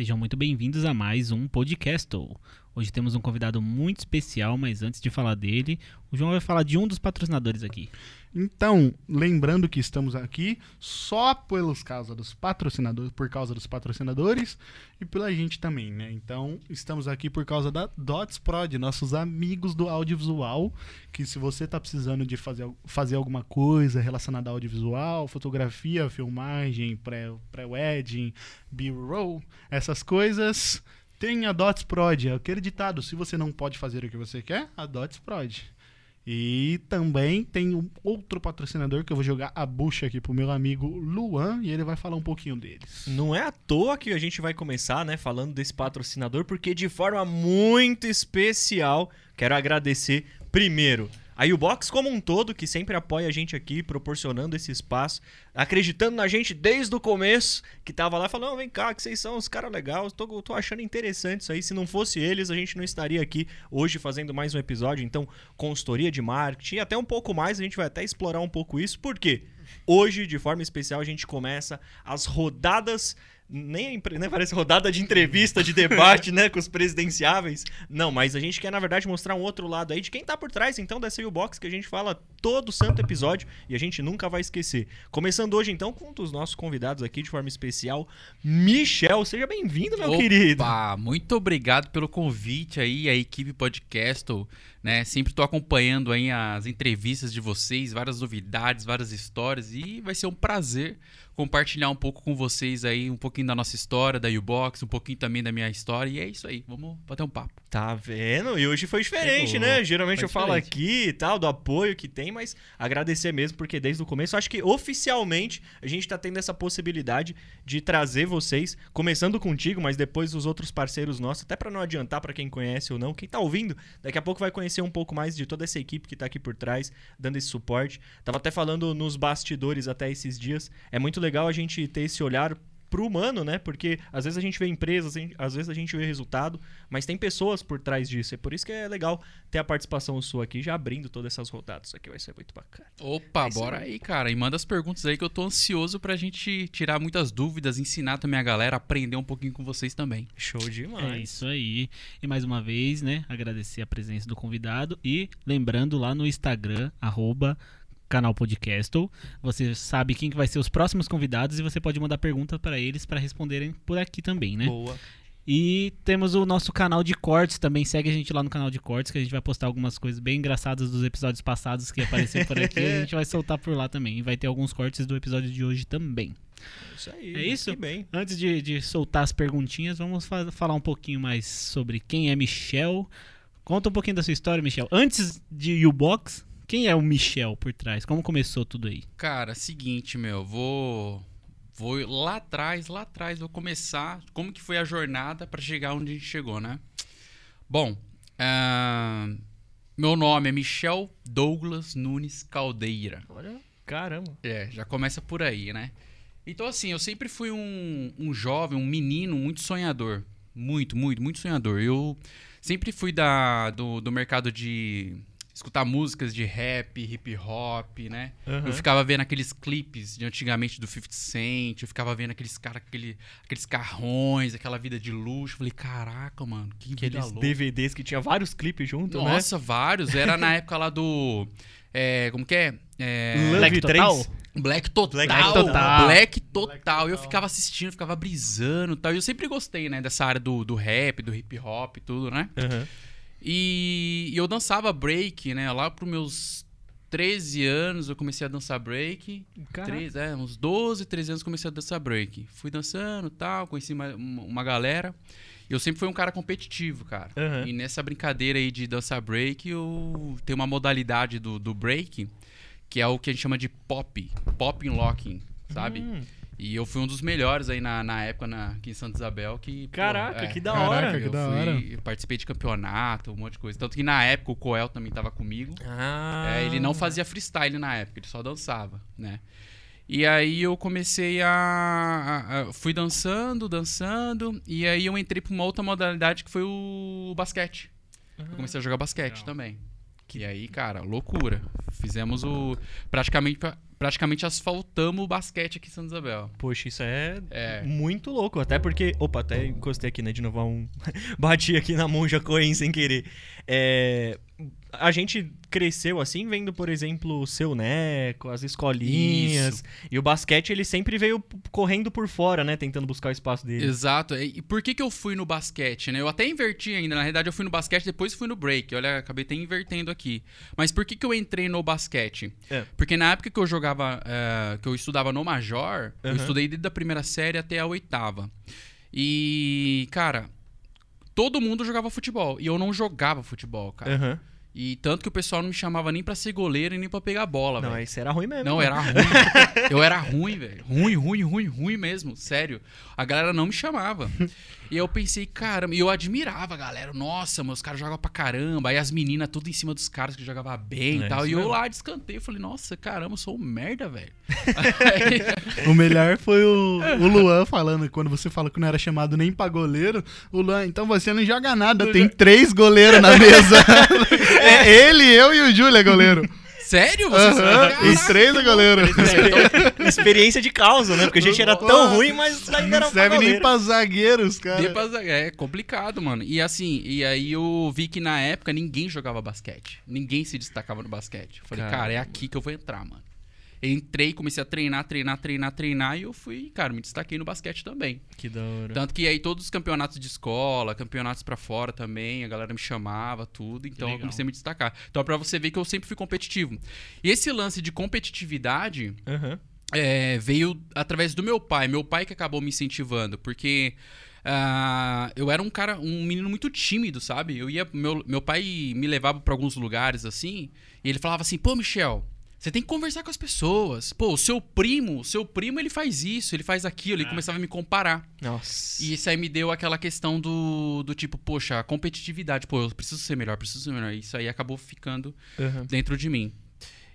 Sejam muito bem-vindos a mais um podcast. Hoje temos um convidado muito especial, mas antes de falar dele, o João vai falar de um dos patrocinadores aqui. Então, lembrando que estamos aqui só pelos causa dos patrocinadores, por causa dos patrocinadores e pela gente também, né? Então, estamos aqui por causa da Dots Prod, nossos amigos do audiovisual, que se você está precisando de fazer, fazer alguma coisa relacionada ao audiovisual, fotografia, filmagem, pré-wedding, pré B-roll, essas coisas, tem a Dots Prod, é aquele ditado, se você não pode fazer o que você quer, a Dots Prod. E também tem um outro patrocinador que eu vou jogar a bucha aqui pro meu amigo Luan e ele vai falar um pouquinho deles. Não é à toa que a gente vai começar, né, falando desse patrocinador, porque de forma muito especial quero agradecer primeiro a Ubox como um todo, que sempre apoia a gente aqui, proporcionando esse espaço, acreditando na gente desde o começo, que tava lá falando, vem cá, que vocês são os caras legais, tô, tô achando interessante isso aí. Se não fosse eles, a gente não estaria aqui hoje fazendo mais um episódio. Então, consultoria de marketing, até um pouco mais, a gente vai até explorar um pouco isso, porque hoje, de forma especial, a gente começa as rodadas nem, nem parece rodada de entrevista, de debate, né, com os presidenciáveis. Não, mas a gente quer, na verdade, mostrar um outro lado aí de quem tá por trás, então, dessa U-Box que a gente fala todo santo episódio e a gente nunca vai esquecer. Começando hoje, então, com um dos nossos convidados aqui de forma especial, Michel. Seja bem-vindo, meu Opa, querido. muito obrigado pelo convite aí, a equipe podcast, né? Sempre tô acompanhando aí as entrevistas de vocês, várias novidades, várias histórias e vai ser um prazer compartilhar um pouco com vocês aí, um pouquinho da nossa história, da U-Box, um pouquinho também da minha história. E é isso aí, vamos bater um papo. Tá vendo? E hoje foi diferente, né? Geralmente eu falo aqui e tal, do apoio que tem, mas agradecer mesmo, porque desde o começo, acho que oficialmente a gente tá tendo essa possibilidade de trazer vocês, começando contigo, mas depois os outros parceiros nossos, até para não adiantar para quem conhece ou não, quem tá ouvindo, daqui a pouco vai conhecer um pouco mais de toda essa equipe que tá aqui por trás, dando esse suporte. Tava até falando nos bastidores até esses dias. É muito legal legal a gente ter esse olhar pro humano, né? Porque às vezes a gente vê empresas, às vezes a gente vê resultado, mas tem pessoas por trás disso. É por isso que é legal ter a participação sua aqui, já abrindo todas essas rodadas. Isso aqui vai ser muito bacana. Opa, é bora aí, cara. E manda as perguntas aí que eu tô ansioso pra gente tirar muitas dúvidas, ensinar também a galera, aprender um pouquinho com vocês também. Show demais. É isso aí. E mais uma vez, né, agradecer a presença do convidado e lembrando lá no Instagram, arroba canal Podcastle. Você sabe quem que vai ser os próximos convidados e você pode mandar perguntas para eles para responderem por aqui também, né? Boa. E temos o nosso canal de cortes também. Segue a gente lá no canal de cortes, que a gente vai postar algumas coisas bem engraçadas dos episódios passados que apareceram por aqui. a gente vai soltar por lá também. E vai ter alguns cortes do episódio de hoje também. Isso aí. É isso? Bem. Antes de, de soltar as perguntinhas, vamos fa falar um pouquinho mais sobre quem é Michel. Conta um pouquinho da sua história, Michel. Antes de U-Box, quem é o Michel por trás? Como começou tudo aí? Cara, seguinte, meu, vou vou lá atrás, lá atrás, vou começar como que foi a jornada para chegar onde a gente chegou, né? Bom, uh, meu nome é Michel Douglas Nunes Caldeira. Olha, caramba. É, já começa por aí, né? Então, assim, eu sempre fui um, um jovem, um menino muito sonhador. Muito, muito, muito sonhador. Eu sempre fui da, do, do mercado de escutar músicas de rap, hip hop, né? Uhum. Eu ficava vendo aqueles clipes de antigamente do 50 Cent, eu ficava vendo aqueles caras, aquele, aqueles carrões, aquela vida de luxo. Eu falei, caraca, mano, que Aqueles vida DVDs que tinha vários clipes junto, Nossa, né? Nossa, vários. Era na época lá do. É, como que é? é Black Total? Black Total. Black Total. Black Total. Eu ficava assistindo, ficava brisando e tal. E eu sempre gostei, né, dessa área do, do rap, do hip hop e tudo, né? Uhum. E, eu dançava break, né? Lá pros meus 13 anos eu comecei a dançar break. Três, é, uns 12, 13 anos comecei a dançar break. Fui dançando tal, conheci uma, uma galera. Eu sempre fui um cara competitivo, cara. Uhum. E nessa brincadeira aí de dançar break, eu tenho uma modalidade do, do break, que é o que a gente chama de pop. Pop locking, sabe? Hum. E eu fui um dos melhores aí na, na época na, aqui em Santa Isabel. Que, Caraca, pô, é, que da hora. Caraca, que eu da fui, hora. Eu participei de campeonato, um monte de coisa. Tanto que na época o Coel também tava comigo. Ah. É, ele não fazia freestyle na época, ele só dançava, né? E aí eu comecei a, a, a, Fui dançando, dançando. E aí eu entrei pra uma outra modalidade que foi o basquete. eu comecei a jogar basquete legal. também. E aí, cara, loucura. Fizemos o. Praticamente praticamente asfaltamos o basquete aqui em Santa Isabel. Poxa, isso é, É. muito louco. Até porque. Opa, até encostei aqui, né? De novo, um. Bati aqui na monja Coen sem querer. É, A gente cresceu assim, vendo, por exemplo, o seu Neco, as escolinhas. E o basquete, ele sempre veio correndo por fora, né? Tentando buscar o espaço dele. Exato. E e por que, que eu fui no basquete, né? Eu até inverti ainda. Na realidade, eu fui no basquete, depois fui no break. Olha, acabei até invertendo aqui. Mas por que, que eu entrei no basquete? É. Porque na época que eu jogava, eh, que eu estudava no Major, eu Aham. estudei desde a primeira série até a oitava. E, cara, todo mundo jogava futebol. E eu não jogava futebol, cara. Aham. E tanto que o pessoal não me chamava nem pra ser goleiro e nem pra pegar bola, Não, velho. isso era ruim mesmo. Não, era ruim. eu era ruim, velho. Ruim, ruim, ruim, ruim mesmo. Sério. A galera não me chamava. E eu pensei, caramba, e eu admirava a galera. Nossa, meus caras jogavam pra caramba. Aí as meninas tudo em cima dos caras que jogavam bem É e tal. E eu mesmo. lá descantei. Eu falei, nossa, caramba, eu sou um merda, velho. Aí- O melhor foi o, o Luan falando, quando você falou que não era chamado nem pra goleiro, o Luan, então você não joga nada, tem três goleiros na mesa. é ele, eu e o Júlio é goleiro. Sério? Você Aham, Os três goleiro. Experiência de causa, né? Porque a gente era tão ruim, mas ainda era Não serve nem pra zagueiros, cara. Dê pra zaga- É complicado, mano. E assim, e aí eu vi que na época ninguém jogava basquete. Ninguém se destacava no basquete. Eu falei, Caramba. cara, é aqui que eu vou entrar, mano. Entrei, comecei a treinar, treinar, treinar, treinar e eu fui, cara, me destaquei no basquete também. Que da hora. Tanto que aí todos os campeonatos de escola, campeonatos pra fora também, a galera me chamava, tudo, então eu comecei a me destacar. Então pra você ver que eu sempre fui competitivo. E esse lance de competitividade, Aham. é, veio através do meu pai. Meu pai que acabou me incentivando, porque ah, eu era um cara, um menino muito tímido, sabe? Eu ia, meu, meu pai me levava pra alguns lugares assim, e ele falava assim: "Pô, Michel, você tem que conversar com as pessoas. Pô, o seu primo, o seu primo ele faz isso, ele faz aquilo". Ele começava a me comparar. Nossa. E isso aí me deu aquela questão do, do tipo, poxa, a competitividade. Pô, eu preciso ser melhor, preciso ser melhor. Isso aí acabou ficando Aham. dentro de mim.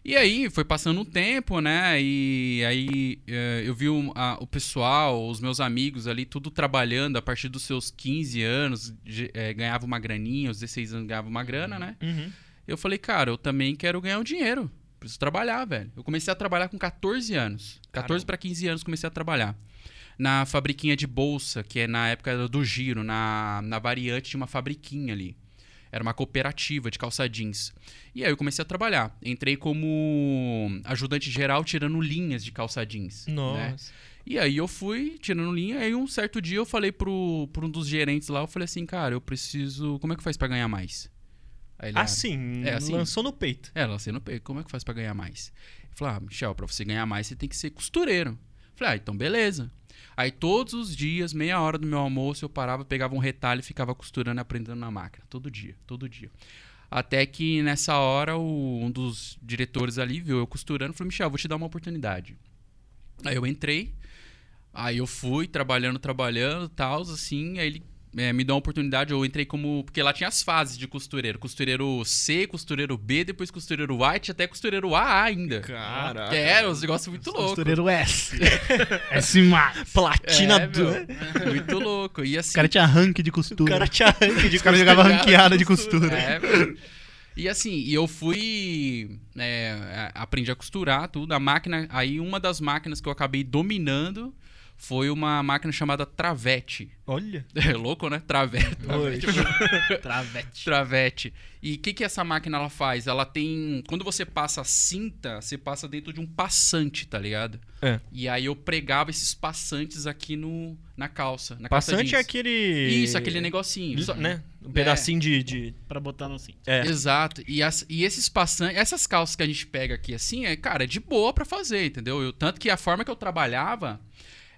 E aí, foi passando um tempo, né? E aí eh, eu vi um- a- o pessoal, os meus amigos ali, tudo trabalhando a partir dos seus 15 anos, ge- eh, ganhava uma graninha, aos 16 anos ganhava uma grana, né? Uhum. Eu falei, cara, eu também quero ganhar um dinheiro. Preciso trabalhar, velho. Eu comecei a trabalhar com 14 anos. 14 para 15 anos comecei a trabalhar. Na fabriquinha de bolsa, que é na época do giro, na, na variante de uma fabriquinha ali. Era uma cooperativa de calça jeans. E aí eu comecei a trabalhar. Entrei como ajudante geral tirando linhas de calça jeans. né? Nossa. E aí eu fui tirando linha, aí um certo dia eu falei pro, pro um dos gerentes lá, eu falei assim, cara, eu preciso. Como é que faz pra ganhar mais? Aí ele, "Ah, Assim, É, assim. lançou no peito. é, lancei no peito. Como é que faz pra ganhar mais? Ele falou, ah, Michel, pra você ganhar mais, você tem que ser costureiro. Eu falei, ah, então beleza. Aí todos os dias, meia hora do meu almoço, eu parava, pegava um retalho e ficava costurando e aprendendo na máquina. Todo dia, todo dia. Até que nessa hora, o- um dos diretores ali viu eu costurando e falou, Michel, vou te dar uma oportunidade. Aí eu entrei, aí eu fui trabalhando, trabalhando, tal, assim, aí ele é, me deu uma oportunidade, eu entrei como. Porque lá tinha as fases de costureiro. Costureiro C, costureiro B, depois costureiro white, até costureiro AA ainda. Caraca. Que era uns negócios muito loucos. Costureiro S. S Max. Platina É, do. meu, muito louco. E assim. O cara tinha rank de O costura. cara tinha rank de Os caras jogavam Cara, ranqueada de costura. É, velho. E assim, e eu fui. é, a- aprendi a costurar tudo. A máquina. Aí uma das máquinas que eu acabei dominando foi uma máquina chamada Travete. Olha. É louco, né? Travete. Oi. Travete. Travete. E o que, que essa máquina ela faz? Ela tem. Quando você passa a cinta, você passa dentro de um passante, tá ligado? É. E aí eu pregava esses passantes aqui no, na calça. Na calça Passante é jeans. aquele. Isso, aquele negocinho. Só- Né? Um pedacinho de. de... Pra botar no cinto. É. Exato. E, as- e esses passantes, essas calças que a gente pega aqui assim, é, cara, é de boa pra fazer, entendeu? Eu- tanto que a forma que eu trabalhava,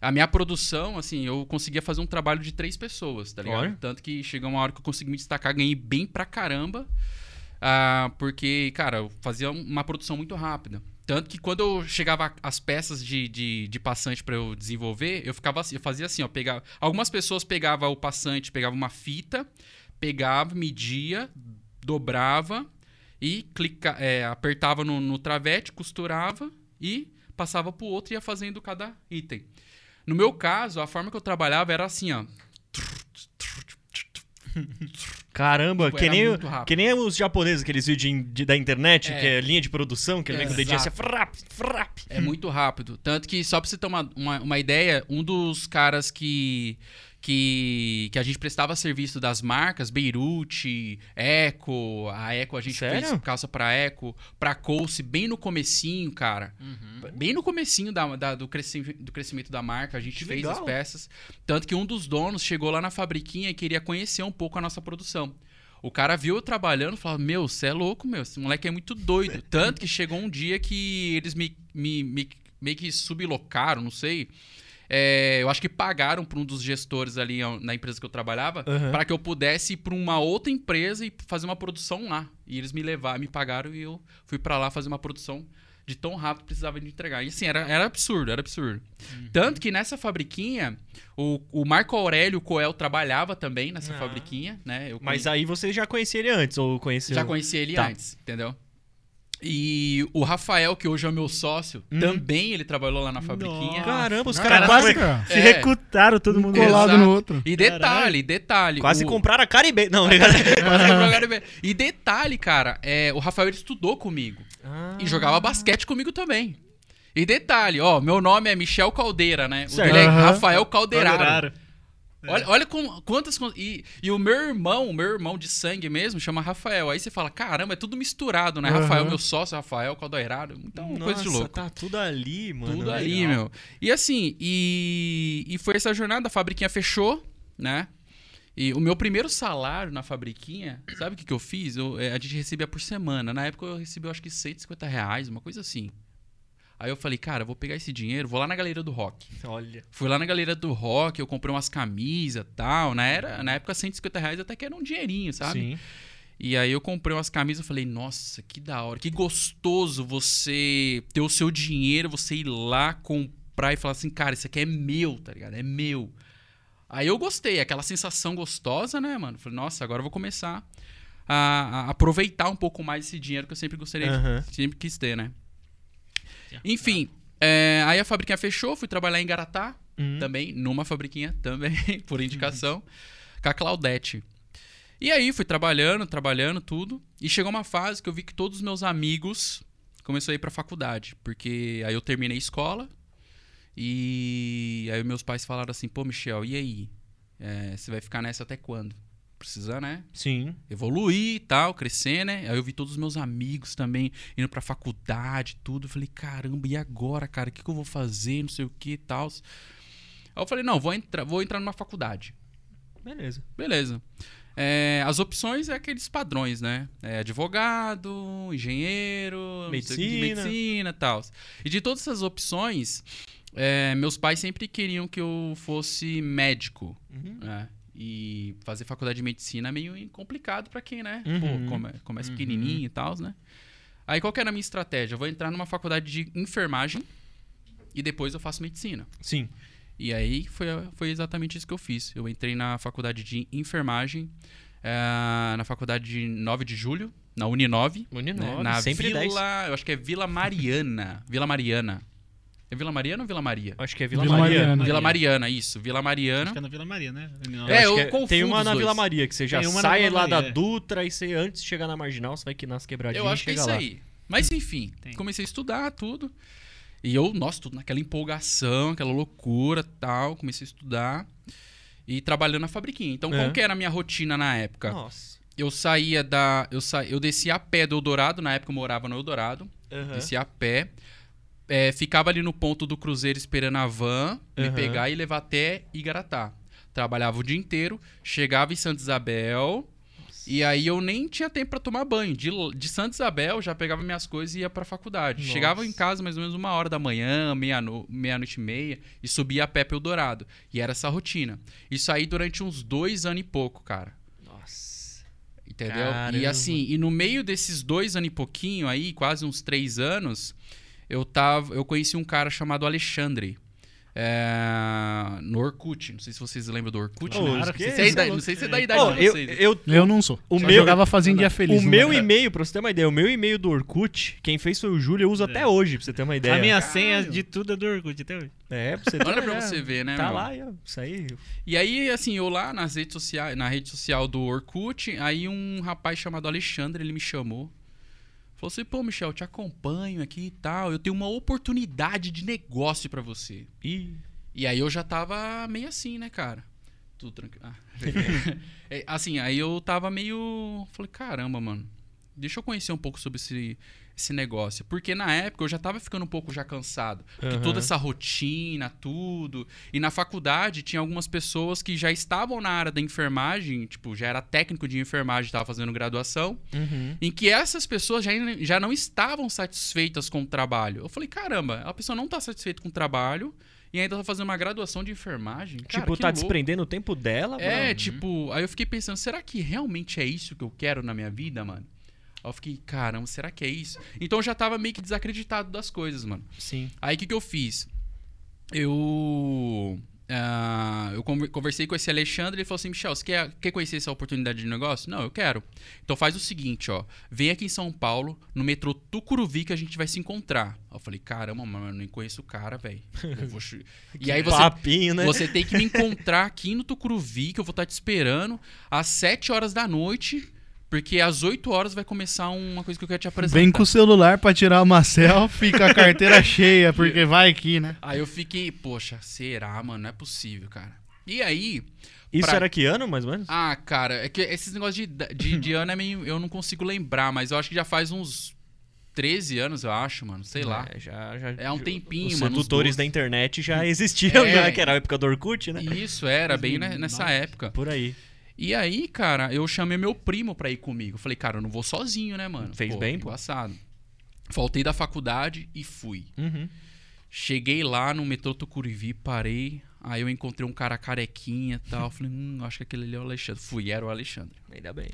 a minha produção, assim, eu conseguia fazer um trabalho de três pessoas, tá ligado? Olha. Tanto que chegou uma hora que eu consegui me destacar, ganhei bem pra caramba, ah, porque, cara, eu fazia uma produção muito rápida. Tanto que quando eu chegava as peças de, de, de passante pra eu desenvolver, eu ficava assim, eu fazia assim, ó, pegava, algumas pessoas pegavam o passante, pegava uma fita, pegava, media, dobrava e clica, é, apertava no, no travete, costurava e passava pro outro e ia fazendo cada item. No meu caso, a forma que eu trabalhava era assim, ó. Caramba, Tipo, que nem, que nem os japoneses, aqueles vídeos de- da internet, É. que é linha de produção, que ele vem com o dedinho assim, frap, frap. É muito rápido. Tanto que, só pra você ter uma, uma, uma ideia, um dos caras que, que, que a gente prestava serviço das marcas, Beirute, Eco, a Eco a gente Sério? fez calça pra Eco, pra Colse, bem no comecinho, cara. Uhum. Bem no comecinho da, da- do, cresci- do crescimento da marca, a gente Que fez legal. as peças. Tanto que um dos donos chegou lá na fabriquinha e queria conhecer um pouco a nossa produção. O cara viu eu trabalhando e falou: Meu, você é louco, meu. Esse moleque é muito doido. Tanto que chegou um dia que eles me, me, me- meio que sublocaram, não sei. É, eu acho que pagaram para um dos gestores ali na empresa que eu trabalhava Aham. para que eu pudesse ir para uma outra empresa e fazer uma produção lá. E eles me levaram, me pagaram e eu fui para lá fazer uma produção de tão rápido que precisava de entregar. E assim, era, era absurdo, era absurdo. Tanto que nessa fabriquinha, o, o Marco Aurélio Coel trabalhava também nessa Ah. fabriquinha, né? Mas aí você já conhecia ele antes, ou conheceu? já conhecia ele Tá. antes, entendeu? E o Rafael, que hoje é o meu sócio, Hum. também ele trabalhou lá na fabriquinha. Nossa. Caramba, os caras quase, cara. Se É. recrutaram todo mundo. Colado Exato. no outro. E detalhe, detalhe. quase o- compraram a Caribe. Não. Quase quebrou a E detalhe, cara, é, o Rafael ele estudou comigo. Ah. E jogava basquete comigo também. E detalhe, ó, meu nome é Michel Caldeira, né? O Certo. dele é. Rafael Caldeiraro. Caldeiraro. Olha, olha como- quantas. E, e o meu irmão, o meu irmão de sangue mesmo, chama Rafael. Aí você fala, caramba, é tudo misturado, né? Aham. Rafael, meu sócio, Rafael Caldeiraro. Então, coisa de Nossa, louco. tá tudo ali, mano. Tudo legal. ali, meu. E assim, e, e foi essa jornada, a fabriquinha fechou, né? E o meu primeiro salário na fabriquinha, sabe o que, que eu fiz? Eu, eh, a gente recebia por semana. Na época eu recebi, eu acho que 150 reais, uma coisa assim. Aí eu falei, cara, eu vou pegar esse dinheiro, vou lá na galeria do rock. Olha. Fui lá na galeria do rock, eu comprei umas camisas e tal. Na, era, na época, 150 reais até que era um dinheirinho, sabe? Sim. E aí eu comprei umas camisas e falei, nossa, que da hora, que gostoso você ter o seu dinheiro, você ir lá comprar e falar assim, cara, isso aqui é meu, tá ligado? É meu. Aí eu gostei, aquela sensação gostosa, né, mano? Falei, nossa, agora eu vou começar a, a aproveitar um pouco mais esse dinheiro que eu sempre gostaria, Aham. de, sempre quis ter, né? Enfim, é, aí a fabriquinha fechou, fui trabalhar em Garatá, Hum. também, numa fabriquinha também, por indicação, com a Claudete. E aí fui trabalhando, trabalhando, tudo. E chegou uma fase que eu vi que todos os meus amigos começaram a ir pra faculdade. Porque aí eu terminei a escola. E aí meus pais falaram assim, pô, Michel, e aí? É, você vai ficar nessa até quando? Precisa, né? Sim. evoluir e tal, crescer, né? Aí eu vi todos os meus amigos também indo pra faculdade, tudo. Eu falei, caramba, e agora, cara? O que, que eu vou fazer? Não sei o que e tal. Aí eu falei, não, vou entrar, vou entrar numa faculdade. Beleza. Beleza. É, as opções é aqueles padrões, né? É advogado, engenheiro, medicina e tal. E de todas essas opções, é, meus pais sempre queriam que eu fosse médico. Uhum. né? E fazer faculdade de medicina é meio complicado pra quem, né? Uhum. Pô, come- começa pequenininho e tal, né? Aí qual que era a minha estratégia? Eu vou entrar numa faculdade de enfermagem e depois eu faço medicina. Sim. E aí foi, foi exatamente isso que eu fiz. Eu entrei na faculdade de enfermagem, eh, na faculdade de 9 de julho, na Uninove. Uninove, né? Na sempre Vila, 10. eu acho que é Vila Mariana. Vila Mariana. É Vila Mariana ou Vila Maria? Acho que é Vila, Vila Maria. Mariana. Vila Mariana, isso. Vila Mariana. Acho que é na Vila Maria, né? Não, É, Acho eu que confundo Tem uma os na. Vila Maria, que você já sai lá da é. Dutra e você, antes de chegar na Marginal, você vai que nas quebradinhas Eu acho que é isso lá. aí. Mas enfim, Tem. comecei a estudar tudo. E eu, nossa, tudo naquela empolgação, aquela loucura tal. Comecei a estudar. E trabalhando na fabriquinha. Então, É. como que era a minha rotina na época? Nossa. Eu saía da. Eu, sa... eu descia a pé do Eldorado, na época eu morava no Eldorado. Aham. Descia a pé. É, ficava ali no ponto do cruzeiro esperando a van me Aham. pegar e levar até Igaratá. Trabalhava o dia inteiro, chegava em Santa Isabel. E aí eu nem tinha tempo pra tomar banho. De, de Santa Isabel já pegava minhas coisas e ia pra faculdade. Nossa. Chegava em casa mais ou menos uma hora da manhã, meia-no- meia-noite e meia, e subia a pé pro Eldorado. E era essa rotina. Isso aí durante uns dois anos e pouco, cara. Nossa. Entendeu? E Caramba. assim, e no meio desses dois anos e pouquinho aí, quase uns três anos, eu tava. Eu conheci um cara chamado Alexandre. é, no Orkut. Não sei se vocês lembram do Orkut. Né? não, que- sei se é idade- não sei se é da idade de eu, vocês. eu, Eu não sou. O Só meu- jogava Fazendinha Feliz. o no meu e-mail, pra você ter uma ideia, o meu e-mail do Orkut, quem fez foi o Júlio, eu uso É. até hoje, pra você ter uma ideia. A minha Caralho. senha de tudo é do Orkut até hoje. É, pra você ter Olha pra você ver, né? Tá meu? lá, isso aí. E aí, assim, eu lá nas redes sociais, na rede social do Orkut, aí um rapaz chamado Alexandre, ele me chamou. Falou assim, pô, Michel, te acompanho aqui e tal. Eu tenho uma oportunidade de negócio pra você. Ih, E aí eu já tava meio assim, né, cara? Tudo tranquilo. Ah. É, assim, aí eu tava meio. Falei, caramba, mano. Deixa eu conhecer um pouco sobre esse, esse negócio. Porque na época eu já tava ficando um pouco já cansado. Porque Aham. toda essa rotina, tudo. E na faculdade tinha algumas pessoas que já estavam na área da enfermagem, tipo, já era técnico de enfermagem, tava fazendo graduação uhum. em que essas pessoas já, já não estavam satisfeitas com o trabalho. Eu falei, caramba, a pessoa não está satisfeita com o trabalho e ainda tá fazendo uma graduação de enfermagem. Cara, tipo, tá louco. desprendendo o tempo dela, É, mano. tipo, aí eu fiquei pensando, será que realmente é isso que eu quero na minha vida, mano? Aí eu fiquei, caramba, será que é isso? Então eu já tava meio que desacreditado das coisas, mano. Sim. Aí o que, que eu fiz? Eu. ah, eu conver- conversei com esse Alexandre e ele falou assim: Michel, você quer, quer conhecer essa oportunidade de negócio? Não, eu quero. Então faz o seguinte, ó. Vem aqui em São Paulo, no metrô Tucuruvi, que a gente vai se encontrar. Eu falei, caramba, mano, eu nem conheço o cara, velho. E aí você, Papinho, né? você tem que me encontrar aqui no Tucuruvi, que eu vou estar te esperando, às 7 horas da noite. Porque às 8 horas vai começar uma coisa que eu quero te apresentar. Vem com o celular pra tirar uma selfie com a carteira cheia, porque vai aqui, né? Aí eu fiquei, poxa, será, mano? Não é possível, cara. E aí. Isso pra- era que ano, mais ou menos? Ah, cara, é que esses negócios de, de, de ano é meio. Eu não consigo lembrar, mas eu acho que já faz uns 13 anos, eu acho, mano. Sei lá. É, já, já, É um tempinho, Os mano, uns sedutores 12. da internet já existiam, É. já, que era a época do Orkut, né? Isso era, bem ne- nessa 2009. época. Por aí. E aí, cara, eu chamei meu primo pra ir comigo. Falei, cara, eu não vou sozinho, né, mano? Fez bem, pô. Embaçado. Faltei da faculdade e fui. Uhum. Cheguei lá no metrô Tucuruvi, parei. Aí eu encontrei um cara carequinha e tal. Falei, hum, acho que aquele ali é o Alexandre. Fui, era o Alexandre. Ainda bem.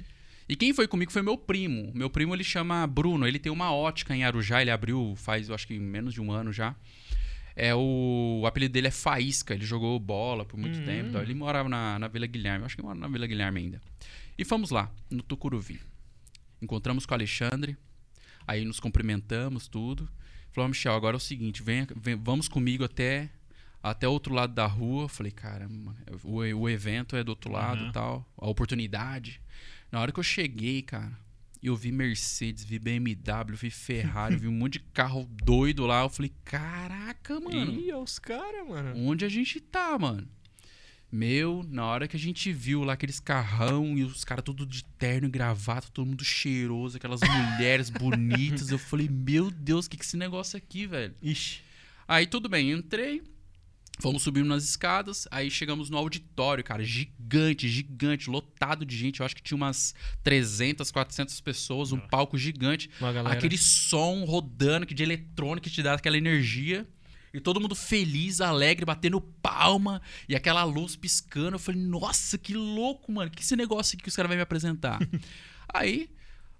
E quem foi comigo foi meu primo. Meu primo ele chama Bruno. Ele tem uma ótica em Arujá. Ele abriu faz, eu acho que menos de um ano já. É o, o apelido dele é Faísca. Ele jogou bola por muito Hum. tempo. Então ele morava na, na Vila Guilherme. Acho que mora na Vila Guilherme ainda. E fomos lá, no Tucuruvi. Encontramos com o Alexandre. Aí nos cumprimentamos, tudo. Falou, Michel, agora é o seguinte, vem, vem- vamos comigo até até o outro lado da rua. Falei, caramba, o, o evento é do outro lado e tal, a oportunidade. Na hora que eu cheguei, cara, eu vi Mercedes, vi BMW, vi Ferrari, vi um monte de carro doido lá. Eu falei, caraca, mano, Ih, é os caras, mano. onde a gente tá, mano? Meu, na hora que a gente viu lá aqueles carrão e os caras tudo de terno e gravata, todo mundo cheiroso, aquelas mulheres bonitas, eu falei, meu Deus, o que que é esse negócio aqui, velho? Ixi. Aí tudo bem, entrei, fomos subindo nas escadas, aí chegamos no auditório, cara, gigante, gigante, lotado de gente, eu acho que tinha umas 300, 400 pessoas, um palco gigante, aquele som rodando que de eletrônica que te dá aquela energia. E todo mundo feliz, alegre, batendo palma e aquela luz piscando. Eu falei, nossa, que louco, mano. Que esse negócio aqui que os caras vão me apresentar? aí,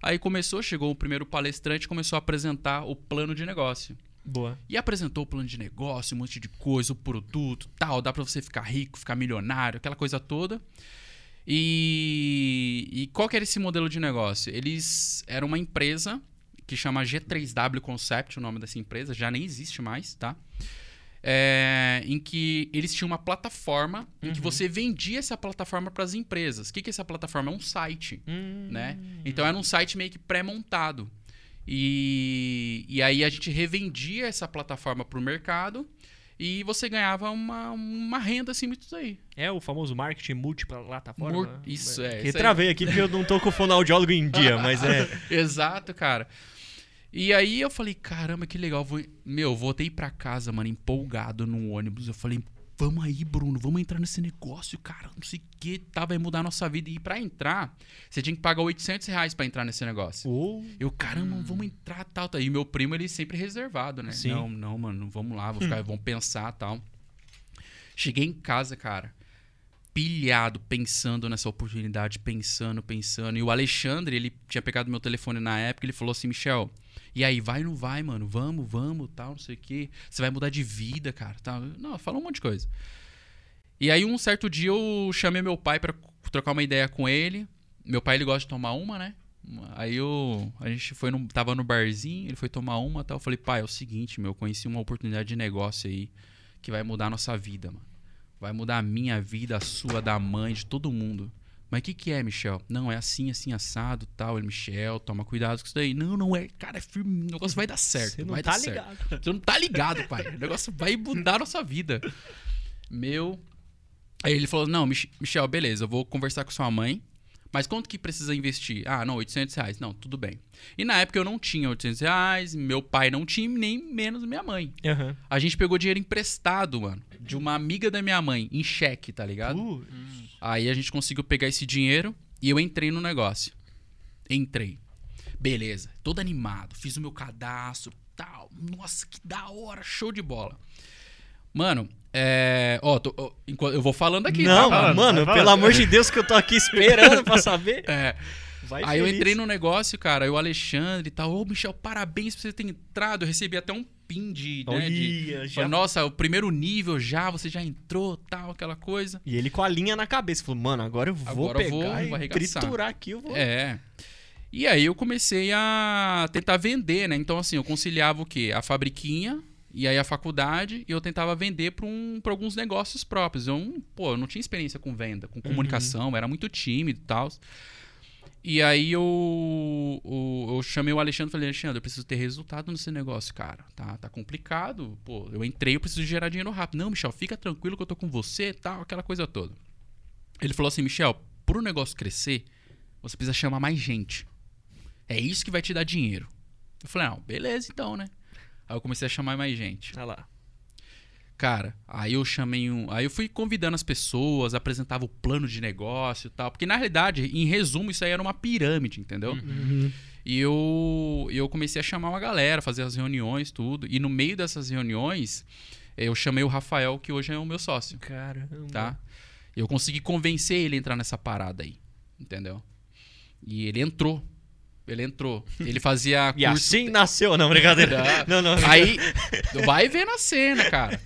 aí começou, chegou o primeiro palestrante e começou a apresentar o plano de negócio. Boa. E apresentou o plano de negócio, um monte de coisa, o produto, tal, dá pra você ficar rico, ficar milionário, aquela coisa toda. E, e qual que era esse modelo de negócio? Eles eram uma empresa que chama G3W Concept, o nome dessa empresa, já nem existe mais, tá? É, em que eles tinham uma plataforma em que você vendia essa plataforma para as empresas. O que, que é essa plataforma? É um site Hum. né? Então era um site meio que pré-montado. E, e aí a gente revendia essa plataforma para o mercado e você ganhava uma, uma renda assim, muito aí. É o famoso marketing multiplataforma. Mor- né? isso, é, Que isso aí. travei aqui porque eu não tô com o fonoaudiólogo em dia, mas é. Exato, cara. E aí eu falei, caramba, que legal. Vou... Meu, voltei pra casa, mano, empolgado no ônibus. Eu falei, vamos aí, Bruno, vamos entrar nesse negócio, cara. Não sei o que, tá, vai mudar a nossa vida. E pra entrar, você tinha que pagar 800 reais pra entrar nesse negócio. Uou. Eu, caramba, vamos entrar, tal, tal. E meu primo, ele sempre reservado, né? Sim. Não, não, mano, vamos lá, vou ficar, vamos pensar, tal. Cheguei em casa, cara, pilhado, pensando nessa oportunidade, pensando, pensando. E o Alexandre, ele tinha pegado meu telefone na época, ele falou assim, Michel, e aí, vai ou não vai, mano? Vamos, vamos, tal, não sei o quê. Você vai mudar de vida, cara, tal. Não, falou um monte de coisa. E aí, um certo dia, eu chamei meu pai pra trocar uma ideia com ele. Meu pai, ele gosta de tomar uma, né? Aí eu, a gente foi no, tava no barzinho, ele foi tomar uma, tal. Eu falei, pai, é o seguinte, meu, eu conheci uma oportunidade de negócio aí que vai mudar a nossa vida, mano. Vai mudar a minha vida, a sua, da mãe, de todo mundo. Mas o que, que é, Michel? Não, é assim, assim, assado, tal. Ele, Michel, toma cuidado com isso daí. Não, não é. Cara, é firme. O negócio vai dar certo. Você não vai tá dar certo. ligado. Você não tá ligado, pai. O negócio vai mudar a nossa vida. Meu. Aí ele falou: Não, Mich- Michel, beleza, eu vou conversar com sua mãe. Mas quanto que precisa investir? Ah, não, 800 reais. Não, tudo bem. E na época eu não tinha 800 reais, meu pai não tinha, nem menos minha mãe. Aham. A gente pegou dinheiro emprestado, mano, de uma amiga da minha mãe, em cheque, tá ligado? Uh, Aí a gente conseguiu pegar esse dinheiro e eu entrei no negócio. Entrei. Beleza, todo animado, fiz o meu cadastro, tal. Nossa, que da hora, show de bola. Mano, é. Ó, tô- ó, enquanto- eu vou falando aqui, não, tá? falando, mano, falando. pelo amor de Deus que eu tô aqui esperando pra saber. É. Vai Aí eu feliz. entrei no negócio, cara, aí o Alexandre e tal. Ô, Michel, parabéns por você ter entrado. Eu recebi até um pin de. Né, de Olha, já... Falei, Nossa, o primeiro nível já, você já entrou, tal, aquela coisa. E ele com a linha na cabeça. Falou, mano, agora eu vou Agora eu pegar vou- e vou arregaçar. triturar aqui. Eu vou... É. E aí eu comecei a tentar vender, né? Então, assim, eu conciliava o quê? A fabriquinha e aí a faculdade e eu tentava vender para um, pra alguns negócios próprios. Eu, pô, eu não tinha experiência com venda, com comunicação, era muito tímido e tal. E aí eu, eu, eu chamei o Alexandre e falei, Alexandre, eu preciso ter resultado nesse negócio, cara. Tá, tá complicado. Pô, eu entrei, eu preciso gerar dinheiro rápido. Não, Michel, fica tranquilo que eu tô com você e tal, aquela coisa toda. Ele falou assim, Michel, pro negócio crescer, você precisa chamar mais gente. É isso que vai te dar dinheiro. Eu falei, não, beleza então, né? Aí eu comecei a chamar mais gente. Olha lá. Cara, aí eu chamei um. Aí eu fui convidando as pessoas, apresentava o plano de negócio e tal. Porque na realidade, em resumo, isso aí era uma pirâmide, entendeu? Uhum. E eu, eu comecei a chamar uma galera, fazer as reuniões, tudo. E no meio dessas reuniões, eu chamei o Rafael, que hoje é o meu sócio, Caramba. tá? Eu consegui convencer ele a entrar nessa parada aí, entendeu? E ele entrou. Ele entrou. Ele fazia E curso assim nasceu, não, brincadeira. não, não. Aí, vai ver na cena, cara.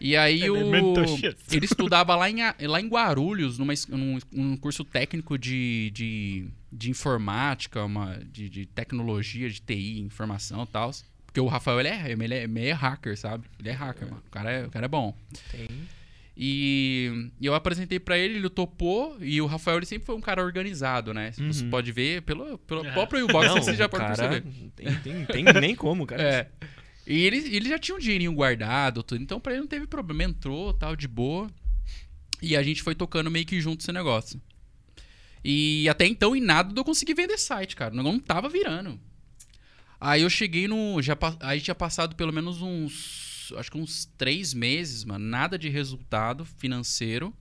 E aí o, Elemento X. ele estudava lá em, A- lá em Guarulhos, numa, num, num curso técnico de, de, de informática, uma, de, de tecnologia, de TI, informação e tal. Porque o Rafael, ele é, ele é meio hacker, sabe? Ele é hacker, mano. O cara é, o cara é bom. Tem. E, e eu apresentei pra ele, ele topou. E o Rafael, ele sempre foi um cara organizado, né? Você Uhum. pode ver pelo, pelo É. próprio Box, Não, você já pode cara perceber. Tem, tem, tem nem como, cara. É. E ele, ele já tinha um dinheirinho guardado, tudo. Então pra ele não teve problema. Entrou, tal, de boa. E a gente foi tocando meio que junto esse negócio. E até então, em nada, eu consegui vender site, cara. O negócio não tava virando. Aí eu cheguei no. Já, aí tinha passado pelo menos uns. Acho que uns três meses, mano. Nada de resultado financeiro.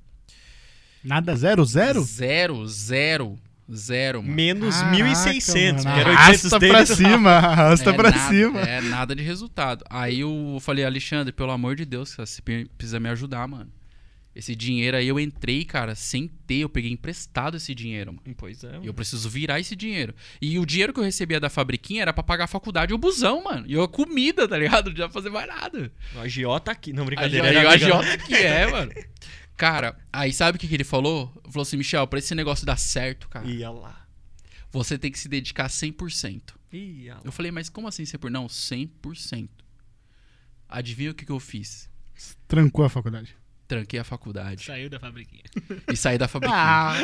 Nada, zero, zero? Zero, zero, zero, mano. Menos Caraca, 1.600, mano. que era 800 Arrasta pra cima, arrasta É pra nada- cima. É nada de resultado. Aí eu falei, Alexandre, pelo amor de Deus, você precisa me ajudar, mano. Esse dinheiro aí eu entrei, cara, sem ter, eu peguei emprestado esse dinheiro, mano. Pois é. E eu preciso virar esse dinheiro. E o dinheiro que eu recebia da fabriquinha era pra pagar a faculdade e o busão, mano. E a comida, tá ligado? Não ia fazer mais nada. O agiota aqui. Não, brincadeira. Jota- era a legal. Jota que é, mano. Cara, aí sabe o que, que ele falou? Falou assim, Michel, pra esse negócio dar certo, cara, Ia lá. você tem que se dedicar 100%. Ia lá. Eu falei, mas como assim 100%? Não, 100%. Adivinha o que, que eu fiz? Trancou a faculdade. Tranquei a faculdade Saiu da fabriquinha. e saí da fabriquinha. Ah,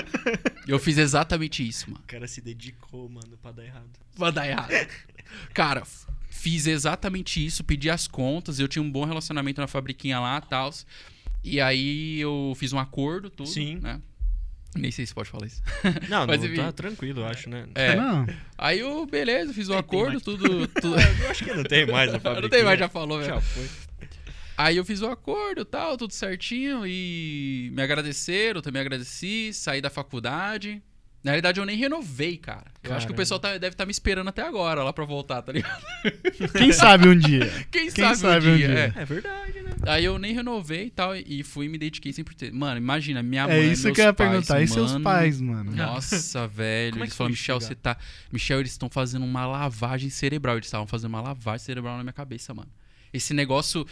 Eu fiz exatamente isso, mano. O cara se dedicou, mano, pra dar errado. Vai dar errado. Cara, fiz exatamente isso, pedi as contas, eu tinha um bom relacionamento na fabriquinha lá e tal. E aí eu fiz um acordo, tudo. Sim. Né? Nem sei se pode falar isso. Não, Mas não, enfim. tá tranquilo, eu acho, né? É. Não. Aí eu, beleza, fiz um acordo, tudo. tudo... Eu acho que não tem mais a fabriquinha. Não tem mais, já falou, velho. Já foi. Aí eu fiz o acordo tal, tudo certinho, e me agradeceram, eu também agradeci, saí da faculdade. Na realidade, eu nem renovei, cara. Eu acho que o Caramba. pessoal tá- deve estar me esperando até agora lá pra voltar, tá ligado? Quem sabe um dia? Quem, Quem sabe, sabe um um dia. dia. é. É verdade, né? Aí eu nem renovei e tal, e fui e me dediquei 100%. Mano, imagina, minha É mãe. isso meus que eu ia pais, perguntar. E seus mano, pais, mano? Nossa, velho. Como é eles que falaram, Michel, você tá. Michel, eles estão fazendo uma lavagem cerebral. Eles estavam fazendo uma lavagem cerebral na minha cabeça, mano. Esse negócio.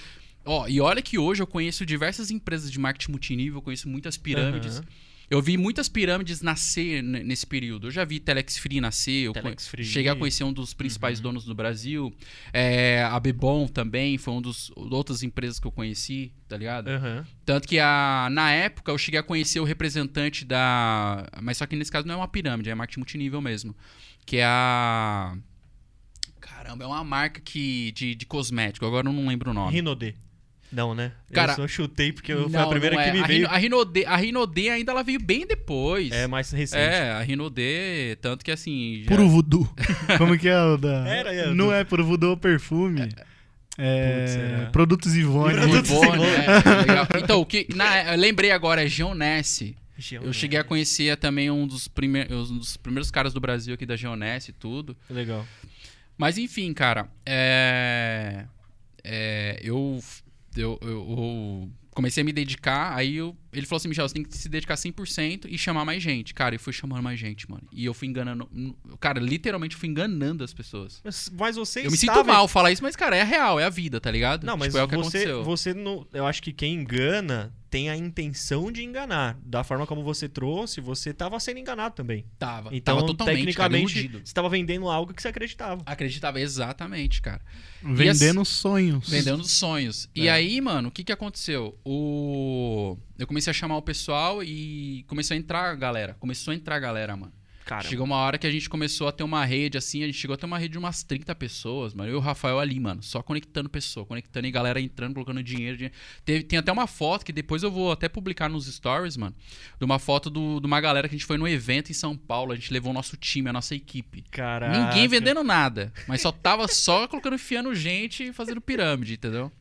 Ó, e olha que hoje eu conheço diversas empresas de marketing multinível, eu conheço muitas pirâmides. Aham. Eu vi muitas pirâmides nascer nesse período. Eu já vi Telex Free nascer. Eu Telex Free. cheguei a conhecer um dos principais donos do Brasil. É, a Bebom também foi um dos outras empresas que eu conheci, tá ligado? Aham. Tanto que a, na época eu cheguei a conhecer o representante da. Mas só que nesse caso não é uma pirâmide, é marketing multinível mesmo. Que é a. Caramba, é uma marca que, de, de cosmético, agora eu não lembro o nome. Rinodê. Não, né? Cara, eu só chutei porque eu- foi Não, a primeira não que é. me a veio. Rino- a Rinodê ainda ela veio bem depois. É mais recente. É, a Rinodê, tanto que assim. já- Puro voodoo. Como que é o da. Era, era Não do- é puro voodoo, é perfume. É, Putz, será? produtos Ivone. Produtos Ivone, Ivone. é, legal. Então, o que. Na, eu lembrei agora, é Geonesse. Geonesse. Eu cheguei a conhecer também um dos, primeir, um dos primeiros caras do Brasil aqui da Geonesse e tudo. Legal. Mas enfim, cara, é, é, eu, eu, eu, eu comecei a me dedicar, aí eu- ele falou assim, Michel, você tem que se dedicar 100% e chamar mais gente. Cara, eu fui chamando mais gente, mano. E eu fui enganando, cara, literalmente eu fui enganando as pessoas. Mas, mas você eu me sinto estava- mal falar isso, mas, cara, é real, é a vida, tá ligado? Não, mas Tipo, é o que você, aconteceu. você não. Eu acho que quem engana tem a intenção de enganar. Da forma como você trouxe, você estava sendo enganado também. Tava, Então, tava totalmente, tecnicamente, cara, você estava vendendo algo que você acreditava. Acreditava exatamente, cara. Vendendo sonhos. Vendendo sonhos. E É. aí, mano, o que que aconteceu? O... Eu comecei a chamar o pessoal e começou a entrar a galera. Começou a entrar a galera, mano. Cara, Chegou uma hora que a gente começou a ter uma rede, assim, a gente chegou a ter uma rede de umas 30 pessoas, mano. Eu e o Rafael ali, mano, só conectando pessoa, conectando e galera entrando, colocando dinheiro. dinheiro. Teve- tem até uma foto que depois eu vou até publicar nos stories, mano, de uma foto do- de uma galera que a gente foi no evento em São Paulo, a gente levou o nosso time, a nossa equipe. Caraca. Ninguém vendendo nada, mas só tava só colocando, enfiando gente e fazendo pirâmide, entendeu?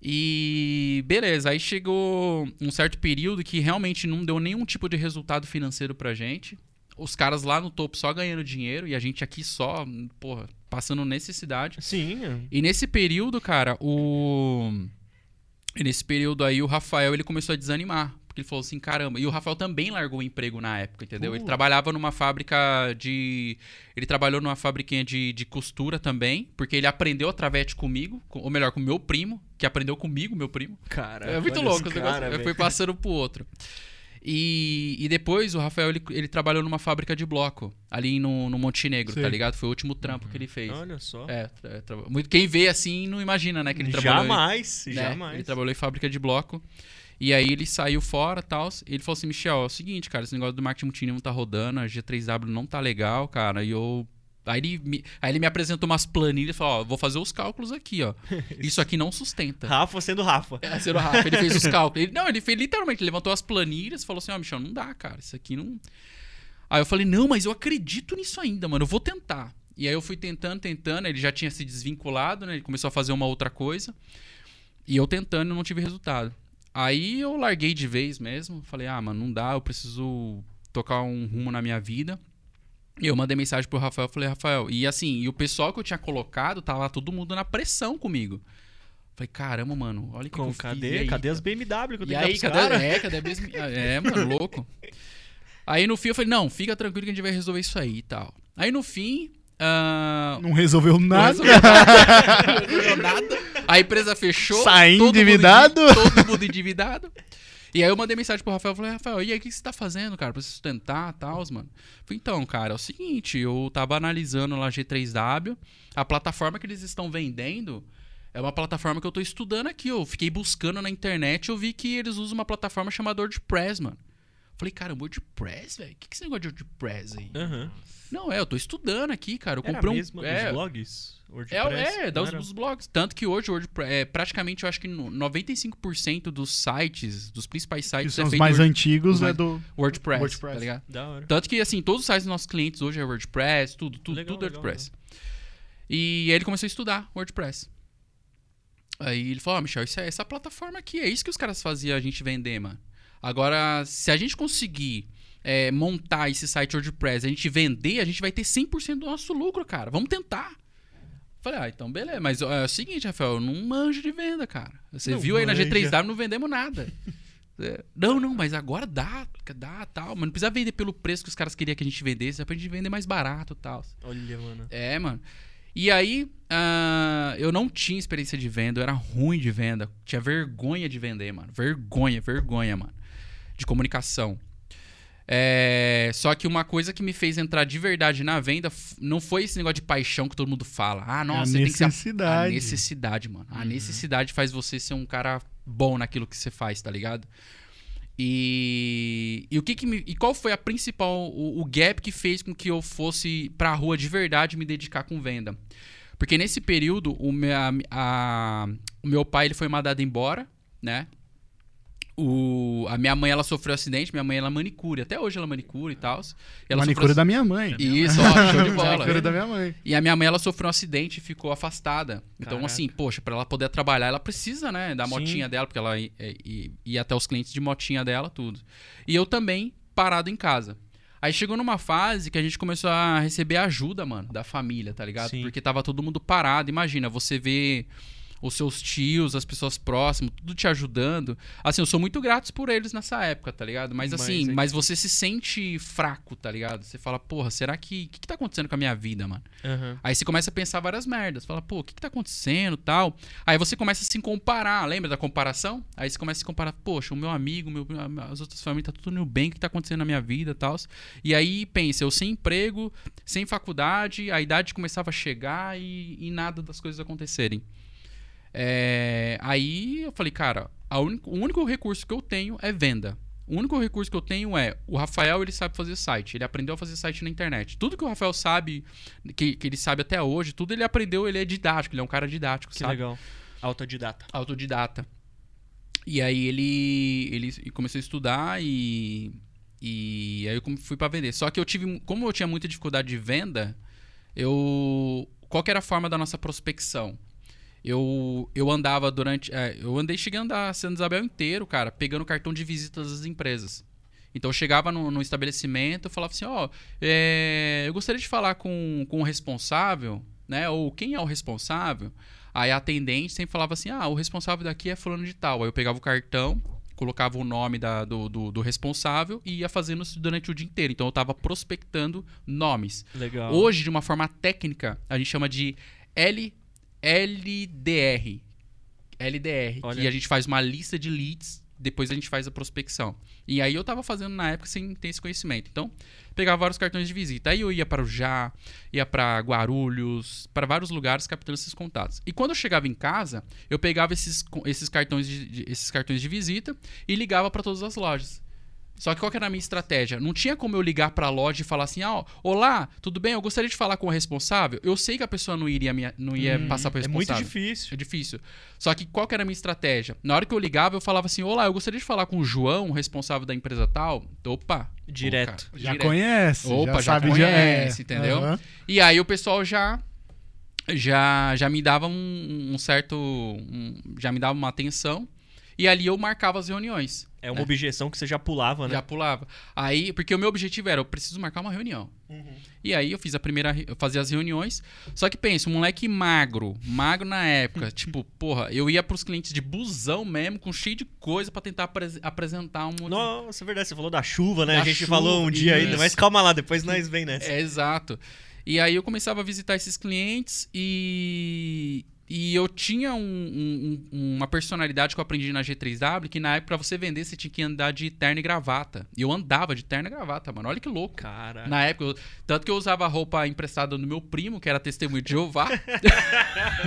E beleza, aí chegou um certo período que realmente não deu nenhum tipo de resultado financeiro pra gente. Os caras lá no topo só ganhando dinheiro e a gente aqui só, porra, passando necessidade. Sim. é. E nesse período, cara, o. E nesse período aí, o Rafael ele começou a desanimar. Porque ele falou assim: caramba. E o Rafael também largou o emprego na época, entendeu? Ele Uh. trabalhava numa fábrica de. Ele trabalhou numa fabriquinha de, de costura também. Porque ele aprendeu a travete comigo. com- Ou melhor, com meu primo, que aprendeu comigo, meu primo. Cara, É muito louco esse cara, Eu fui passando pro outro. E, e depois o Rafael ele, ele trabalhou numa fábrica de bloco, ali no, no Montenegro, Sei. tá ligado? Foi o último trampo que ele fez. Olha só. É, muito quem vê assim não imagina, né, que ele trabalhou. em- jamais, né, jamais. Ele trabalhou em fábrica de bloco. E aí ele saiu fora, tal, e ele falou assim: "Michel, é o seguinte, cara, esse negócio do marketing multinível não tá rodando, a G3W não tá legal, cara". E eu Aí ele, me, aí ele me apresentou umas planilhas e falou: Ó, vou fazer os cálculos aqui, ó. Isso aqui não sustenta. Rafa sendo Rafa. É, sendo Rafa, ele fez os cálculos. Ele- não, ele fez literalmente, ele levantou as planilhas e falou assim: Ó, Michel, não dá, cara, isso aqui não. Aí eu falei: Não, mas eu acredito nisso ainda, mano, eu vou tentar. E aí eu fui tentando, tentando, ele já tinha se desvinculado, né? Ele começou a fazer uma outra coisa. E eu tentando e não tive resultado. Aí eu larguei de vez mesmo. Falei, ah, mano, não dá, eu preciso tocar um rumo na minha vida. E eu mandei mensagem pro Rafael, falei, Rafael, e assim, e o pessoal que eu tinha colocado, tava lá todo mundo na pressão comigo. Falei, caramba, mano, olha o que, que Com, eu fiz. cadê, E aí, cadê as BMW que eu e tenho que aí, cadê, é, cadê a mesma... É, mano, louco. Aí no fim eu falei, não, fica tranquilo que a gente vai resolver isso aí e tal. Aí no fim, ah, Não resolveu não nada. resolveu nada. Não resolveu nada. A empresa fechou. Sai todo mundo endividado. endi- Todo mundo endividado. E aí eu mandei mensagem pro Rafael, falei, Rafael, e aí o que você tá fazendo, cara, pra se sustentar e tal, mano? Falei, então, cara, é o seguinte, eu tava analisando lá G3W, a plataforma que eles estão vendendo é uma plataforma que eu tô estudando aqui, eu fiquei buscando na internet, eu vi que eles usam uma plataforma chamada WordPress, mano. Falei, cara, WordPress, velho? O que, que é esse negócio de WordPress aí? Aham. Não, é, eu tô estudando aqui, cara. Eu Era comprei um. mesmo é, dos blogs? é, WordPress? é, dá Não os, os blogs. Tanto que hoje o WordPress, é, praticamente, eu acho que no- 95% dos sites, dos principais Que sites, são é os mais Word- antigos, os né? mais- Do... WordPress, WordPress. tá ligado? Da hora. Tanto que, assim, todos os sites dos nossos clientes hoje é WordPress, tudo, tudo, Legal, tudo legal, WordPress. E aí ele começou a estudar WordPress. Aí ele falou, ó, Michel, isso é essa plataforma aqui, é isso que os caras faziam a gente vender, mano. Agora, se a gente conseguir é, montar esse site WordPress, a gente vender, a gente vai ter 100% do nosso lucro, cara. Vamos tentar. Falei, ah, então beleza. Mas ó, é o seguinte, Rafael, eu não manjo de venda, cara. Você Não viu aí na manja. G3W, não vendemos nada. É, Não, não, mas agora dá, dá, tal. Mas não precisa vender pelo preço que os caras queriam que a gente vendesse, dá pra gente vender mais barato e tal. Olha, mano. É, mano. E aí, ah, eu não tinha experiência de venda, eu era ruim de venda. Tinha vergonha de vender, mano. Vergonha, vergonha, mano. De comunicação. É, só que uma coisa que me fez entrar de verdade na venda não foi esse negócio de paixão que todo mundo fala. Ah, nossa, a você tem que ser a necessidade. a necessidade, mano. Uhum. A necessidade faz você ser um cara bom naquilo que você faz, tá ligado? E, e o que, que me, e qual foi a principal o, o gap que fez com que eu fosse pra rua de verdade me dedicar com venda? Porque nesse período o, minha, a- o meu pai ele foi mandado embora, né? O, a minha mãe ela sofreu acidente, minha mãe ela é manicure, até hoje ela é manicure e tal. Manicure da minha mãe. Isso, ó, show de bola. Manicure da minha mãe. E a minha mãe, ela sofreu um acidente e ficou afastada. Então, Caraca. assim, poxa, pra ela poder trabalhar, ela precisa, né, da Sim. motinha dela, porque ela i- i- ia até os clientes de motinha dela, tudo. E eu também, parado em casa. Aí chegou numa fase que a gente começou a receber ajuda, mano, da família, tá ligado? Sim. Porque tava todo mundo parado. Imagina, você vê os seus tios, as pessoas próximas, tudo te ajudando. Assim, eu sou muito grato por eles nessa época, tá ligado? Mas Mas assim, é que- mas você se sente fraco, tá ligado? Você fala, porra, será que. O que, que tá acontecendo com a minha vida, mano? Aham. Aí você começa a pensar várias merdas. Fala, pô, o que, que tá acontecendo tal? Aí você começa a se comparar. Lembra da comparação? Aí você começa a se comparar, poxa, o meu amigo, meu, as outras famílias, tá tudo indo bem, o que tá acontecendo na minha vida e tal. E aí pensa, eu sem emprego, sem faculdade, a idade começava a chegar e, e nada das coisas acontecerem. É, aí eu falei, cara, o único recurso que eu tenho é venda. O único recurso que eu tenho é o Rafael, ele sabe fazer site. Ele aprendeu a fazer site na internet. Tudo que o Rafael sabe, que, que ele sabe até hoje, tudo ele aprendeu, ele é didático, ele é um cara didático, Que sabe? legal. Autodidata. Autodidata. E aí ele, ele começou a estudar e, e aí eu fui pra vender. Só que eu tive, como eu tinha muita dificuldade de venda, eu qual era a forma da nossa prospecção? Eu, eu andava durante. é, eu andei chegando a Santa Isabel inteiro, cara, pegando cartão de visitas das empresas. Então eu chegava no, no estabelecimento eu falava assim, ó, é, eu gostaria de falar com, com o responsável, né? Ou quem é o responsável? Aí a atendente sempre falava assim, ah, o responsável daqui é fulano de tal. Aí eu pegava o cartão, colocava o nome da- do, do, do responsável e ia fazendo isso durante o dia inteiro. Então eu tava prospectando nomes. Legal. Hoje, de uma forma técnica, a gente chama de L, LDR. LDR. Olha. Que a gente faz uma lista de leads, depois a gente faz a prospecção. E aí eu tava fazendo na época sem ter esse conhecimento. Então, pegava vários cartões de visita. Aí eu ia para o Já, ia para Guarulhos, para vários lugares captando esses contatos. E quando eu chegava em casa, eu pegava esses, esses, cartões, de, de- esses cartões de visita e ligava para todas as lojas. Só que qual que era a minha estratégia? Não tinha como eu ligar pra loja e falar assim: ah, olá, tudo bem? Eu gostaria de falar com o responsável. Eu sei que a pessoa não iria, me- não ia passar pro É muito responsável. difícil. É difícil. Só que qual que era a minha estratégia? Na hora que eu ligava, eu falava assim: Olá, eu gostaria de falar com o João, responsável da empresa tal. Opa. Direto. Cara, Já direto. conhece. Opa, já já sabe conhece, de... entendeu? Aham. E aí o pessoal já já já me dava um, um certo um- já me dava uma atenção e ali eu marcava as reuniões. É uma objeção que você já pulava, né? Já pulava. Aí, porque o meu objetivo era, eu preciso marcar uma reunião. E aí eu fiz a primeira, eu fazia as reuniões. Só que pensa, um moleque magro, magro na época, tipo, porra, eu ia pros clientes de busão mesmo, com cheio de coisa pra tentar apres- apresentar um Nossa, é verdade. Você falou da chuva, né? Da a gente chuva, falou um dia ainda, mas calma lá, depois nós vem nessa. É, exato. E aí eu começava a visitar esses clientes e, e eu tinha um- um- um- uma personalidade que eu aprendi na G3W, que na época pra você vender você tinha que andar de terno e gravata. E eu andava de terno e gravata, mano. Olha que louco. Cara. Na época, eu- tanto que eu usava roupa emprestada do meu primo, que era testemunho de Jeová.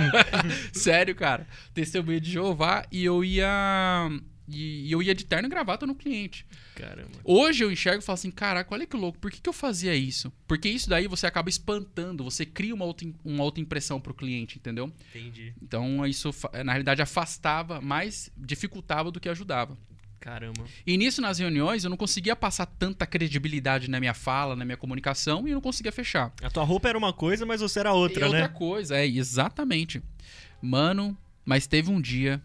Sério, cara. Testemunho de Jeová. E eu ia. E eu ia de terno e gravata no cliente. Caramba. Hoje eu enxergo e falo assim: caraca, olha que louco, por que, que eu fazia isso? Porque isso daí você acaba espantando, você cria uma outra, uma outra impressão pro cliente, entendeu? Entendi. Então isso, na realidade, afastava, mais dificultava do que ajudava. Caramba. E nisso, nas reuniões, eu não conseguia passar tanta credibilidade na minha fala, na minha comunicação, e eu não conseguia fechar. A tua roupa era uma coisa, mas você era outra, e né? outra coisa, é, exatamente. Mano, mas teve um dia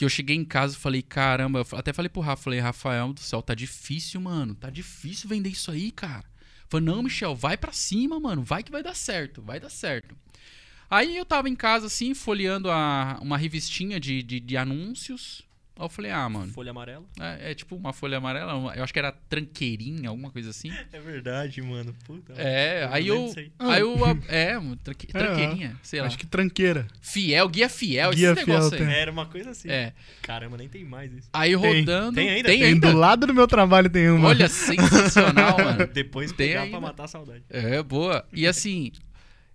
que eu cheguei em casa e falei, caramba, eu até falei pro Rafa, falei, Rafael do céu, tá difícil, mano. Tá difícil vender isso aí, cara. Falei, não, Michel, vai pra cima, mano. Vai que vai dar certo, vai dar certo. Aí eu tava em casa, assim, folheando a- uma revistinha de, de, de anúncios. Aí eu falei, ah, mano, Folha amarela. é, é tipo uma folha amarela, eu acho que era tranqueirinha, alguma coisa assim. É verdade, mano. Puta. É, aí eu. aí. Aí eu. É, tranque- tranqueirinha, sei lá. Acho que tranqueira. Fiel, guia fiel, Guia esse negócio fiel, aí. Era uma coisa assim. É. Caramba, nem tem mais isso. Aí Tem. rodando. Tem ainda? Tem Tem ainda. do lado do meu trabalho tem uma. Olha, sensacional, mano. Depois Tem pegar ainda. pra matar a saudade. É, boa. E assim,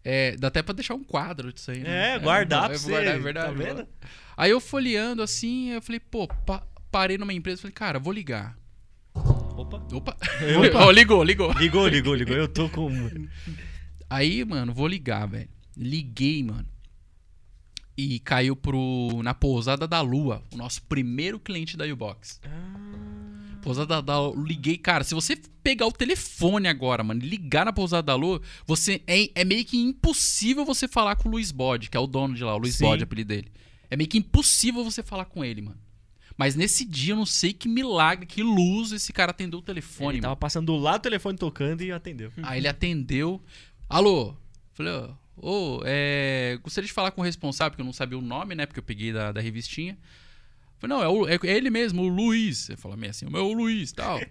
é, dá até pra deixar um quadro disso aí, né? É, guardar eu pra você. guardar, é verdade. Tá? Aí eu folheando assim, eu falei, pô, pa- parei numa empresa, falei, cara, vou ligar. Opa. Opa! Opa. Ó, ligou, ligou. Ligou, ligou, ligou. Eu tô com. Aí, mano, vou ligar, velho. Liguei, mano. E caiu pro, na pousada da Lua, o nosso primeiro cliente da U-Box. Pousada da Lua, liguei, cara. Se você pegar o telefone agora, mano, e ligar na Pousada da Lua, você é, é meio que impossível você falar com o Luiz Bode, que é o dono de lá, o Luiz Sim. Bode, é o apelido dele. É meio que impossível você falar com ele, mano. Mas nesse dia, eu não sei que milagre, que luz esse cara atendeu o telefone, Ele tava mano. passando do lado do telefone tocando e atendeu. Aí ele atendeu. Alô? Falei, ô, é, gostaria de falar com o responsável, porque eu não sabia o nome, né? Porque eu peguei da, da revistinha. Falei, não, é, o- é ele mesmo, o Luiz. Eu falei meio assim, o meu Luiz tal.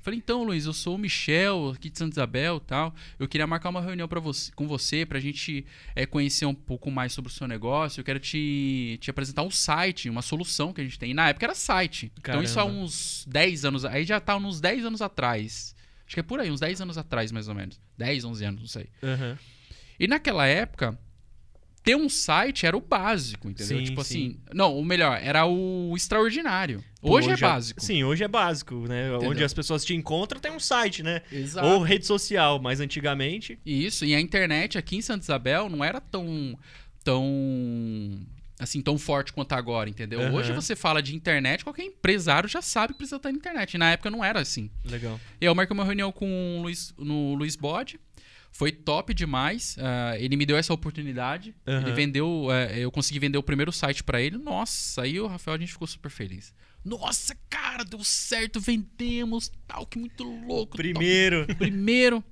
Falei, então, Luiz, eu sou o Michel, aqui de Santa Isabel tal. Eu queria marcar uma reunião pra você, com você pra gente é, conhecer um pouco mais sobre o seu negócio. Eu quero te, te apresentar um site, uma solução que a gente tem. E na época era site. Então isso há Caramba. uns 10 anos. Aí já tá uns 10 anos atrás. Acho que é por aí, uns 10 anos atrás, mais ou menos. 10, 11 anos, não sei. Aham. E naquela época, ter um site era o básico, entendeu? Sim, tipo sim. assim. Não, o melhor, era o extraordinário. Hoje, é básico. Sim, hoje é básico, né? Entendeu? Onde as pessoas te encontram tem um site, né? Exato. Ou rede social, mas antigamente. Isso, e a internet aqui em Santa Isabel não era tão. tão. assim, tão forte quanto agora, entendeu? Aham. Hoje você fala de internet, qualquer empresário já sabe que precisa estar na internet. E na época não era assim. Legal. Eu marquei uma reunião com o Luiz, no Luiz Bode. Foi top demais. ah, ele me deu essa oportunidade. Aham. Ele vendeu. eh, eu consegui vender o primeiro site pra ele. Nossa, aí o Rafael a gente ficou super feliz. Nossa, cara, deu certo, vendemos, tal, que muito louco. Primeiro. primeiro.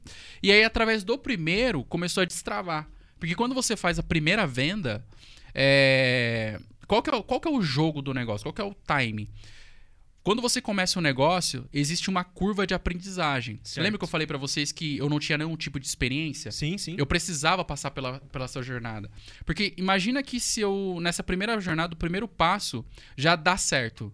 E aí, através do primeiro, começou a destravar. Porque quando você faz a primeira venda, é, qual, que é, o- qual que é o jogo do negócio? Qual que é o time? Quando você começa um negócio, existe uma curva de aprendizagem. Certo. lembra que eu falei pra vocês que eu não tinha nenhum tipo de experiência? Sim, sim. Eu precisava passar pela, pela essa jornada. Porque imagina que se eu, nessa primeira jornada, o primeiro passo já dá certo.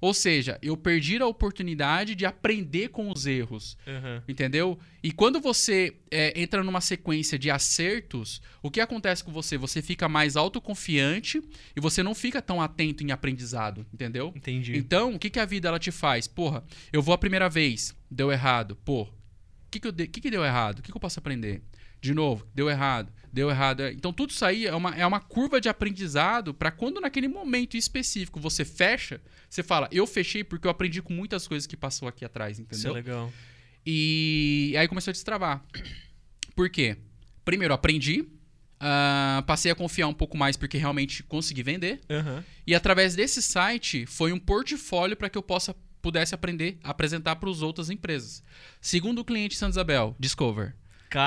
Ou seja, eu perdi a oportunidade de aprender com os erros. Aham. Entendeu? E quando você é, entra numa sequência de acertos, o que acontece com você? Você fica mais autoconfiante e você não fica tão atento em aprendizado, entendeu? Entendi. Então, o que, que a vida ela te faz? Porra, eu vou a primeira vez, deu errado. Pô, o que, que, de- que, que deu errado? O que, que eu posso aprender? De novo, deu errado, deu errado. Então, tudo isso aí é uma, é uma curva de aprendizado para quando naquele momento específico você fecha, você fala, eu fechei porque eu aprendi com muitas coisas que passou aqui atrás, Isso é entendeu? legal. E aí começou a destravar. Por quê? Primeiro, aprendi. ah, passei a confiar um pouco mais porque realmente consegui vender. Aham. E através desse site foi um portfólio para que eu possa pudesse aprender a apresentar para as outras empresas. Segundo o cliente Santa Isabel, Discover.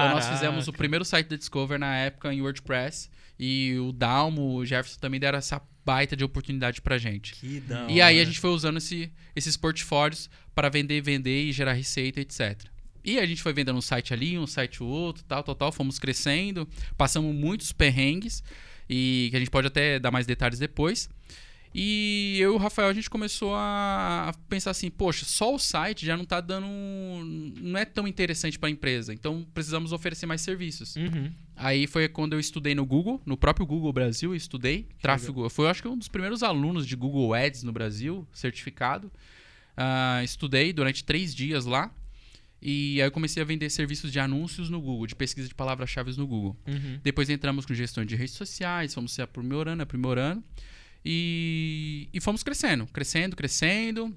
Então nós fizemos o primeiro site da Discover na época em WordPress e o Dalmo, o Jefferson também deram essa baita de oportunidade pra gente. Que da E aí a gente foi usando esse- esses portfólios para vender, vender e gerar receita, etc. E a gente foi vendendo um site ali, um site outro, tal, tal, tal. Fomos crescendo, passamos muitos perrengues e que a gente pode até dar mais detalhes depois. E eu e o Rafael a gente começou a pensar assim, poxa, só o site já não tá dando, não é tão interessante para a empresa. Então precisamos oferecer mais serviços. Uhum. Aí foi quando eu estudei no Google, no próprio Google Brasil, eu estudei tráfego. Eu fui, acho que um dos primeiros alunos de Google Ads no Brasil, certificado. Ah, estudei durante três dias lá. E aí eu comecei a vender serviços de anúncios no Google, de pesquisa de palavras-chave no Google. Uhum. Depois entramos com gestão de redes sociais, fomos se aprimorando, aprimorando. E, e fomos crescendo, crescendo, crescendo.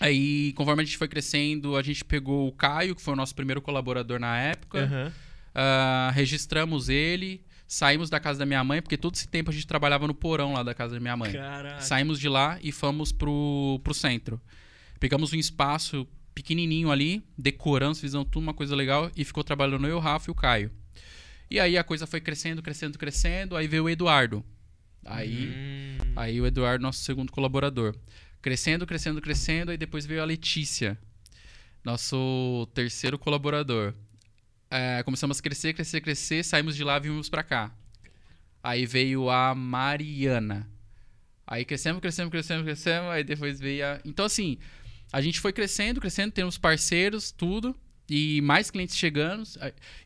Aí, conforme a gente foi crescendo, a gente pegou o Caio, que foi o nosso primeiro colaborador na época. Aham. Ah, registramos ele, saímos da casa da minha mãe, porque todo esse tempo a gente trabalhava no porão lá da casa da minha mãe. Caraca. Saímos de lá e fomos pro, pro centro. Pegamos um espaço pequenininho ali, decoramos, fizemos tudo uma coisa legal e ficou trabalhando eu, o Rafa e o Caio. E aí a coisa foi crescendo, crescendo, crescendo. Aí veio o Eduardo. Aí, Hum. aí o Eduardo, nosso segundo colaborador. Crescendo, crescendo, crescendo, aí depois veio a Letícia, nosso terceiro colaborador. É, começamos a crescer, crescer, crescer, saímos de lá e vimos pra cá. Aí veio a Mariana. Aí crescemos, crescemos, crescemos, crescemos, aí depois veio a... Então, assim, a gente foi crescendo, crescendo, temos parceiros, tudo, e mais clientes chegando.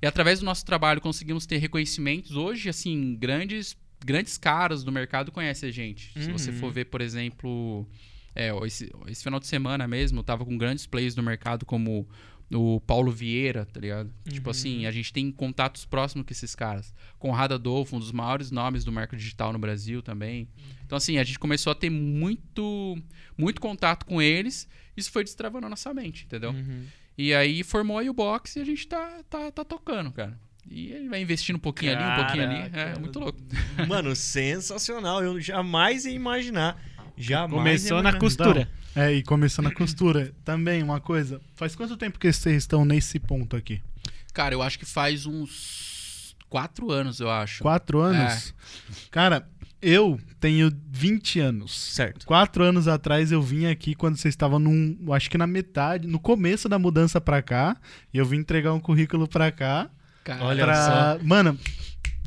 E através do nosso trabalho conseguimos ter reconhecimentos. Hoje, assim, grandes, grandes caras do mercado conhecem a gente. Se você Uhum. for ver, por exemplo, é, esse, esse final de semana mesmo, eu tava com grandes players do mercado como o Paulo Vieira, tá ligado? Tipo Uhum. assim, a gente tem contatos próximos com esses caras. Conrado Adolfo, um dos maiores nomes do marketing digital no Brasil também. Então, assim, a gente começou a ter muito, muito contato com eles. Isso foi destravando a nossa mente, entendeu? Uhum. E aí formou aí o box e a gente tá, tá, tá tocando, cara. E ele vai investindo um pouquinho ali, um pouquinho ali. É, Caraca. muito louco. Mano, sensacional. Eu jamais ia imaginar. Jamais Começou ia na imaginar. costura. É, e começando a costura. Também, uma coisa. Faz quanto tempo que vocês estão nesse ponto aqui? Cara, eu acho que faz uns quatro anos, eu acho. Quatro anos? Cara, eu tenho 20 anos. Certo. Quatro anos atrás eu vim aqui quando vocês estavam num. Acho que na metade, no começo da mudança pra cá. E eu vim entregar um currículo pra cá. Cara, Olha pra- Mano,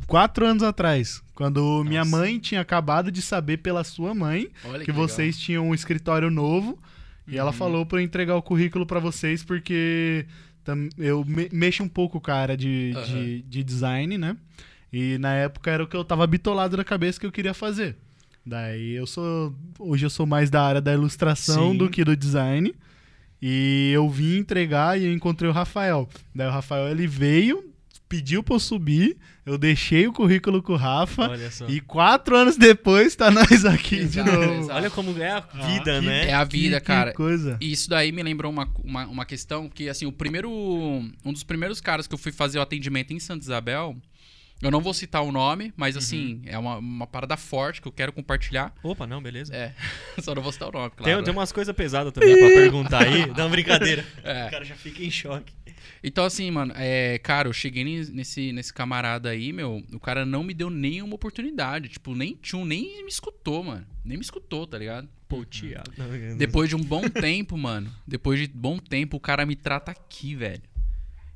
quatro anos atrás. Quando minha Nossa. mãe tinha acabado de saber pela sua mãe olha que, que, legal. vocês tinham um escritório novo. E ela Uhum. falou pra eu entregar o currículo pra vocês porque eu me- mexo um pouco com a área de, Aham. de, de design, né? E na época era o que eu tava bitolado na cabeça que eu queria fazer. Daí eu sou. Hoje eu sou mais da área da ilustração Sim. do que do design. E eu vim entregar e eu encontrei o Rafael. Daí o Rafael ele veio, pediu pra eu subir, eu deixei o currículo com o Rafa. E quatro anos depois tá nós aqui Exato, de novo. exato. Olha como é a vida, que- né? É a vida, Que- cara. Que coisa. E isso daí me lembrou uma, uma, uma questão que, assim, o primeiro. Um dos primeiros caras que eu fui fazer o atendimento em Santa Isabel. Eu não vou citar o nome, mas assim, é uma, uma parada forte que eu quero compartilhar. Opa, não, beleza. É, só não vou citar o nome, Tem, claro. tem umas coisas pesadas também pra perguntar aí. Dá uma brincadeira. É. O cara já fica em choque. Então, assim, mano, é, cara, eu cheguei nesse, nesse camarada aí, meu, o cara não me deu nenhuma oportunidade. Tipo, nem tchum, nem me escutou, mano. Nem me escutou, tá ligado? Pô, Thiago. Depois de um bom tempo, mano. Depois de bom tempo, o cara me trata aqui, velho.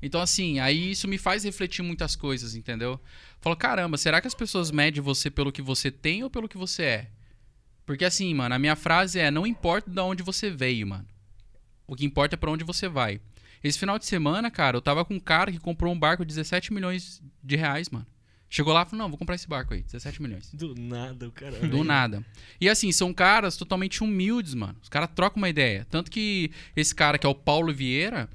Então, assim, aí isso me faz refletir muitas coisas, entendeu? Falo, caramba, será que as pessoas medem você pelo que você tem ou pelo que você é? Porque, assim, mano, a minha frase é: não importa de onde você veio, mano. O que importa é pra onde você vai. Esse final de semana, cara, eu tava com um cara que comprou um barco de 17 milhões de reais, mano. Chegou lá e falou: não, vou comprar esse barco aí, 17 milhões. Do nada, o cara. Do nada. E assim, são caras totalmente humildes, mano. Os caras trocam uma ideia. Tanto que esse cara, que é o Paulo Vieira,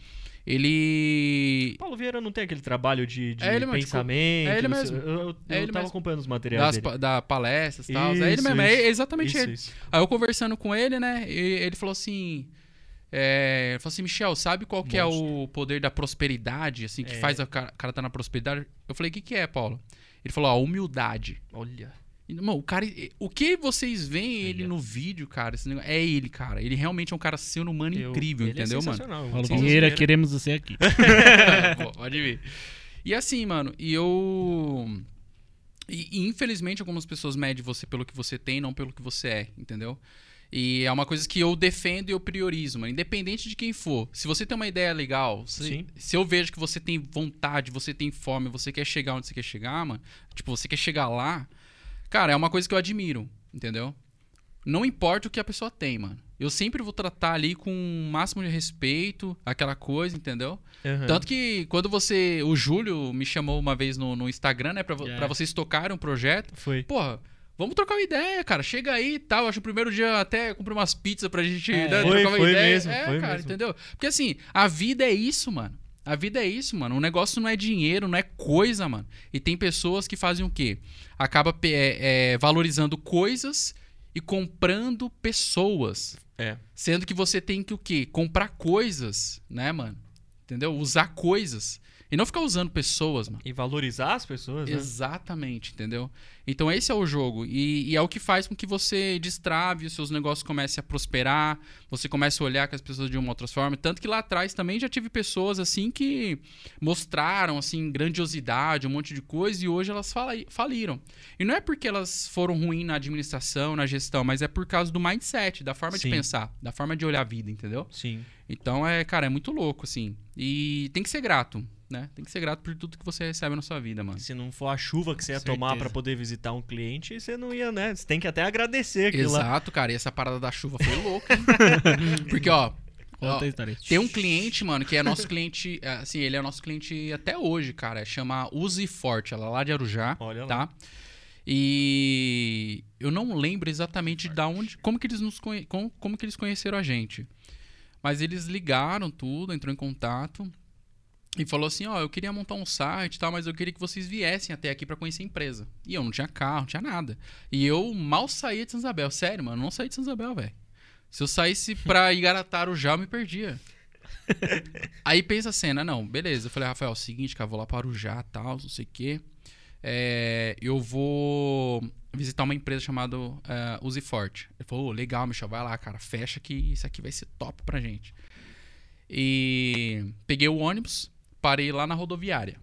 ele. Paulo Vieira não tem aquele trabalho de, de É ele mesmo, pensamento. é ele mesmo. Eu, eu, É eu ele tava mesmo. acompanhando os materiais Das, da palestras e tal. É ele Isso, mesmo, é isso. exatamente Isso, ele. isso. Aí eu conversando com ele, né? Ele falou assim. É, falou assim, Michel, sabe qual que é o poder da prosperidade, assim, que É. faz o cara, cara tá na prosperidade? Eu falei, o que, que é, Paulo? Ele falou, ó, humildade. Olha. Mano, o cara. O que vocês veem ele no vídeo, cara? esse negócio- é ele, cara. Ele realmente é um cara ser humano Eu- incrível, ele é entendeu, mano? sensacional. Paulo Paulo Vieira, queremos você aqui. Pô, Pode vir. E assim, mano, e eu. E, e, infelizmente algumas pessoas medem você pelo que você tem, não pelo que você é, entendeu? E é uma coisa que eu defendo e eu priorizo, mano. Independente de quem for. Se você tem uma ideia legal, se, se eu vejo que você tem vontade, você tem fome, você quer chegar onde você quer chegar, mano. Tipo, você quer chegar lá. Cara, é uma coisa que eu admiro, entendeu? Não importa o que a pessoa tem, mano. Eu sempre vou tratar ali com o máximo de respeito, aquela coisa, entendeu? Aham. Tanto que quando você. O Júlio me chamou uma vez no, no Instagram, né? Pra, vo- É. pra vocês tocarem um projeto. Foi. Porra, vamos trocar uma ideia, cara. Chega aí e tal. Acho que o primeiro dia até comprei umas pizzas pra gente É, né, foi, trocar uma foi ideia. mesmo, é, foi cara, mesmo. entendeu? Porque assim, a vida é isso, mano. A vida é isso, mano. O negócio não é dinheiro, não é coisa, mano. E tem pessoas que fazem o quê? Acaba é, é, valorizando coisas e comprando pessoas. É. Sendo que você tem que o quê? Comprar coisas, né, mano? entendeu? Usar coisas. E não ficar usando pessoas, mano. E valorizar as pessoas, né? Exatamente, entendeu? Então esse é o jogo. E, e é o que faz com que você destrave, os seus negócios comecem a prosperar, você comece a olhar com as pessoas de uma outra forma. Tanto que lá atrás também já tive pessoas assim que mostraram assim grandiosidade, um monte de coisa, e hoje elas fali- faliram. E não é porque elas foram ruins na administração, na gestão, mas é por causa do mindset, da forma Sim. de pensar, da forma de olhar a vida, entendeu? Sim. Então é, cara, é muito louco, assim. E tem que ser grato, né? Tem que ser grato por tudo que você recebe na sua vida, mano. Se não for a chuva que você ia Certeza. tomar pra poder visitar um cliente, você não ia, né? Você tem que até agradecer aquilo lá. Exato, cara. E essa parada da chuva foi louca. hein? Porque, ó, ó, tem um cliente, mano, que é nosso cliente, é, assim, ele é nosso cliente até hoje, cara. Chama Use Forte, ela é lá de Arujá, Olha lá. tá? E eu não lembro exatamente da onde, como que eles nos conhe- como, como que eles conheceram a gente. Mas eles ligaram tudo, entrou em contato e falou assim, ó, eu queria montar um site e tal, mas eu queria que vocês viessem até aqui pra conhecer a empresa. E eu não tinha carro, não tinha nada. E eu mal saía de São Isabel, sério, mano, eu não saí de São Isabel, velho. Se eu saísse pra Igarataro já, eu me perdia. Aí pensa a cena, não, beleza. Eu falei, Rafael, é o seguinte, cara, vou lá para Arujá, tal, não sei o quê. É, eu vou visitar uma empresa chamada é, Use Forte. Ele falou, "Ô, legal, Michel, vai lá, cara, fecha que isso aqui vai ser top pra gente. E peguei o ônibus, parei lá na rodoviária.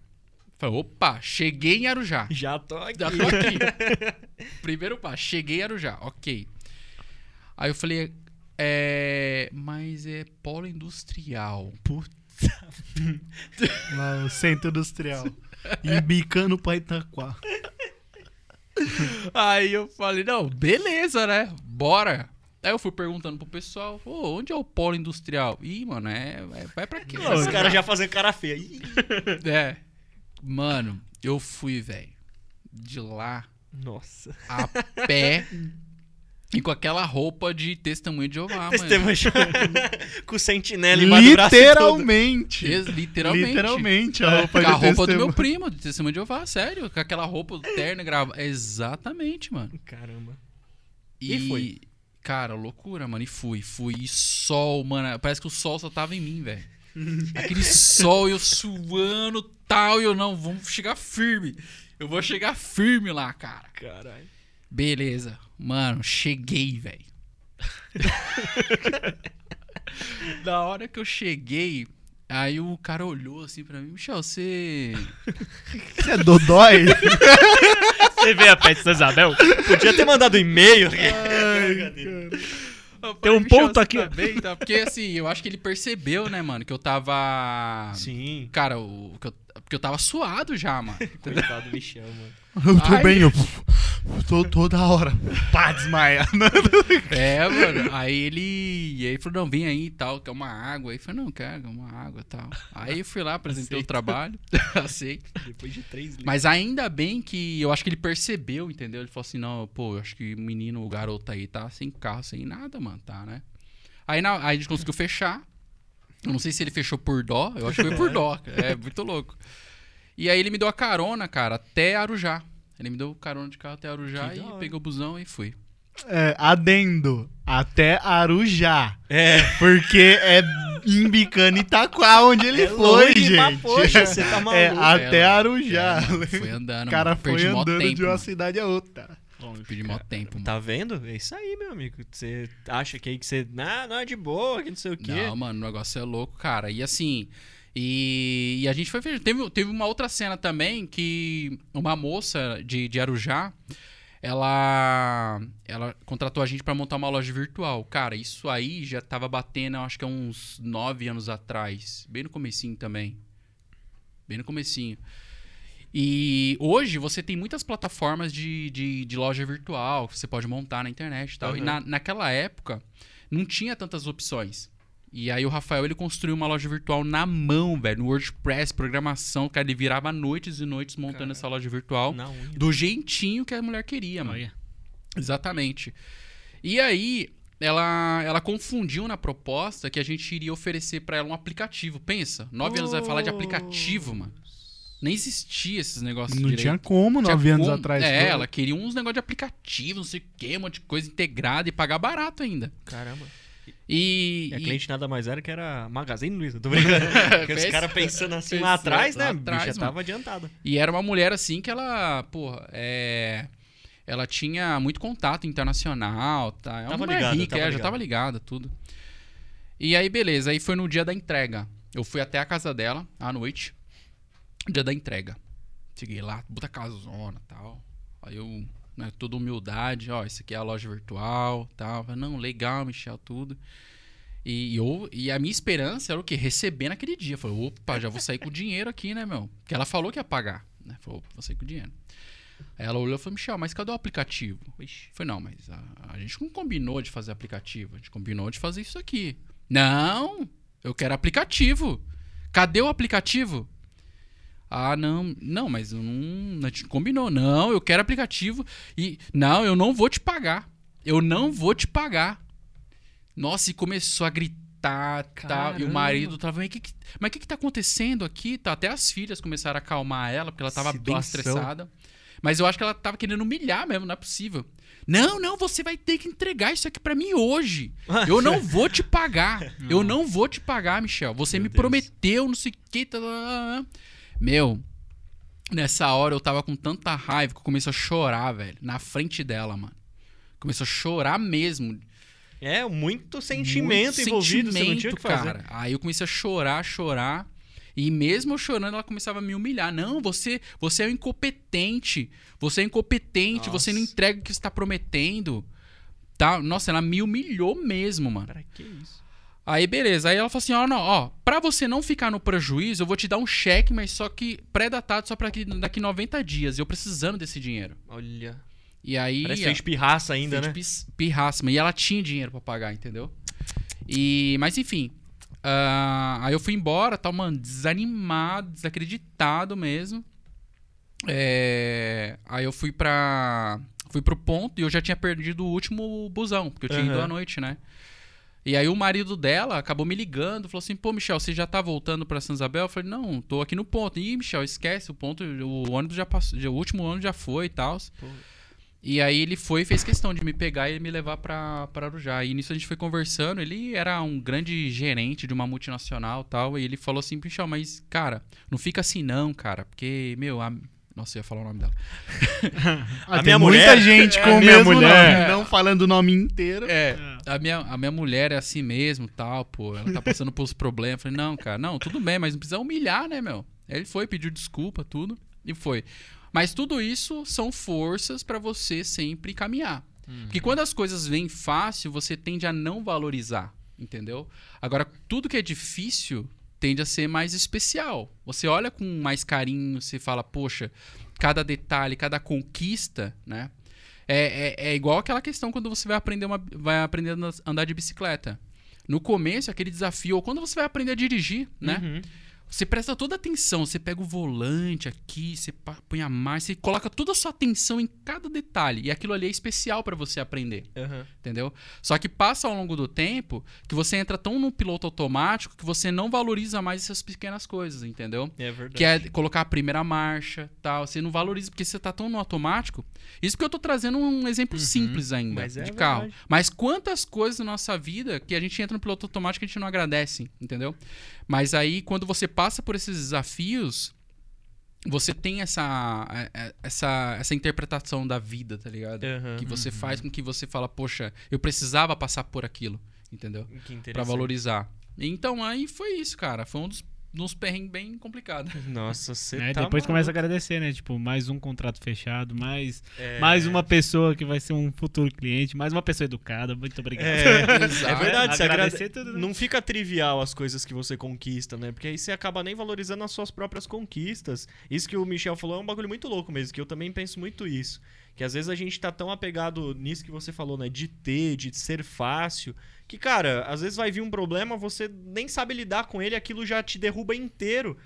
Falei, opa, cheguei em Arujá. Já tô aqui. Já tô aqui. Primeiro passo, cheguei em Arujá, ok. Aí eu falei, é, mas é polo industrial. Lá, o centro industrial. Embicando pra Itaquá. Aí eu falei, não, beleza, né? Bora. Aí eu fui perguntando pro pessoal, "Ô, onde é o polo industrial? Ih, mano, é, é- vai pra quê? Os caras já fazem cara feia. Ih, É. Mano, eu fui, velho, de lá Nossa. a pé e com aquela roupa de testemunho de Jeová, mano. Testemunho. Com o sentinela embaixo do braço todo. Literalmente. Ex- Literalmente. Literalmente. A É, roupa com a de roupa do meu primo, de testemunho de Jeová, sério. Com aquela roupa terna grava. Exatamente, mano. Caramba. E, E foi? Cara, loucura, mano. E fui, fui. E sol, mano. Parece que o sol só tava em mim, velho. Aquele sol, eu suando tal. E eu não, vamos chegar firme. Eu vou chegar firme lá, cara. Caralho. Beleza. Mano, cheguei, velho. da hora que eu cheguei, aí o cara olhou assim pra mim, Michel, você. Você é dodói? Você vê a Pet São Isabel? Podia ter mandado e-mail. Eu Tem um "Michel, ponto aqui, tá ó." bem, tá? Porque assim, eu acho que ele percebeu, né, mano, que eu tava. Sim. Cara, o, que eu, porque eu tava suado já, mano. Coitado do Michel, mano. Eu tô Ai. bem, eu tô toda hora. Pá, desmaia. É, mano. Aí ele. E aí ele falou, não, vem aí e tal, quer uma água. Aí eu falei, não, quero uma água e tal. Aí eu fui lá, apresentei o Aceito. trabalho. Aceito. Depois de três litros. Mas ainda bem que eu acho que ele percebeu, entendeu? Ele falou assim, não, pô, eu acho que o menino, o garoto aí tá sem carro, sem nada, mano, tá, né? Aí, na- aí a gente conseguiu fechar. Eu não sei se ele fechou por dó, eu acho que foi por dó. cara. É muito louco. E aí ele me deu a carona, cara, até Arujá. Ele me deu carona de carro até Arujá Que e peguei o busão e fui. É, adendo. Até Arujá. É. Porque é embicando Itaquá onde ele É foi, longe, gente. mas, poxa, você tá maluco. É, até É, Arujá. É, fui andando, o cara mano. foi andando tempo, de uma mano. cidade a outra. Perdi mó tempo, mano. Tá vendo? É isso aí, meu amigo. Você acha que aí que você. Ah, não é de boa, que não sei o quê. Não, mano, o negócio é louco, cara. E assim. E, e a gente foi. ver- Teve, teve uma outra cena também que uma moça de, de Arujá. Ela, ela contratou a gente pra montar uma loja virtual. Cara, isso aí já tava batendo, eu acho que há uns nove anos atrás. Bem no comecinho também. Bem no comecinho. E hoje você tem muitas plataformas de, de, de loja virtual que você pode montar na internet e tal. E Aham. na, naquela época não tinha tantas opções. E aí o Rafael ele construiu uma loja virtual na mão, velho, no WordPress, programação, cara, ele virava noites e noites montando essa loja virtual do jeitinho que a mulher queria, mano. Olha. Exatamente. E aí, ela, ela confundiu na proposta que a gente iria oferecer pra ela um aplicativo. Pensa, nove anos vai falar de aplicativo, mano. Nem existia esses negócios Não direito. tinha como Tinha nove anos como- atrás. É, foi. ela queria uns negócios de aplicativo, não sei o quê, um monte de coisa integrada e pagar barato ainda. Caramba. E, E a e- cliente nada mais era que era Magazine Luiza. Tô brincando. Porque os caras pensando assim pensa lá atrás, lá né? atrás, bicha mano. tava adiantada. E era uma mulher assim que ela, porra, é. Ela tinha muito contato internacional, tá? É uma Tava mulher ligada, rica, tava é, já tava ligada, tudo. E aí, beleza, aí foi no dia da entrega. Eu fui até a casa dela à noite, dia da entrega. Cheguei lá, puta casona tal. Aí eu, né, toda humildade, ó, isso aqui é a loja virtual tal. Falei, Não, legal, Michel, tudo. E, eu, e a minha esperança era o quê? Receber naquele dia. Falei, opa, já vou sair com dinheiro aqui, né, meu? Porque ela falou que ia pagar. Né? Falou, vou sair com dinheiro. Aí ela olhou e falou, Michel, mas cadê o aplicativo? Eu falei, não, mas a, a gente não combinou de fazer aplicativo. A gente combinou de fazer isso aqui. Não, eu quero aplicativo. Cadê o aplicativo? Ah, não, não, mas eu não, a gente combinou. Não, eu quero aplicativo e não, eu não vou te pagar. Eu não vou te pagar. Nossa, e começou a gritar, tá? E o marido tava, mas o que, que, mas que que tá acontecendo aqui? Tá, até as filhas começaram a acalmar ela, porque ela tava bem estressada. Mas eu acho que ela tava querendo humilhar mesmo, não é possível. Não, não, você vai ter que entregar isso aqui pra mim hoje. Eu não vou te pagar. Eu não vou te pagar, Michel. Você Meu me Deus. prometeu, não sei o que. tá, tá, tá, tá. Meu, nessa hora eu tava com tanta raiva que eu comecei a chorar, velho. Na frente dela, mano. Começou a chorar mesmo. É, muito sentimento Muito envolvido, você não tinha o sentimento, que fazer. cara. Aí eu comecei a chorar, chorar. E mesmo eu chorando, ela começava a me humilhar. Não, você, você é um incompetente. Você é incompetente, você não Nossa. entrega o que você tá prometendo. Tá? Nossa, ela me humilhou mesmo, mano. Pra que isso? Aí, beleza. Aí ela falou assim: ó, não, ó, pra você não ficar no prejuízo, eu vou te dar um cheque, mas só que pré-datado só pra que daqui 90 dias. E eu precisando desse dinheiro. Olha. E aí. Parece que fez pirraça ainda, né? pirraça, mas e ela tinha dinheiro pra pagar, entendeu? E, mas enfim. ah, aí eu fui embora, tal, mano, desanimado, desacreditado mesmo. É, aí eu fui pra. Fui pro ponto e eu já tinha perdido o último busão, porque eu tinha ido Aham. à noite, né? E aí o marido dela acabou me ligando, falou assim, pô, Michel, você já tá voltando pra São Isabel? Eu falei, não, tô aqui no ponto. Ih, Michel, esquece, o ponto, o ônibus já passou, o último ônibus já foi e tal. E aí ele foi e fez questão de me pegar e me levar pra, pra Arujá. E nisso a gente foi conversando. Ele era um grande gerente de uma multinacional e tal. E ele falou assim, Pichão, mas, cara, não fica assim não, cara. Porque, meu, a... Nossa, eu ia falar o nome dela. Ah, A tem minha muita mulher- gente É com a o minha mesmo mulher. nome, não falando o nome inteiro. É, a minha, a minha mulher é assim mesmo, tal, pô. Ela tá passando por uns problemas. Eu falei, não, cara, não, tudo bem, mas não precisa humilhar, né, meu? Aí Ele foi, pediu desculpa, tudo, e foi. Mas tudo isso são forças pra você sempre caminhar. Porque quando as coisas vêm fácil, você tende a não valorizar, entendeu? Agora, tudo que é difícil tende a ser mais especial. Você olha com mais carinho, você fala, poxa, cada detalhe, cada conquista, né? É, é, é igual aquela questão quando você vai aprender, uma, vai aprender a andar de bicicleta. No começo, aquele desafio, ou quando você vai aprender a dirigir, né? Uhum. Você presta toda a atenção, você pega o volante aqui, você põe a marcha, você coloca toda a sua atenção em cada detalhe. E aquilo ali é especial pra você aprender, Uhum. entendeu? Só que passa ao longo do tempo que você entra tão no piloto automático que você não valoriza mais essas pequenas coisas, entendeu? É verdade. Que é colocar a primeira marcha, tal. Você não valoriza porque você tá tão no automático. Isso porque eu tô trazendo um exemplo simples ainda mas é de carro. verdade. Mas quantas coisas na nossa vida que a gente entra no piloto automático e a gente não agradece, entendeu? Mas aí quando você passa por esses desafios, você tem essa é, essa essa interpretação da vida, tá ligado? Aham. Que você faz com que você fala, poxa, eu precisava passar por aquilo, entendeu? Que interessante. Pra valorizar. Então aí foi isso, cara. Foi um dos, dos perrengues bem complicados. Nossa, você É, tá depois começa a maluco. agradecer, né? Tipo, mais um contrato fechado, mais, É. mais uma pessoa que vai ser um futuro cliente, mais uma pessoa educada. Muito obrigado. É, é verdade, você Agradecer agrade... tudo, né? não fica trivial as coisas que você conquista, né? Porque aí você acaba nem valorizando as suas próprias conquistas. Isso que o Michel falou é um bagulho muito louco mesmo, que eu também penso muito isso. Que às vezes a gente tá tão apegado nisso que você falou, né? De ter, de ser fácil, que, cara, às vezes vai vir um problema, você nem sabe lidar com ele, aquilo já te derruba inteiro.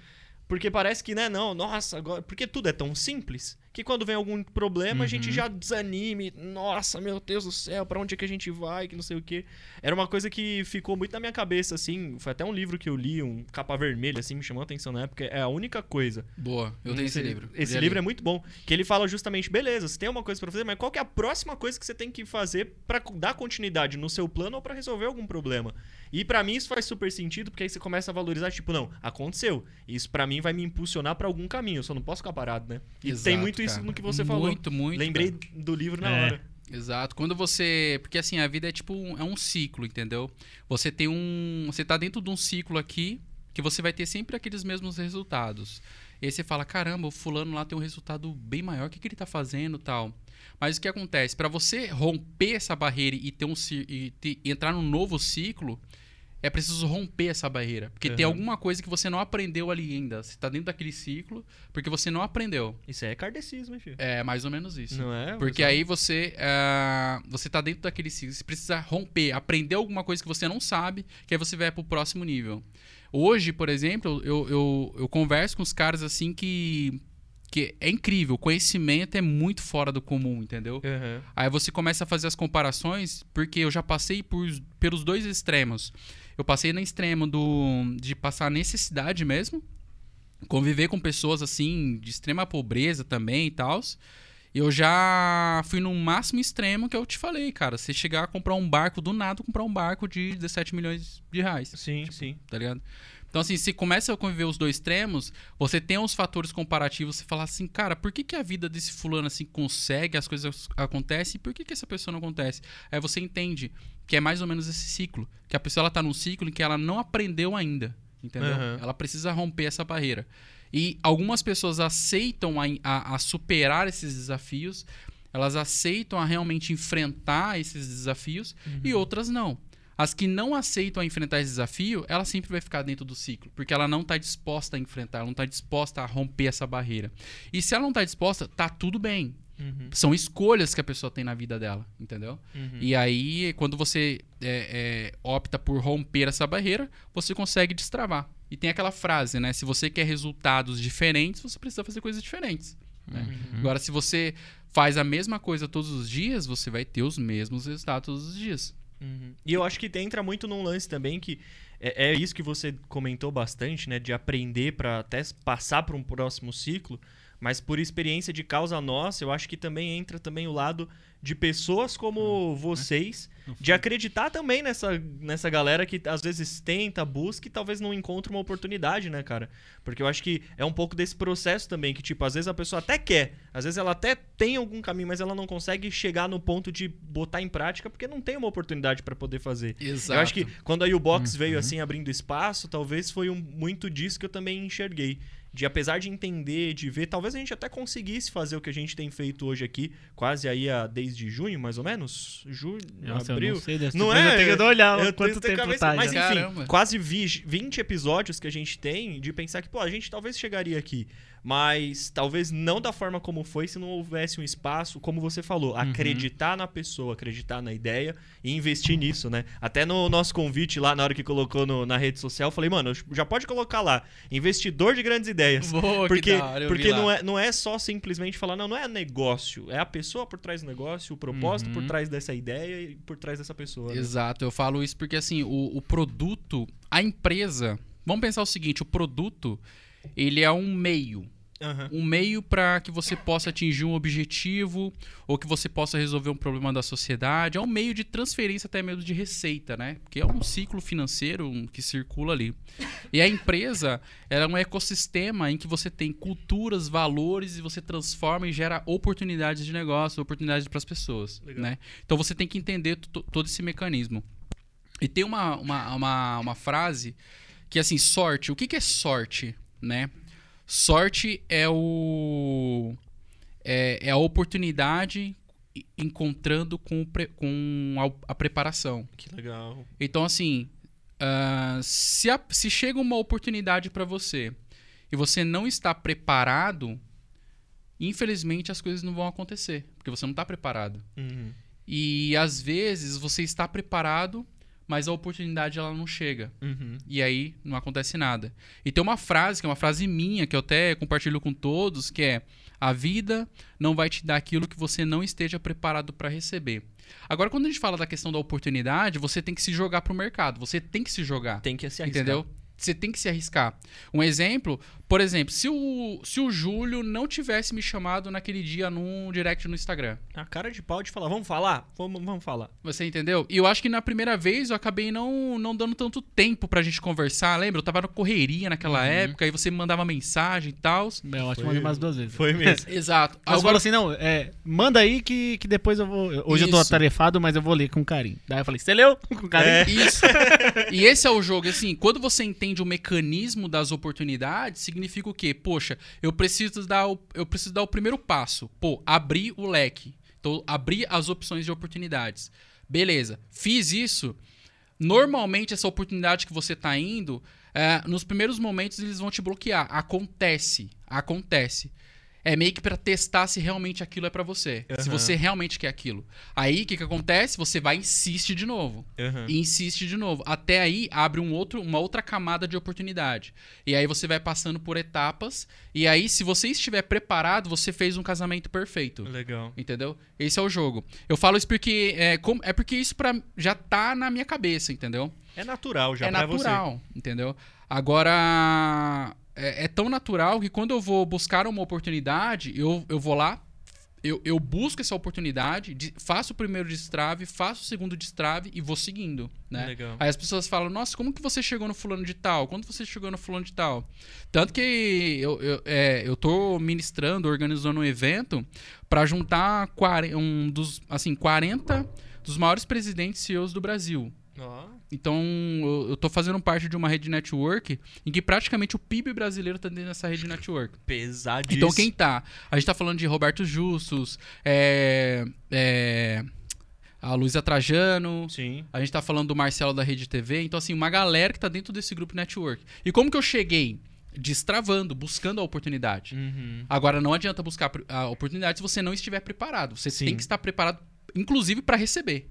Porque parece que, né, não, nossa, agora. Porque tudo é tão simples que quando vem algum problema a gente Uhum. já desanime. Nossa, meu Deus do céu, pra onde é que a gente vai? Que não sei o quê. Era uma coisa que ficou muito na minha cabeça, assim. Foi até um livro que eu li, um capa vermelha, assim, me chamou a atenção na época. É a única coisa. Boa, eu tenho esse, livro. Esse livro li. é muito bom. Que ele fala justamente, beleza, você tem uma coisa pra fazer, mas qual é a próxima coisa que você tem que fazer pra dar continuidade no seu plano ou pra resolver algum problema? E pra mim isso faz super sentido, porque aí você começa a valorizar, tipo, não, aconteceu. Isso pra mim vai me impulsionar pra algum caminho, eu só não posso ficar parado, né? E Exato, tem muito isso cara. no que você falou. Muito, muito. Lembrei cara. do livro na É. hora. Exato. Quando você. Porque assim, a vida é tipo um, é um ciclo, entendeu? Você tem um. Você tá dentro de um ciclo aqui que você vai ter sempre aqueles mesmos resultados. E aí você fala, caramba, o fulano lá tem um resultado bem maior, o que, que ele tá fazendo tal. Mas o que acontece? Para você romper essa barreira e ter um e ter- entrar num novo ciclo, é preciso romper essa barreira. Porque tem Uhum. alguma coisa que você não aprendeu ali ainda. Você tá dentro daquele ciclo porque você não aprendeu. Isso aí é kardecismo, hein, filho? É mais ou menos isso. Não é? Porque aí você ah, você tá dentro daquele ciclo, você precisa romper, aprender alguma coisa que você não sabe, que aí você vai pro próximo nível. Hoje, por exemplo, eu, eu, eu converso com os caras assim que, que é incrível, o conhecimento é muito fora do comum, entendeu? Aham. Aí você começa a fazer as comparações, porque eu já passei por, pelos dois extremos. Eu passei no extremo do, de passar necessidade mesmo, conviver com pessoas assim, de extrema pobreza também e tal. Eu já fui no máximo extremo que eu te falei, cara. Você chegar a comprar um barco do nada, comprar um barco de 17 milhões de reais Sim, sim. tá ligado? Então, assim, se começa a conviver os dois extremos, você tem uns fatores comparativos, você fala assim, cara, por que, que a vida desse fulano, assim, consegue, as coisas acontecem, e por que, que essa pessoa não acontece? Aí você entende que é mais ou menos esse ciclo, que a pessoa, ela tá num ciclo em que ela não aprendeu ainda, entendeu? Aham. Ela precisa romper essa barreira. E algumas pessoas aceitam a, a- a superar esses desafios, elas aceitam a realmente enfrentar esses desafios, e outras não. As que não aceitam a enfrentar esse desafio, ela sempre vai ficar dentro do ciclo, porque ela não está disposta a enfrentar, ela não está disposta a romper essa barreira. E se ela não está disposta, tá tudo bem. Uhum. São escolhas que a pessoa tem na vida dela, entendeu? Uhum. E aí, quando você é, é, opta por romper essa barreira, você consegue destravar. E tem aquela frase, né? Se você quer resultados diferentes, você precisa fazer coisas diferentes. né? Uhum. Agora, se você faz a mesma coisa todos os dias, você vai ter os mesmos resultados todos os dias. Uhum. E eu acho que entra muito num lance também que é, é isso que você comentou bastante, né? De aprender para até passar para um próximo ciclo. Mas por experiência de causa nossa, eu acho que também entra também o lado de pessoas como vocês, de acreditar também nessa, nessa galera que às vezes tenta, busca e talvez não encontre uma oportunidade, né, cara? Porque eu acho que é um pouco desse processo também, que, tipo, às vezes a pessoa até quer, às vezes ela até tem algum caminho, mas ela não consegue chegar no ponto de botar em prática porque não tem uma oportunidade para poder fazer. Exato. Eu acho que quando aí o box veio assim abrindo espaço, talvez foi um- muito disso que eu também enxerguei. De apesar de entender, de ver, talvez a gente até conseguisse fazer o que a gente tem feito hoje aqui, quase aí a, desde junho, mais ou menos? Junho, Nossa, eu abril. não sei dessa Não é? Eu tenho que olhar Eu quanto tempo cabeça- tá Mas já. enfim, Caramba. quase vi 20 episódios que a gente tem de pensar que, pô, a gente talvez chegaria aqui. Mas talvez não da forma como foi se não houvesse um espaço, como você falou, acreditar na pessoa, acreditar na ideia e investir nisso, né? Até no nosso convite lá, na hora que colocou no- na rede social, eu falei, mano, já pode colocar lá, investidor de grandes ideias. Boa, que Porque, hora, porque lá. não, é, não é só simplesmente falar, não, não é negócio. É a pessoa por trás do negócio, o propósito por trás dessa ideia e por trás dessa pessoa. né? Exato, eu falo isso porque assim, o, o produto, a empresa. Vamos pensar o seguinte: o produto, ele é um meio. Aham. Um meio para que você possa atingir um objetivo ou que você possa resolver um problema da sociedade. É um meio de transferência até mesmo de receita, né? Porque é um ciclo financeiro que circula ali. E a empresa é um ecossistema em que você tem culturas, valores e você transforma e gera oportunidades de negócio, oportunidades para as pessoas. Legal. Né? Então você tem que entender to- todo esse mecanismo. E tem uma, uma, uma, uma frase que assim, sorte. O que, que é sorte, né? Sorte é o é, é a oportunidade encontrando com, com a, a preparação. Que legal. Então, assim, ah, se, a- se chega uma oportunidade para você e você não está preparado, infelizmente as coisas não vão acontecer, porque você não está preparado. Uhum. E às vezes você está preparado, mas a oportunidade ela não chega. Uhum. E aí não acontece nada. E tem uma frase, que é uma frase minha, que eu até compartilho com todos, que é: A vida não vai te dar aquilo que você não esteja preparado para receber. Agora, quando a gente fala da questão da oportunidade, você tem que se jogar pro mercado. Você tem que se jogar. Tem que se arriscar. Entendeu? Você tem que se arriscar. Um exemplo, por exemplo, se o, se o Júlio não tivesse me chamado naquele dia num direct no Instagram. A cara de pau de falar, vamos falar? Vamos, vamos falar. Você entendeu? E eu acho que na primeira vez eu acabei não, não dando tanto tempo pra gente conversar. Lembra? Eu tava na correria naquela época, aí você me mandava mensagem e tal. Eu acho que Foi- mandei umas duas vezes. Foi mesmo. Exato. Mas eu Agora, falo assim, não, é, manda aí que, que depois eu vou. Hoje eu tô Isso. atarefado, mas eu vou ler com carinho. Daí eu falei, você leu? Com carinho? Isso. e esse é o jogo. Assim, quando você entende o mecanismo das oportunidades, significa o quê? Poxa, eu preciso dar o, eu preciso dar o primeiro passo. Pô, abrir o leque. Então, abrir as opções de oportunidades. Beleza. Fiz isso. Normalmente, essa oportunidade que você tá indo, é, nos primeiros momentos eles vão te bloquear. Acontece. Acontece. É meio que pra testar se realmente aquilo é pra você. Se Aham. você realmente quer aquilo. Aí, o que, que acontece? Você vai e insiste de novo Uhum. e insiste de novo. Até aí abre um outro, uma outra camada de oportunidade. E aí você vai passando por etapas. E aí, se você estiver preparado, você fez um casamento perfeito. Legal. Entendeu? Esse é o jogo. Eu falo isso porque é, como- é porque isso pra, já tá na minha cabeça, entendeu? É natural já é pra natural, entendeu? Agora, é, é tão natural que quando eu vou buscar uma oportunidade, eu, eu vou lá, eu, eu busco essa oportunidade, de- faço o primeiro destrave, faço o segundo destrave e vou seguindo, né? Legal. Aí as pessoas falam, nossa, como que você chegou no fulano de tal? Quando você chegou no fulano de tal? Tanto que eu, eu, é, eu tô ministrando, organizando um evento para juntar 40, um dos, assim, 40 dos maiores presidentes CEOs do Brasil. Ó, Então, eu, tô fazendo parte de uma rede network em que praticamente o PIB brasileiro tá dentro dessa rede network. pesadíssimo. Então, quem tá? A gente tá falando de Roberto Justus, é, é, a Luísa Trajano, Sim. a gente tá falando do Marcelo da Rede TV. Então, assim, uma galera que tá dentro desse grupo network. E como que eu cheguei? Destravando, buscando a oportunidade. Uhum. Agora, não adianta buscar a oportunidade se você não estiver preparado. Você Sim. tem que estar preparado, inclusive, para receber.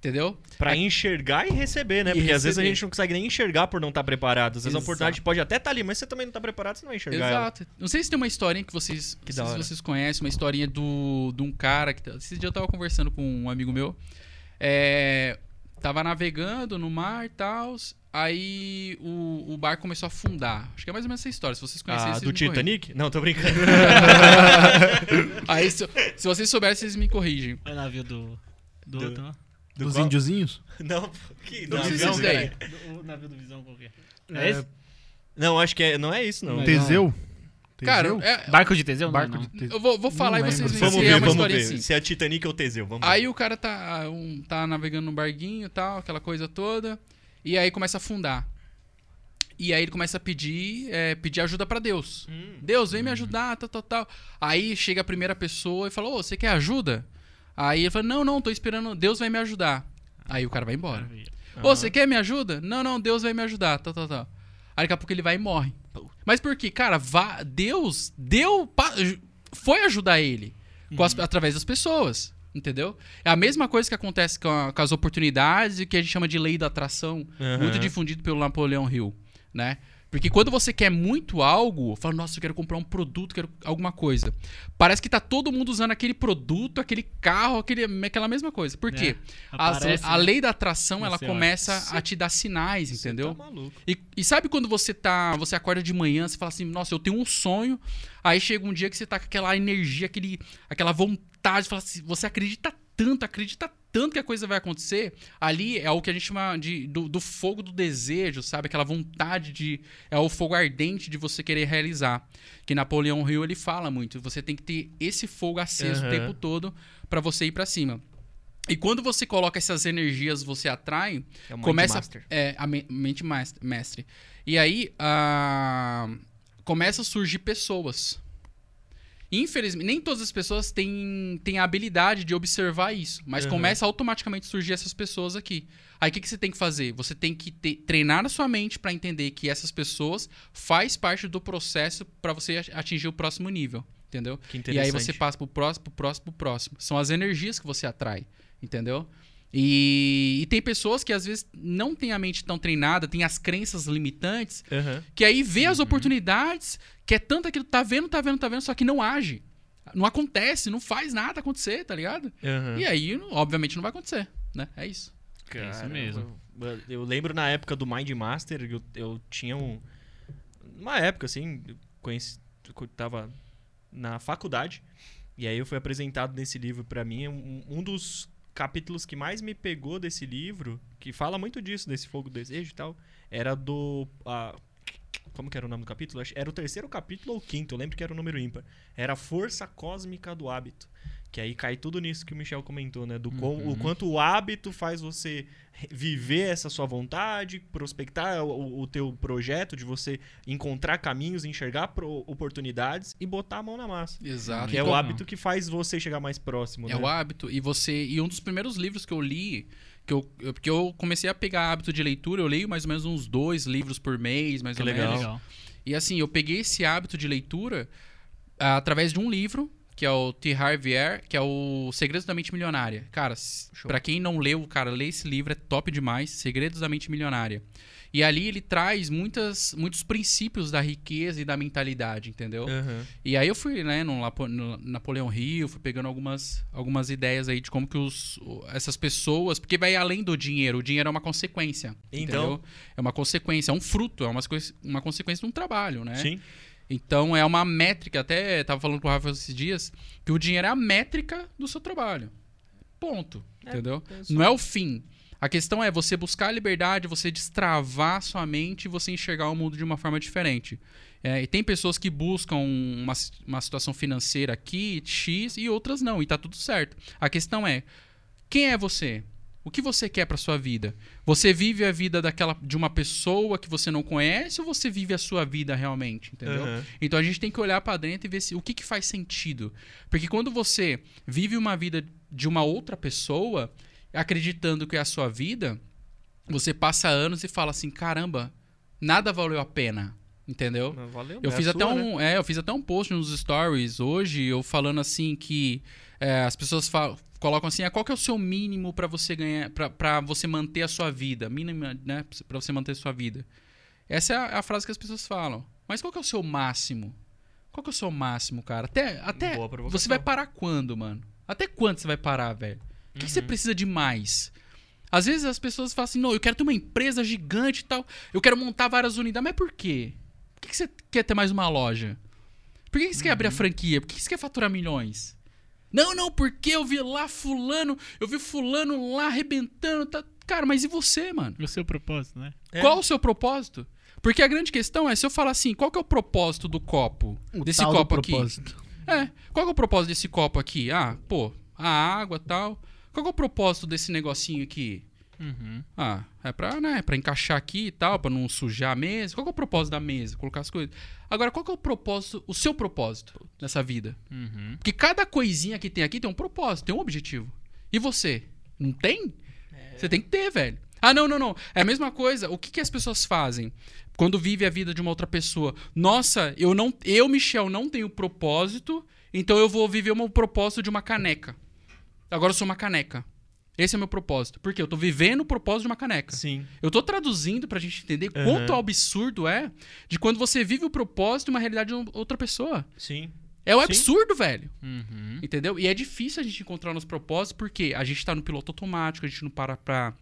Entendeu? Pra enxergar e receber, né? E Porque às vezes a receber. gente não consegue nem enxergar por não estar preparado. Às vezes a Exato. oportunidade pode até estar ali, mas você também não tá preparado, você não vai enxergar ela. Exato. Não sei se tem uma historinha que vocês, Que se vocês conhecem, uma historinha do, de um cara que. Esse dia eu tava conversando com um amigo meu. É, tava navegando no mar e tal. Aí o, o barco começou a afundar. Acho que é mais ou menos essa história. Se vocês conhecem, Ah, vocês do me corrigem. Titanic? Não, tô brincando. Aí, se, se vocês souberem, vocês me corrigem. É o navio do. Do, Do- outro, ó. Do Dos qual? índiozinhos? Não, que Não sei se navio, cara. o navio do Visão qualquer. É, É esse? Não, acho que é, não é isso, não. Não é. Teseu? Cara, Teseu? é- Barco de Teseu? Barco não, de Teseu. eu vou, vou falar e vocês me Vamos se ver, é uma vamos ver. assim. Se é Titanic ou Teseu, vamos Aí ver. o cara tá, um, tá navegando no barquinho e tal, aquela coisa toda. E aí começa a afundar. E aí ele começa a pedir, é, pedir ajuda pra Deus. Hum. Deus, vem me ajudar, tal, tal, tal. Aí chega a primeira pessoa e fala, ô, você quer ajuda? Aí ele fala, não, não, tô esperando, Deus vai me ajudar. Aí o cara vai embora. Ô, você quer me ajuda? Não, não, Deus vai me ajudar, tal, tal, tal. Aí daqui a pouco ele vai e morre. Mas por quê? Cara, vá, Deus deu, foi ajudar ele as- através das pessoas. Entendeu? É a mesma coisa que acontece com, a- com as oportunidades e que a gente chama de lei da atração, Aham. muito difundido pelo Napoleão Hill, né? Porque quando você quer muito algo, fala, nossa, eu quero comprar um produto, quero alguma coisa. Parece que tá todo mundo usando aquele produto, aquele carro, aquele, aquela mesma coisa. Por quê? A, Aparece, a né? lei da atração, ela Você olha. começa a te dar sinais, Você entendeu? Tá maluco. E, e sabe quando você tá. Você acorda de manhã, você fala assim, nossa, eu tenho um sonho. Aí chega um dia que você tá com aquela energia, aquele, aquela vontade, fala assim, você acredita tanto, acredita tanto que a coisa vai acontecer. Ali é o que a gente chama de, do, do fogo do desejo, sabe? Aquela vontade de. É o fogo ardente de você querer realizar. Que Napoleão Hill ele fala muito. Você tem que ter esse fogo aceso o Aham. tempo todo pra você ir pra cima. E quando você coloca essas energias, você atrai, É o começa Master. é a me- mente mestre e aí ah, começa a surgir pessoas infelizmente nem todas as pessoas têm, têm a habilidade de observar isso mas Uhum. começa a automaticamente surgir essas pessoas aqui aí o que, que você tem que fazer você tem que ter- treinar a sua mente para entender que essas pessoas faz parte do processo para você ati- atingir o próximo nível entendeu Que e interessante. aí você passa pro próximo, pro próximo, pro próximo. São as energias que você atrai, entendeu? E, e tem pessoas que às vezes não têm a mente tão treinada, tem as crenças limitantes, Aham. que aí vê Uhum. as oportunidades, que é tanto aquilo, tá vendo, tá vendo, tá vendo, só que não age. Não acontece, não faz nada acontecer, tá ligado? Aham. E aí, obviamente, não vai acontecer, né? É isso. É isso mesmo. Eu- Eu lembro na época do Mind Master, eu, eu tinha um. Uma época, assim, eu conheci, eu tava na faculdade. E aí eu fui apresentado nesse livro pra mim. Um, um dos capítulos que mais me pegou desse livro, que fala muito disso, desse fogo do desejo e tal, era do. ah, como que era o nome do capítulo? Era o terceiro capítulo ou o quinto, eu lembro que era o número ímpar. Era a Força Cósmica do Hábito. Que aí cai tudo nisso que o Michel comentou, né? Do quão- Uhum. o quanto o hábito faz você viver essa sua vontade, prospectar o, o teu projeto, de você encontrar caminhos, enxergar pro- oportunidades e botar a mão na massa. Exato. Que é o hábito que faz você chegar mais próximo, É né? o hábito. E você. E um dos primeiros livros que eu li, que eu, eu- porque eu comecei a pegar hábito de leitura, eu leio mais ou menos uns dois livros por mês, mais Que ou legal. menos. E assim, eu peguei esse hábito de leitura ah, através de um livro, que é o T. Harv Eker, que é o Segredos da Mente Milionária. Cara, pra quem não leu, cara, lê esse livro, é top demais, Segredos da Mente Milionária. E ali ele traz muitas, muitos princípios da riqueza e da mentalidade, entendeu? Aham. E aí eu fui, né, no, Lapo- no Napoleão Hill, fui pegando algumas, algumas ideias aí de como que os, essas pessoas... Porque vai além do dinheiro, o dinheiro é uma consequência, Então. entendeu? É uma consequência, é um fruto, é uma, uma consequência de um trabalho, né? Sim. Então é uma métrica, até tava falando com o Rafa esses dias, que o dinheiro é a métrica do seu trabalho. Ponto. É, entendeu? Não é o fim. A questão é você buscar a liberdade, você destravar sua mente e você enxergar o mundo de uma forma diferente. É, e tem pessoas que buscam uma, uma situação financeira aqui, X, e outras não, e tá tudo certo. A questão é, quem é você? O que você quer pra sua vida? Você vive a vida daquela de uma pessoa que você não conhece ou você vive a sua vida realmente, entendeu? Aham. Então a gente tem que olhar pra dentro e ver se, o que, que faz sentido. Porque quando você vive uma vida de uma outra pessoa, acreditando que é a sua vida, você passa anos e fala assim: caramba, nada valeu a pena. Entendeu? Valeu. Eu é fiz a até sua, um, né? é, eu fiz até um post nos stories hoje, eu falando assim que é, as pessoas falam, colocam assim, ah, qual que é o seu mínimo pra você ganhar, pra você manter a sua vida, mínima, né, para você manter a sua vida. Essa é a, a frase que as pessoas falam. Mas qual que é o seu máximo? Qual que é o seu máximo, cara? Até, até você vai parar quando, mano? Até quando você vai parar, velho? O que, que você Uhum. precisa de mais? Às vezes as pessoas falam assim, não, eu quero ter uma empresa gigante e tal, eu quero montar várias unidades, mas por quê? Por que, que você quer ter mais uma loja? Por que, que você quer abrir Uhum. a franquia? Por que, que você quer faturar milhões? Não, não, porque eu vi lá fulano, eu vi fulano lá arrebentando, tá... Cara, mas e você, mano? E o seu propósito, né? É. Qual o seu propósito? Porque a grande questão é, se eu falar assim, qual que é o propósito do copo? O desse tal do copo aqui? propósito. É, qual que é o propósito desse copo aqui? Ah, pô, a água tal. Qual é o propósito desse negocinho aqui? Uhum. Ah, é pra, né, pra encaixar aqui e tal, pra não sujar a mesa. Qual é o propósito da mesa? Colocar as coisas. Agora, qual é o propósito, o seu propósito nessa vida? Uhum. Porque cada coisinha que tem aqui tem um propósito, tem um objetivo. E você? Não tem? Você tem que ter, velho. Ah, não, não, não. É a mesma coisa. O que, que as pessoas fazem quando vive a vida de uma outra pessoa? Nossa, eu não, eu Michel não tenho propósito, então eu vou viver o propósito de uma caneca. Agora eu sou uma caneca. Esse é o meu propósito. Porque eu tô vivendo o propósito de uma caneca. Sim. Eu tô traduzindo pra gente entender Aham. quanto absurdo é de quando você vive o propósito de uma realidade de outra pessoa. Sim. É um Sim. absurdo, velho. Uhum. Entendeu? E é difícil a gente encontrar nos propósitos porque a gente tá no piloto automático, a gente não para pra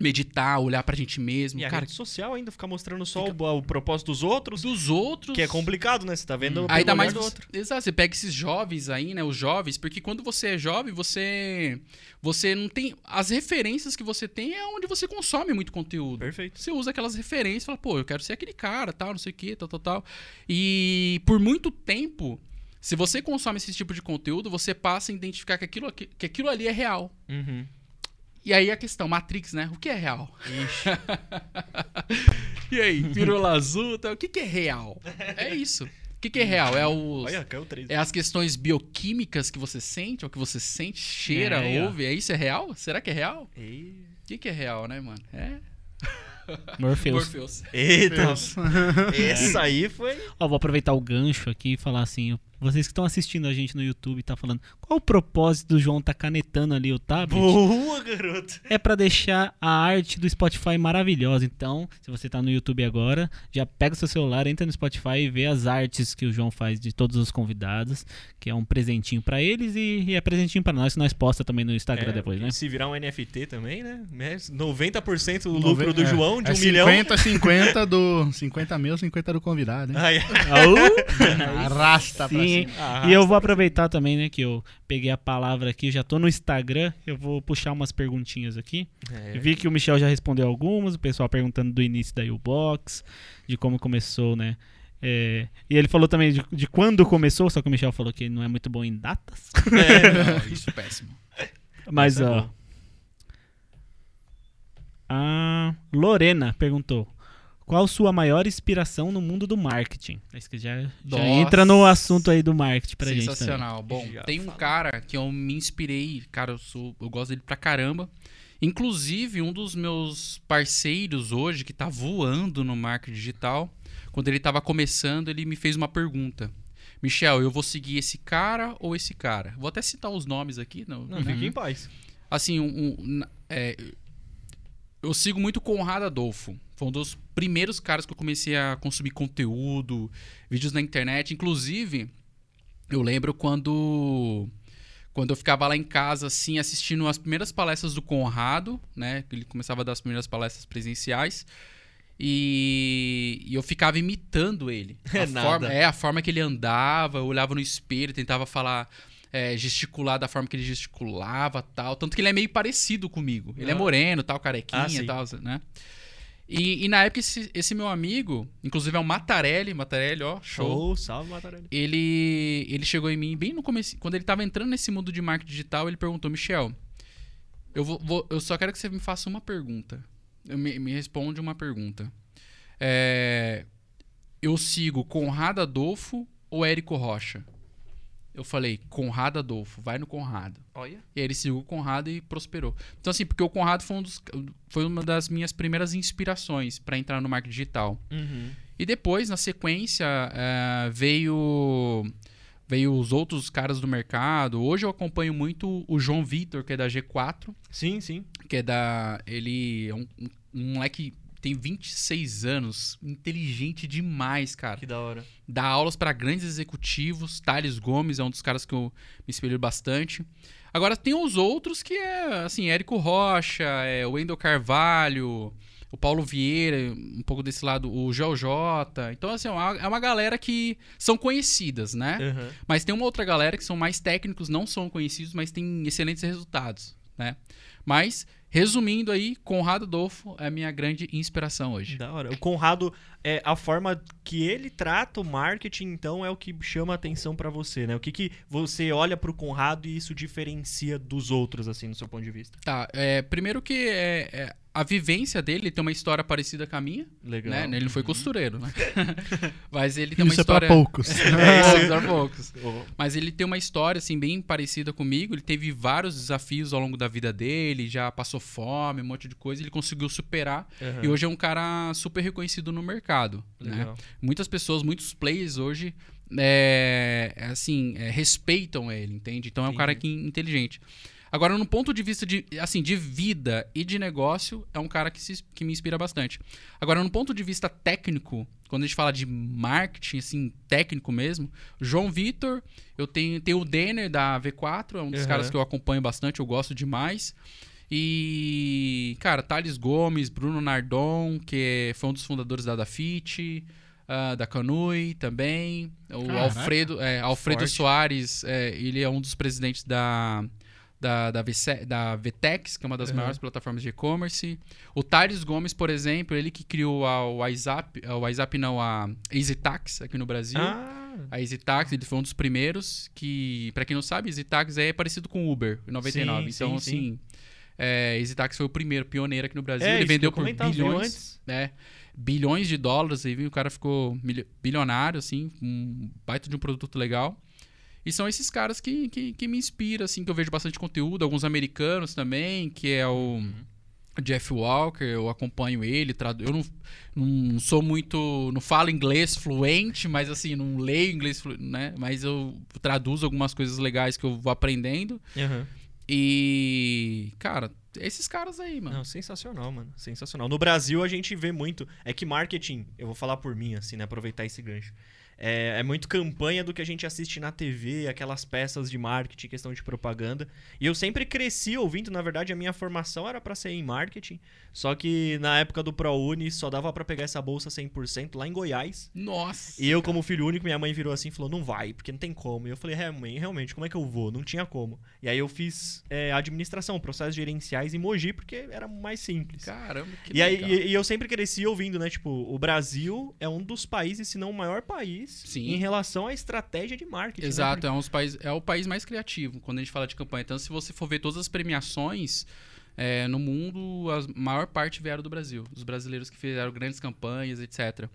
meditar, olhar pra gente mesmo. E a Cara, rede social ainda ficar mostrando só o, o propósito dos outros, dos outros. que é complicado, né? Você tá vendo Aí pelo olhar mais. do outro. Exato, você pega esses jovens aí, né? Os jovens, porque quando você é jovem, você. Você não tem. As referências que você tem é onde você consome muito conteúdo. Perfeito. Você usa aquelas referências e fala, pô, eu quero ser aquele cara, tal, não sei o que, tal, tal, tal. E por muito tempo, se você consome esse tipo de conteúdo, você passa a identificar que aquilo, aqui- que aquilo ali é real. Uhum. E aí a questão, Matrix, né? O que é real? Ixi. E aí, pirula azul, tal, o que, que é real? É isso. O que, que é real? É o. Olha, caiu três. É as questões bioquímicas que você sente, ou que você sente, cheira, É, ouve. É isso? É real? Será que é real? O que, que é real, né, mano? É. Morpheus. Morpheus. Eita. Deus. Essa aí foi. Ó, vou aproveitar o gancho aqui e falar assim, vocês que estão assistindo a gente no YouTube tá falando, qual o propósito do João tá canetando ali o tablet? Boa, garoto. É pra deixar a arte do Spotify maravilhosa. Então, se você tá no YouTube agora, já pega o seu celular, entra no Spotify e vê as artes que o João faz de todos os convidados, que é um presentinho pra eles e, e é presentinho pra nós, que nós posta também no Instagram É, depois, né? Se virar um NFT também, né? É 90% do lucro do É, João, de é um milhão. 50, 50 do. 50 meu, 50 do convidado, hein? Ai, Arrasta pra Sim, cima. arrasta. E eu vou aproveitar também, né, que eu peguei a palavra aqui, já tô no Instagram, eu vou puxar umas perguntinhas aqui. É. Vi que o Michel já respondeu algumas, o pessoal perguntando do início da U-Box, de como começou, né? É, e ele falou também de, de quando começou, só que o Michel falou que ele não é muito bom em datas. Não, isso é péssimo. Mas, Essa é ó. A Lorena perguntou: Qual sua maior inspiração no mundo do marketing? Isso que já, já Nossa. entra no assunto aí do marketing pra gente. Sensacional. Bom, Já tem um fala. cara que eu me inspirei, cara, eu, sou, eu gosto dele pra caramba. Inclusive, um dos meus parceiros hoje, que tá voando no marketing digital, quando ele tava começando, ele me fez uma pergunta. Michel, eu vou seguir esse cara ou esse cara? Vou até citar os nomes aqui. Não, Não, fique em paz. assim, um, um- é, eu sigo muito o Conrado Adolfo. Foi um dos primeiros caras que eu comecei a consumir conteúdo, vídeos na internet. Inclusive, eu lembro quando quando eu ficava lá em casa, assim, assistindo as primeiras palestras do Conrado, né? Ele começava a dar as primeiras palestras presenciais. E, e eu ficava imitando ele. É a nada. Forma, é, a forma que ele andava, eu olhava no espelho, tentava falar, é, gesticular da forma que ele gesticulava tal. Tanto que ele é meio parecido comigo. Ele é Ah. moreno, tal, carequinha Ah, e tal, né? E, e na época, esse, esse meu amigo, inclusive é o Matarelli, Matarelli, ó, show. Show, salve, Matarelli. Ele, ele chegou em mim bem no começo, quando ele tava entrando nesse mundo de marketing digital, ele perguntou, Michel, eu, vou, vou- eu só quero que você me faça uma pergunta. Eu me, me responde uma pergunta. É, eu sigo Conrado Adolfo ou Érico Rocha? Eu falei, Conrado Adolfo, vai no Conrado. Olha. E aí ele seguiu o Conrado e prosperou. Então, assim, porque o Conrado foi, um dos- foi uma das minhas primeiras inspirações para entrar no marketing digital. Uhum. E depois, na sequência, eh, veio veio os outros caras do mercado. Hoje eu acompanho muito o João Vitor, que é da G4, Sim, sim. que é da. Ele é um, um- moleque que tem 26 anos, inteligente demais, cara. Que da hora. Dá aulas para grandes executivos. Thales Gomes é um dos caras que eu me espelho bastante. Agora tem os outros que é, assim, Érico Rocha, é, o Wendel Carvalho, o Paulo Vieira, um pouco desse lado, o Joel J. Então, assim, é uma, é uma galera que são conhecidas, né? Uhum. Mas tem uma outra galera que são mais técnicos, não são conhecidos, mas têm excelentes resultados, né? Mas, resumindo aí, Conrado Adolfo é minha grande inspiração hoje. Da hora. O Conrado, é, a forma que ele trata o marketing, então, é o que chama a atenção pra você, né? O que, que você olha pro Conrado e isso diferencia dos outros, assim, no seu ponto de vista? Tá, é, primeiro que é, é, a vivência dele tem uma história parecida com a minha, Legal. né? Ele não foi costureiro, né? Mas ele tem uma Isso é história... pra poucos. É, isso é pra poucos. Oh, Mas ele tem uma história, assim, bem parecida comigo. Ele teve vários desafios ao longo da vida dele, já passou fome, um monte de coisa. Ele conseguiu superar. aham. E hoje é um cara super reconhecido no mercado, né? Legal. Muitas pessoas, muitos players hoje, é, é, assim, é, respeitam ele, entende? Então é um cara que inteligente. Agora, no ponto de vista de, assim, de vida e de negócio, é um cara que, se- que me inspira bastante. Agora, no ponto de vista técnico, quando a gente fala de marketing, assim, técnico mesmo, João Vitor, eu tenho, tenho o Denner da V4, é um dos Aham. caras que eu acompanho bastante, eu gosto demais. E, cara, Thales Gomes, Bruno Nardon, que foi um dos fundadores da Dafit, ah, da Canui também. O Caraca. Alfredo, é, Alfredo Forte. Soares, é, ele é um dos presidentes da, da, da, VC da VTEX, que é uma das Uhum. maiores plataformas de e-commerce. O Thales Gomes, por exemplo, ele que criou a, o WhatsApp, o WhatsApp não, a EasyTax aqui no Brasil. Ah, A EasyTax, ele foi um dos primeiros que, pra quem não sabe, EasyTax é parecido com o Uber, em 99. Sim, então, sim, assim, é, foi o primeiro, pioneiro aqui no Brasil. é, ele vendeu eu por bilhões, antes. né? Bilhões de dólares, aí o cara ficou bilionário, assim, um baita de um produto legal. E são esses caras que, que, que me inspiram, assim, que eu vejo bastante conteúdo, alguns americanos também, que é o... Jeff Walker, eu acompanho ele, tradu... eu não, não sou muito, não falo inglês fluente, mas assim, não leio inglês, flu... né? Mas eu traduzo algumas coisas legais que eu vou aprendendo. Aham. E, cara, esses caras aí, mano. Não, sensacional, mano. Sensacional. No Brasil a gente vê muito. É que marketing, eu vou falar por mim, assim, né? Aproveitar esse gancho. É, é muito campanha do que a gente assiste na TV, aquelas peças de marketing, questão de propaganda. E eu sempre cresci ouvindo, na verdade, a minha formação era pra ser em marketing. Só que na época do ProUni só dava pra pegar essa bolsa 100% lá em Goiás. Nossa. E eu, como filho único, minha mãe virou assim e falou: não vai, porque não tem como. E eu falei: é, mãe, realmente, como é que eu vou? Não tinha como. E aí eu fiz é, administração, processos gerenciais em Mogi, porque era mais simples. Caramba, que E, aí, legal. e, e eu sempre cresci ouvindo, né? Tipo, o Brasil é um dos países, se não o maior país, Sim. em relação à estratégia de marketing. né? Exato, é, um dos países, é o país mais criativo quando a gente fala de campanha. Então, se você for ver todas as premiações é, no mundo, a maior parte vieram do Brasil. Os brasileiros que fizeram grandes campanhas, etc.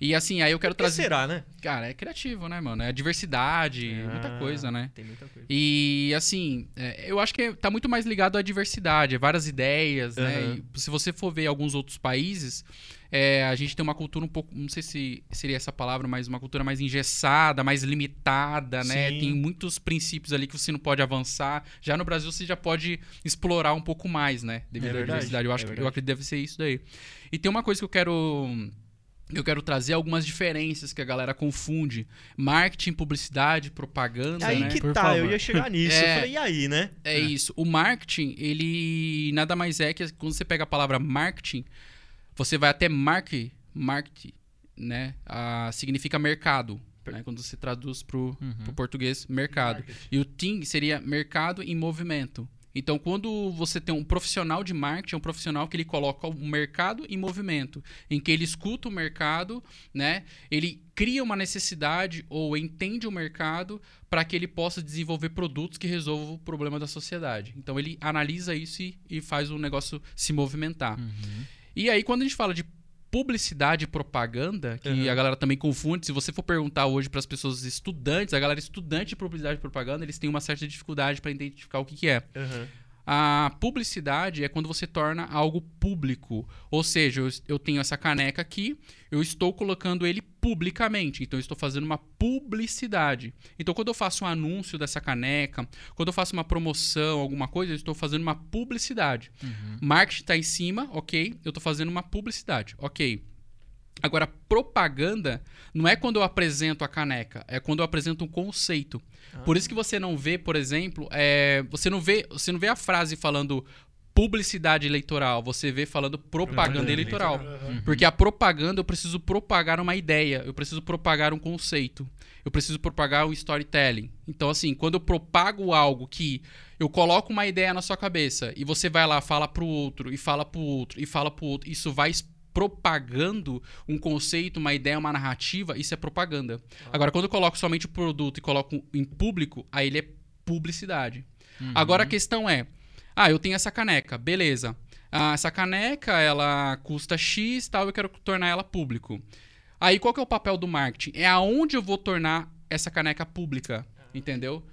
E assim, aí eu quero que trazer. será, né? Cara, é criativo, né, mano? É diversidade, muita Ah, coisa, né? Tem muita coisa. E assim, é, eu acho que tá muito mais ligado à diversidade, a várias ideias, né? Aham. E se você for ver alguns outros países, é, a gente tem uma cultura um pouco, não sei se seria essa palavra, mas uma cultura mais engessada, mais limitada, né? Sim. Tem muitos princípios ali que você não pode avançar. Já no Brasil você já pode explorar um pouco mais, né? Devido É à diversidade. Eu acho é que eu acredito que deve ser isso daí. E tem uma coisa que eu quero eu quero trazer algumas diferenças que a galera confunde. Marketing, publicidade, propaganda, aí né? que Por tá, favor. eu ia chegar nisso. É. Eu falei, e aí, né? É isso. O marketing, ele nada mais é que quando você pega a palavra marketing, você vai até market, market, né? Ah, significa mercado. Né? Quando você traduz pro, pro português, mercado. E o team seria mercado em movimento. Então, quando você tem um profissional de marketing, é um profissional que ele coloca o mercado em movimento, em que ele escuta o mercado, né? Ele cria uma necessidade ou entende o mercado para que ele possa desenvolver produtos que resolvam o problema da sociedade. Então, ele analisa isso e, e faz o negócio se movimentar. E aí, quando a gente fala de publicidade e propaganda, que Uhum. a galera também confunde, se você for perguntar hoje para as pessoas estudantes, a galera estudante de publicidade e propaganda, eles têm uma certa dificuldade para identificar o que, que é. Aham. A publicidade é quando você torna algo público. Ou seja, eu, eu tenho essa caneca aqui, eu estou colocando ele publicamente. Então, eu estou fazendo uma publicidade. Então, quando eu faço um anúncio dessa caneca, quando eu faço uma promoção, alguma coisa, eu estou fazendo uma publicidade. Marketing está em cima, ok. Eu estou fazendo uma publicidade, ok. Agora, propaganda não é quando eu apresento a caneca, é quando eu apresento um conceito. Por isso que você não vê, por exemplo, é, você não vê, você não vê a frase falando publicidade eleitoral, você vê falando propaganda eleitoral. eleitoral. Porque a propaganda eu preciso propagar uma ideia, eu preciso propagar um conceito, eu preciso propagar um storytelling. Então, assim, quando eu propago algo que eu coloco uma ideia na sua cabeça e você vai lá, fala pro outro, e fala pro outro, e fala pro outro, isso vai propagando um conceito, uma ideia, uma narrativa, isso é propaganda. Agora, quando eu coloco somente o produto e coloco em público, aí ele é publicidade. Agora a questão é: ah, eu tenho essa caneca, beleza. Ah, essa caneca, ela custa X tal, eu quero tornar ela público. Aí qual que é o papel do marketing? É aonde eu vou tornar essa caneca pública, entendeu?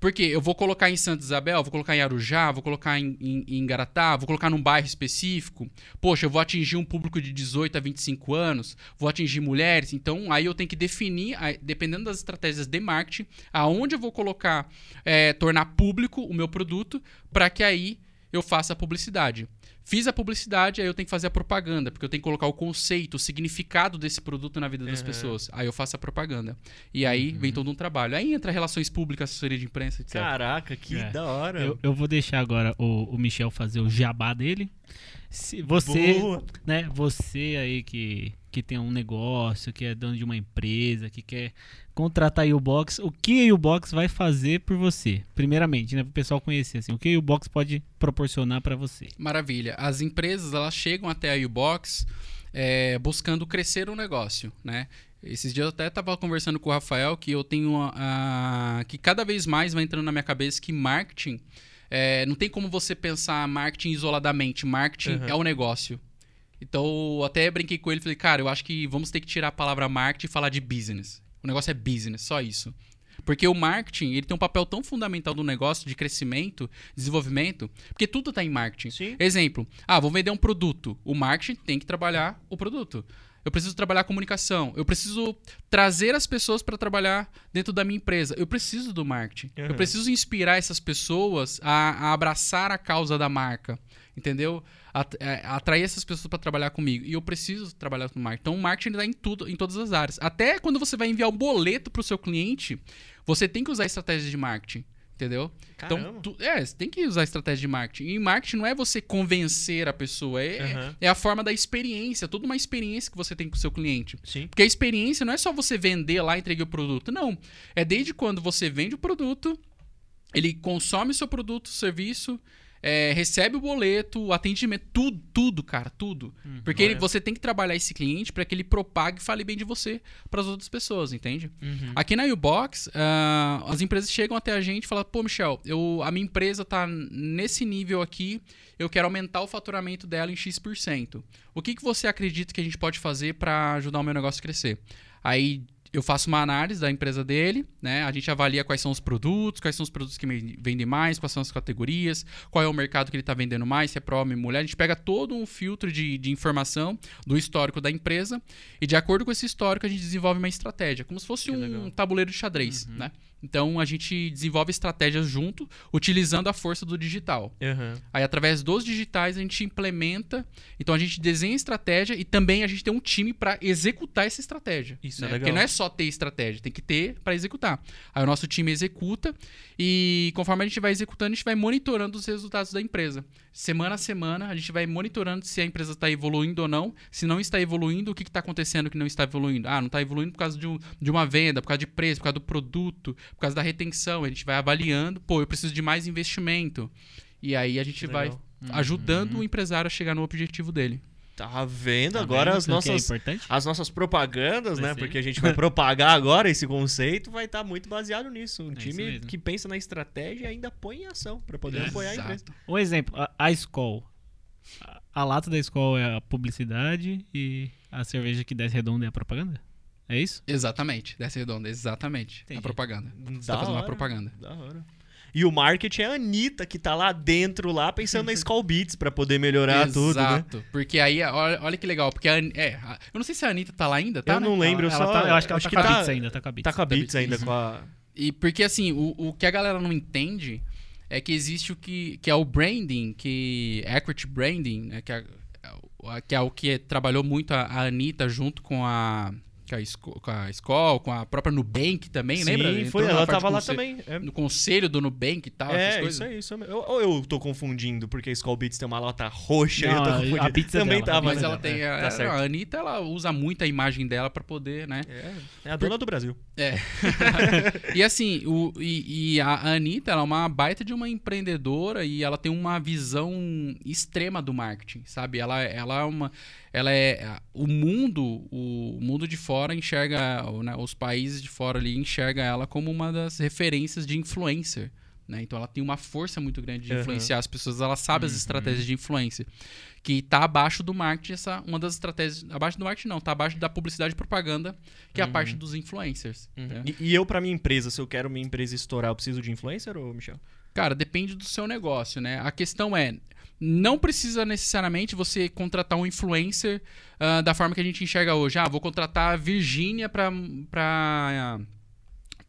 Porque eu vou colocar em Santa Isabel, vou colocar em Arujá, vou colocar em, em, em Garatá, vou colocar num bairro específico. Poxa, eu vou atingir um público de 18 a 25 anos, vou atingir mulheres. Então, aí eu tenho que definir, dependendo das estratégias de marketing, aonde eu vou colocar, é, tornar público o meu produto, para que aí eu faça a publicidade. Fiz a publicidade, aí eu tenho que fazer a propaganda, porque eu tenho que colocar o conceito, o significado desse produto na vida das Uhum. pessoas. Aí eu faço a propaganda. E aí vem todo um trabalho. Aí entra relações públicas, assessoria de imprensa, etc. Caraca, que É. da hora. Eu, eu vou deixar agora o, o Michel fazer o jabá dele. Se você, Boa. né, você aí que, que tem um negócio, que é dono de uma empresa, que quer contratar a U-Box, o que a U-Box vai fazer por você? Primeiramente, né, para o pessoal conhecer assim, o que a U-Box pode proporcionar para você. Maravilha. As empresas elas chegam até a U-Box é, buscando crescer o negócio, né? Esses dias eu até estava conversando com o Rafael que eu tenho a, que cada vez mais vai entrando na minha cabeça que marketing é, não tem como você pensar marketing isoladamente. Marketing Uhum. é o negócio. Então, eu até brinquei com ele e falei, cara, eu acho que vamos ter que tirar a palavra marketing e falar de business. O negócio é business, só isso. Porque o marketing, ele tem um papel tão fundamental no negócio de crescimento, desenvolvimento, porque tudo tá em marketing. Sim. Exemplo, ah, vou vender um produto. O marketing tem que trabalhar o produto. Eu preciso trabalhar a comunicação. Eu preciso trazer as pessoas para trabalhar dentro da minha empresa. Eu preciso do marketing. Uhum. Eu preciso inspirar essas pessoas a, a abraçar a causa da marca. Entendeu? At- é, atrair essas pessoas para trabalhar comigo. E eu preciso trabalhar com marketing. Então, o marketing está em tudo, em todas as áreas. Até quando você vai enviar um boleto para o seu cliente, você tem que usar estratégias de marketing. Entendeu? Caramba. Então, tu- é, você tem que usar estratégia de marketing. E marketing não é você convencer a pessoa, é, Aham. é a forma da experiência, toda uma experiência que você tem com o seu cliente. Sim. Porque a experiência não é só você vender lá e entregar o produto, não. É desde quando você vende o produto, ele consome o seu produto, serviço, é, recebe o boleto, o atendimento, tudo, tudo, cara, tudo. Porque ele- você tem que trabalhar esse cliente para que ele propague e fale bem de você para as outras pessoas, entende? Uhum. Aqui na Ubox, ah, as empresas chegam até a gente e falam: pô, Michel, eu, a minha empresa tá nesse nível aqui, eu quero aumentar o faturamento dela em X%. O que, que você acredita que a gente pode fazer para ajudar o meu negócio a crescer? Aí eu faço uma análise da empresa dele, né? A gente avalia quais são os produtos, quais são os produtos que vendem mais, quais são as categorias, qual é o mercado que ele está vendendo mais, se é para homem ou mulher. A gente pega todo um filtro de, de informação do histórico da empresa e, de acordo com esse histórico, a gente desenvolve uma estratégia, como se fosse Que um legal. tabuleiro de xadrez, né? Então a gente desenvolve estratégias junto, utilizando a força do digital. Aham. Aí, através dos digitais, a gente implementa. Então, a gente desenha estratégia e também a gente tem um time para executar essa estratégia. Isso né? é legal. Porque não é só ter estratégia, tem que ter para executar. Aí, o nosso time executa e, conforme a gente vai executando, a gente vai monitorando os resultados da empresa. Semana a semana, a gente vai monitorando se a empresa está evoluindo ou não. Se não está evoluindo, o que está acontecendo que não está evoluindo? Ah, não está evoluindo por causa de, um- de uma venda, por causa de preço, por causa do produto, por causa da retenção. A gente vai avaliando. Pô, eu preciso de mais investimento. E aí a gente Que vai legal. ajudando o empresário a chegar no objetivo dele. Tá vendo? Tá Agora vendo as é nossas. importante? As nossas propagandas, Vai né? ser. Porque a gente vai propagar agora esse conceito, vai estar muito baseado nisso. Um É time que pensa na estratégia e ainda põe em ação para poder apoiar a empresa. Exato. Um exemplo, a, a Skol. A, a lata da Skol é a publicidade e a cerveja que desce redonda é a propaganda? É isso? Exatamente. Desce redonda, exatamente. Entendi. A propaganda. Você Da tá fazendo uma hora. propaganda. Da hora. E o marketing é a Anitta, que tá lá dentro, lá, pensando na Skull Beats pra poder melhorar tudo, né? Exato. Porque aí, olha, olha que legal. Porque a, é, a- eu não sei se a Anitta tá lá ainda, tá? Eu não né? lembro, eu ela, só. tá- eu acho que ela tá com a tá, Beats ainda, tá com a Beats. tá com a Beats ainda, Isso. com a. E porque assim, o, o que a galera não entende é que existe o que, que é o branding, que equity branding, né, que, é, que é o que trabalhou muito a, a Anitta junto com a com a, Sco- com a Skol, com a própria Nubank também, Sim, lembra? foi, Entrou na ela tava lá também. É, No conselho do Nubank e tal, essas é isso aí, isso. Eu- Ou eu tô confundindo, porque a Skull Beats tem uma lata roxa e eu Não, tô a- a confundindo. Beats é também dela, a tava. Mas ela tem. É, a, tá certo. a Anitta, ela usa muito a imagem dela pra poder, né? É, é a dona do Brasil. É. e assim, o, e, e a Anitta, ela é uma baita de uma empreendedora e ela tem uma visão extrema do marketing, sabe? Ela, ela é uma. Ela é. O mundo, o mundo de fora enxerga. né, os países de fora ali enxerga ela como uma das referências de influencer. Né? Então ela tem uma força muito grande de Uhum. influenciar as pessoas, ela sabe as estratégias de influência. Que tá abaixo do marketing, essa, uma das estratégias. Abaixo do marketing, não, tá abaixo da publicidade e propaganda, que é a parte dos influencers. né? E, e eu, pra minha empresa, se eu quero minha empresa estourar, eu preciso de influencer, ou Michel? Cara, depende do seu negócio, né? A questão é, não precisa necessariamente você contratar um influencer ah, da forma que a gente enxerga hoje. Ah, vou contratar a Virgínia pra,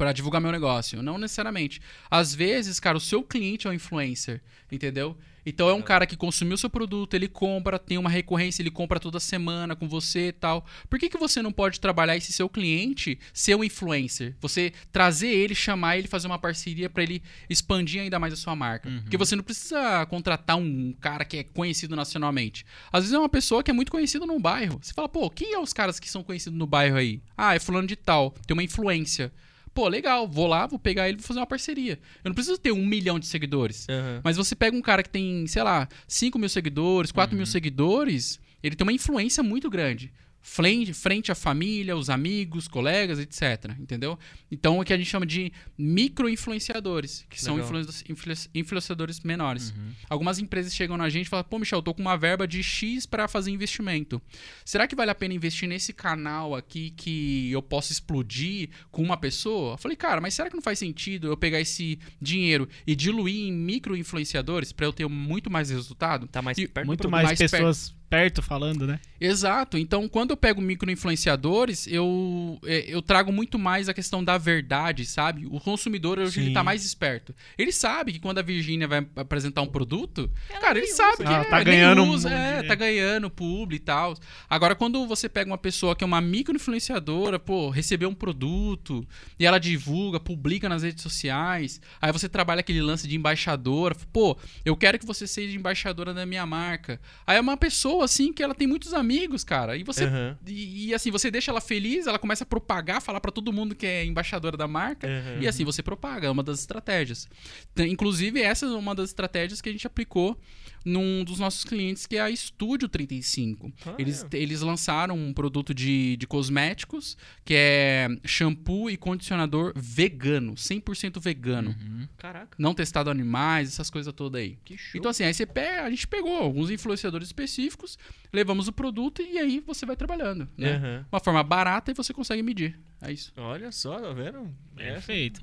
pra, pra divulgar meu negócio. Não necessariamente. Às vezes, cara, o seu cliente é um influencer, entendeu? Então é um cara que consumiu seu produto, ele compra, tem uma recorrência, ele compra toda semana com você e tal. Por que, que você não pode trabalhar esse seu cliente ser um influencer? Você trazer ele, chamar ele, fazer uma parceria pra ele expandir ainda mais a sua marca. Porque você não precisa contratar um cara que é conhecido nacionalmente. Às vezes é uma pessoa que é muito conhecida num bairro. Você fala, pô, quem é os caras que são conhecidos no bairro aí? Ah, é fulano de tal, tem uma influência. Pô, legal, vou lá, vou pegar ele e vou fazer uma parceria. Eu não preciso ter um milhão de seguidores. Mas você pega um cara que tem, sei lá, 5 mil seguidores, 4 mil seguidores, ele tem uma influência muito grande. Frente, à família, os amigos, colegas, etc. Entendeu? Então, o que a gente chama de micro-influenciadores, que são Legal. influ- influenciadores menores. Uhum. Algumas empresas chegam na gente e falam: pô, Michel, eu tô com uma verba de X para fazer investimento. Será que vale a pena investir nesse canal aqui que eu posso explodir com uma pessoa? Eu falei, cara, mas será que não faz sentido eu pegar esse dinheiro e diluir em micro-influenciadores para eu ter muito mais resultado? Tá mais E perto do Muito mais, mais perto. pessoas perto falando, né? Exato. Então, quando eu pego micro-influenciadores, eu, é, eu trago muito mais a questão da verdade, sabe? O consumidor hoje ele Sim. tá mais esperto. Ele sabe que quando a Virgínia vai apresentar um produto, cara, ele sabe que Ah, é, tá ganhando um usa, monte é, de- tá ganhando publi e tal. Agora, quando você pega uma pessoa que é uma micro-influenciadora, pô, recebeu um produto e ela divulga, publica nas redes sociais, aí você trabalha aquele lance de embaixadora, pô, eu quero que você seja embaixadora da minha marca. Aí é uma pessoa, assim, que ela tem muitos amigos, cara, e você Aham, e, e, assim, você deixa ela feliz, ela começa a propagar, falar pra todo mundo que é embaixadora da marca. aham. E assim você propaga, é uma das estratégias. Tem- Inclusive, essa é uma das estratégias que a gente aplicou num dos nossos clientes, que é a Estúdio 35. Ah, eles, é. eles lançaram um produto de, de cosméticos, que é shampoo e condicionador vegano, 100% vegano. Uhum. Caraca, Não testado animais, essas coisas todas aí. que show. Então, assim, aí você pega, a gente pegou alguns influenciadores específicos, levamos o produto e aí você vai trabalhando. Né? Aham. Uma forma barata e você consegue medir. É isso. Olha só, tá vendo? É Perfeito.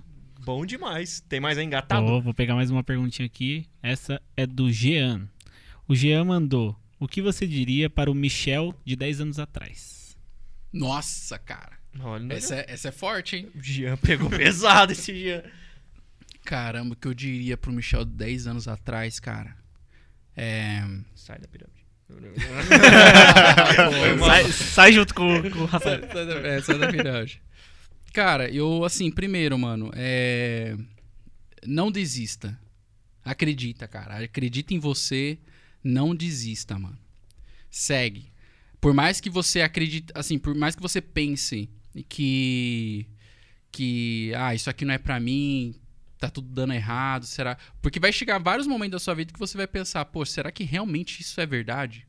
Bom demais. Tem mais aí engatado? Vou, vou pegar mais uma perguntinha aqui. Essa é do Jean. O Jean mandou: O que você diria para o Michel de 10 anos atrás? Nossa, cara. Olha, Essa é, essa é forte, hein? o Jean pegou pesado esse Jean. Caramba, o que eu diria pro Michel 10 anos atrás, cara? É. Sai da pirâmide. sai, sai junto com, com o Rafael. sai, sai da, é, sai da pirâmide. Cara, eu, assim, primeiro, mano, é. Não desista. Acredita, cara. Acredita em você. Não desista, mano. Segue. Por mais que você acredite, assim, por mais que você pense que que ah, isso aqui não é pra mim, tá tudo dando errado, será? Porque vai chegar vários momentos da sua vida que você vai pensar, pô, será que realmente isso é verdade?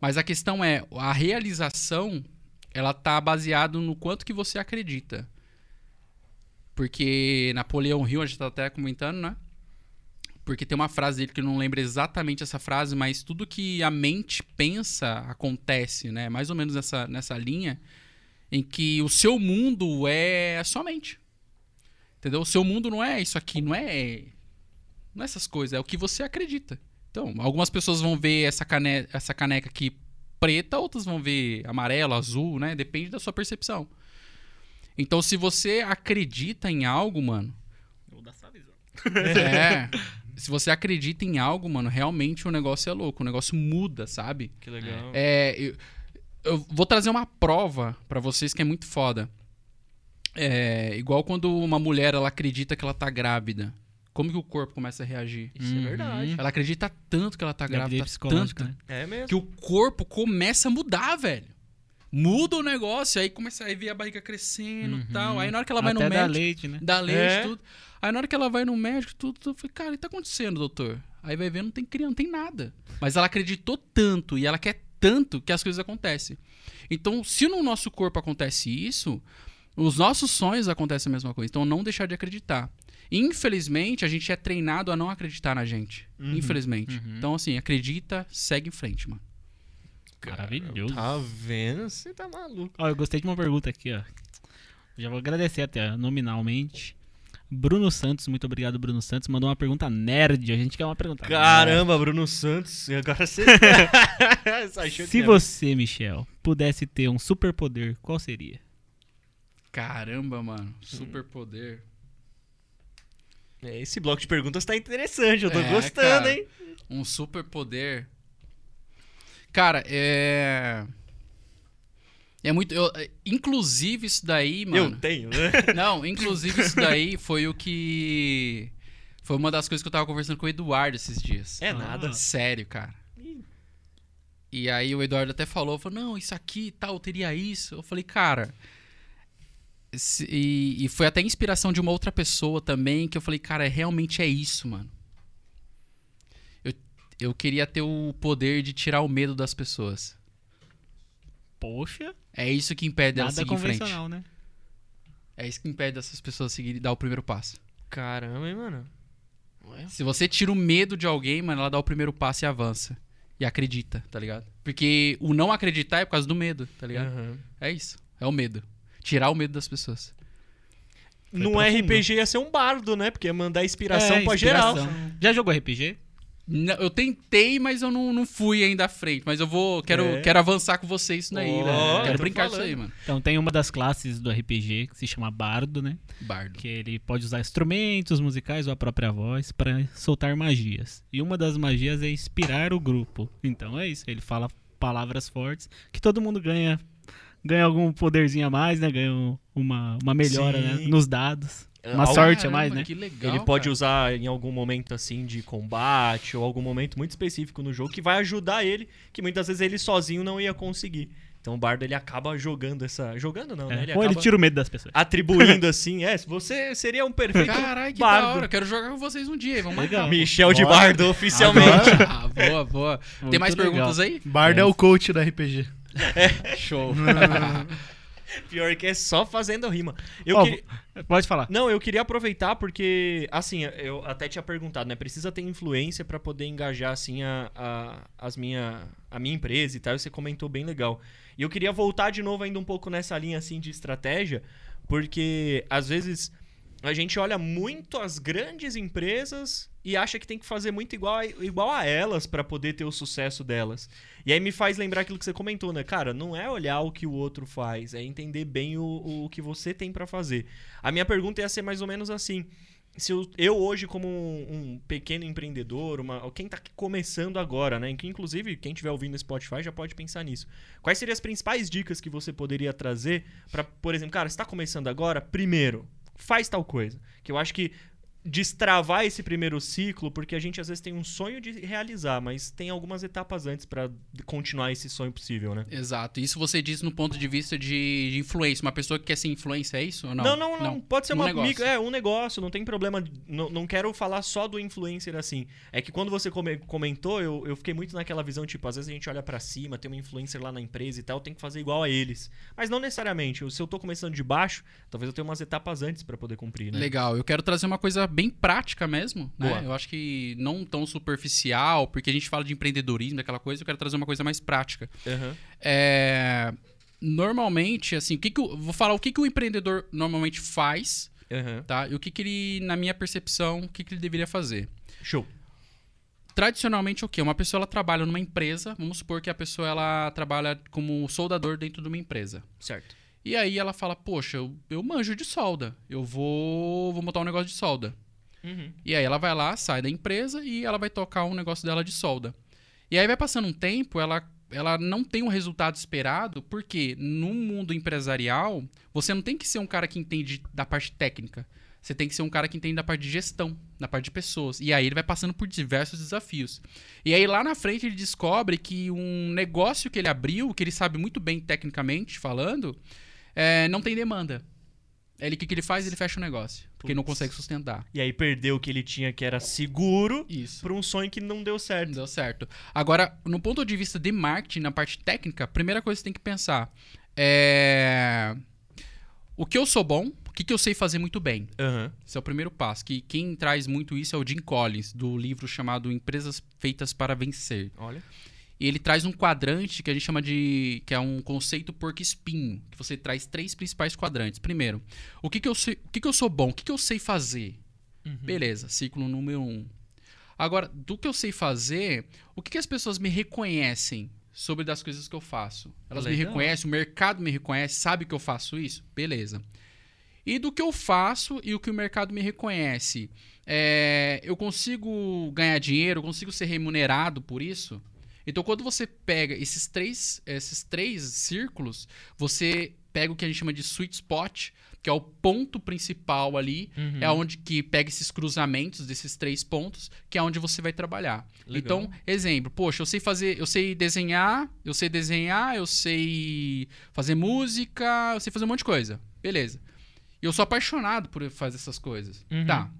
Mas a questão é, a realização, ela tá baseado no quanto que você acredita. Porque Napoleão Hill, a gente tá até comentando, né? Porque tem uma frase dele que eu não lembro exatamente essa frase, mas tudo que a mente pensa acontece, né? Mais ou menos nessa, nessa linha em que o seu mundo é a sua mente. Entendeu? O seu mundo não é isso aqui, não é não é essas coisas, é o que você acredita. Então, algumas pessoas vão ver essa, cane essa caneca aqui preta, outras vão ver amarelo, azul, né? Depende da sua percepção. Então, se você acredita em algo, mano, é. Se você acredita em algo, mano, realmente o negócio é louco. O negócio muda, sabe? Que legal. É, eu, eu vou trazer uma prova pra vocês que é muito foda. É igual quando uma mulher ela acredita que ela tá grávida. Como que o corpo começa a reagir? Isso é Uhum. verdade. Ela acredita tanto que ela tá grávida, tanto, né? É mesmo. que o corpo começa a mudar, velho. Muda o negócio, aí começa a ver a barriga crescendo e Uhum. tal. Aí na hora que ela vai Até no dá médico, leite, né? dá leite, É. tudo. Aí na hora que ela vai no médico, tudo, tudo eu falei, cara, o que tá acontecendo, doutor? Aí vai ver, não tem criança, não tem nada. Mas ela acreditou tanto e ela quer tanto que as coisas acontecem. Então, se no nosso corpo acontece isso, os nossos sonhos acontecem a mesma coisa. Então, não deixar de acreditar. Infelizmente, a gente é treinado a não acreditar na gente. Uhum, Infelizmente. uhum. Então, assim, acredita, segue em frente, mano. Maravilhoso. Tá vendo? Você tá maluco. Ó, eu gostei de uma pergunta aqui, ó. Já vou agradecer até nominalmente. Bruno Santos, muito obrigado, Bruno Santos. Mandou uma pergunta nerd. A gente quer uma pergunta. Caramba, Bruno Santos. E Agora você. Nerd. Se você, Michel, pudesse ter um superpoder, qual seria? Caramba, mano. Superpoder. É, Esse bloco de perguntas tá interessante. Eu tô É, gostando, cara. hein? Um superpoder. Cara, é. É muito. eu- é, inclusive, isso daí, mano. Eu tenho, né? Não, inclusive, isso daí foi o que. Foi uma das coisas que eu tava conversando com o Eduardo esses dias. É nada. Sério, cara. E aí o Eduardo até falou, falou, não, isso aqui tal, teria isso. Eu falei, cara. Se- e, e foi até inspiração de uma outra pessoa também, que eu falei, cara, realmente é isso, mano. Eu, eu queria ter o poder de tirar o medo das pessoas. Poxa, É isso que impede elas nada seguir em frente. né? É isso que impede essas pessoas seguirem dar o primeiro passo. Caramba, hein, mano? Ué. Se você tira o medo de alguém, mano, ela dá o primeiro passo e avança. E acredita, tá ligado? Porque o não acreditar é por causa do medo, tá ligado? Aham. É isso. É o medo. Tirar o medo das pessoas. No profundo. RPG ia ser um bardo, né? Porque ia mandar inspiração É, pra inspiração. geral. Já jogou RPG? Não, eu tentei, mas eu não, não fui ainda à frente. Mas eu vou. Quero, É. quero avançar com vocês isso daí, Ó, velho. Quero brincar falando. isso aí, mano. Então tem uma das classes do RPG que se chama Bardo, né? Bardo. Que ele pode usar instrumentos musicais ou a própria voz para soltar magias. E uma das magias é inspirar o grupo. Então é isso, ele fala palavras fortes que todo mundo ganha ganha algum poderzinho a mais, né? Ganha um- uma, uma melhora né? Nos dados. Uma Algo- sorte a Caramba, mais, né? Que legal. Ele pode cara. usar em algum momento assim de combate ou algum momento muito específico no jogo que vai ajudar ele, que muitas vezes ele sozinho não ia conseguir. Então o bardo ele acaba jogando essa, jogando não, É. né? Ele Ou ele tira o medo das pessoas. atribuindo assim, é, você seria um perfeito Caralho, que bardo. da hora. Quero jogar com vocês um dia. Vamos Legal. marcar. Michel de bardo oficialmente. Ah, boa, boa. Tem Muito mais legal. perguntas aí? Bard é o coach do RPG. Show. Pior que é só fazendo rima. Eu Ó, queria- Pode falar. Não, eu queria aproveitar porque, assim, eu até tinha perguntado, né? Precisa ter influência pra poder engajar, assim, a, a, as minha, a minha empresa e tal. e Você comentou bem legal. E eu queria voltar de novo ainda um pouco nessa linha, assim, de estratégia, porque às vezes a gente olha muito as grandes empresas e acha que tem que fazer muito igual a, igual a elas pra poder ter o sucesso delas. E aí me faz lembrar aquilo que você comentou, né? Cara, não é olhar o que o outro faz, é entender bem o, o que você tem pra fazer. A minha pergunta ia ser mais ou menos assim. Se eu, eu hoje, como um, um pequeno empreendedor, uma, quem tá começando agora, né? Inclusive, quem estiver ouvindo no Spotify já pode pensar nisso. Quais seriam as principais dicas que você poderia trazer para, por exemplo, cara, você tá começando agora? Primeiro, faz tal coisa. Que eu acho que destravar esse primeiro ciclo, porque a gente às vezes tem um sonho de realizar, mas tem algumas etapas antes pra continuar esse sonho possível, né? Exato. Isso você diz no ponto de vista de, de influência. Uma pessoa que quer ser influência, é isso ou não? Não, não, não. Pode ser Um uma negócio. micro- é um negócio, não tem problema. Não, não quero falar só do influencer assim. É que quando você come- comentou, eu, eu fiquei muito naquela visão, tipo, às vezes a gente olha pra cima, tem uma influencer lá na empresa e tal, tem que fazer igual a eles. Mas não necessariamente. Se eu tô começando de baixo, talvez eu tenha umas etapas antes pra poder cumprir, né? Legal, eu quero trazer uma coisa bem prática mesmo, né? Boa. Eu acho que não tão superficial, porque a gente fala de empreendedorismo, daquela coisa, eu quero trazer uma coisa mais prática. Aham. É, Normalmente, assim, o que que eu, vou falar o que, que o empreendedor normalmente faz, Aham. tá? E o que, que ele, na minha percepção, o que, que ele deveria fazer. Show. Tradicionalmente, o quê? Uma pessoa ela trabalha numa empresa, vamos supor que a pessoa ela trabalha como soldador dentro de uma empresa. Certo. E aí ela fala, poxa, eu, eu manjo de solda, eu vou, vou montar um negócio de solda. Uhum. E aí ela vai lá, sai da empresa e ela vai tocar um negócio dela de solda. E aí vai passando um tempo, ela, ela não tem o resultado esperado, porque no mundo empresarial, você não tem que ser um cara que entende da parte técnica. Você tem que ser um cara que entende da parte de gestão, da parte de pessoas. E aí ele vai passando por diversos desafios. E aí lá na frente ele descobre que um negócio que ele abriu, que ele sabe muito bem tecnicamente falando, é, não tem demanda. Aí o que, que ele faz? Ele fecha o negócio. Porque não Putz. consegue sustentar. E aí perdeu o que ele tinha, que era seguro, Isso. pra um sonho que não deu Não certo. deu certo. Agora, no ponto de vista de marketing, na parte técnica, a primeira coisa que você tem que pensar é. O que eu sou bom, o que, que eu sei fazer muito bem. Aham. Esse é o primeiro passo. Que quem traz muito isso é o Jim Collins, do livro chamado Empresas Feitas para Vencer. Olha. E ele traz um quadrante que a gente chama de. que é um conceito porco espinho. Que você traz três principais quadrantes. Primeiro, o que, que, eu, sei, o que, que eu sou bom? O que, que eu sei fazer? Beleza, ciclo número um. Agora, do que eu sei fazer, o que, que as pessoas me reconhecem sobre das coisas que eu faço? Elas me Legal. reconhecem, o mercado me reconhece, sabe que eu faço isso? Beleza. E do que eu faço e o que o mercado me reconhece, é, eu consigo ganhar dinheiro, eu consigo ser remunerado por isso? Então, quando você pega esses três, esses três círculos, você pega o que a gente chama de sweet spot, que é o ponto principal ali, Uhum. é onde que pega esses cruzamentos desses três pontos, que é onde você vai trabalhar. Legal. Então, exemplo, poxa, eu sei fazer, eu sei desenhar, eu sei desenhar, eu sei fazer música, eu sei fazer um monte de coisa. Beleza. E eu sou apaixonado por fazer essas coisas. Uhum. Tá.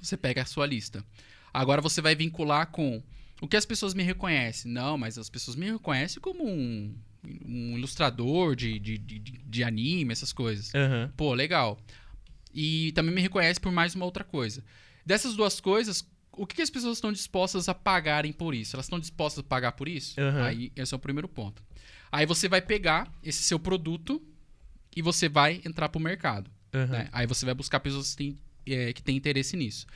Você pega a sua lista. Agora você vai vincular com o que as pessoas me reconhecem. Não, mas as pessoas me reconhecem como um um ilustrador de, de, de, de anime, essas coisas. Aham. Pô, legal. E também me reconhece por mais uma outra coisa. Dessas duas coisas, o que, que as pessoas estão dispostas a pagarem por isso? Elas estão dispostas a pagar por isso? Aham. Aí, esse é o primeiro ponto. Aí você vai pegar esse seu produto e você vai entrar pro mercado. Aham. né? Aí você vai buscar pessoas que têm, é, que têm interesse nisso.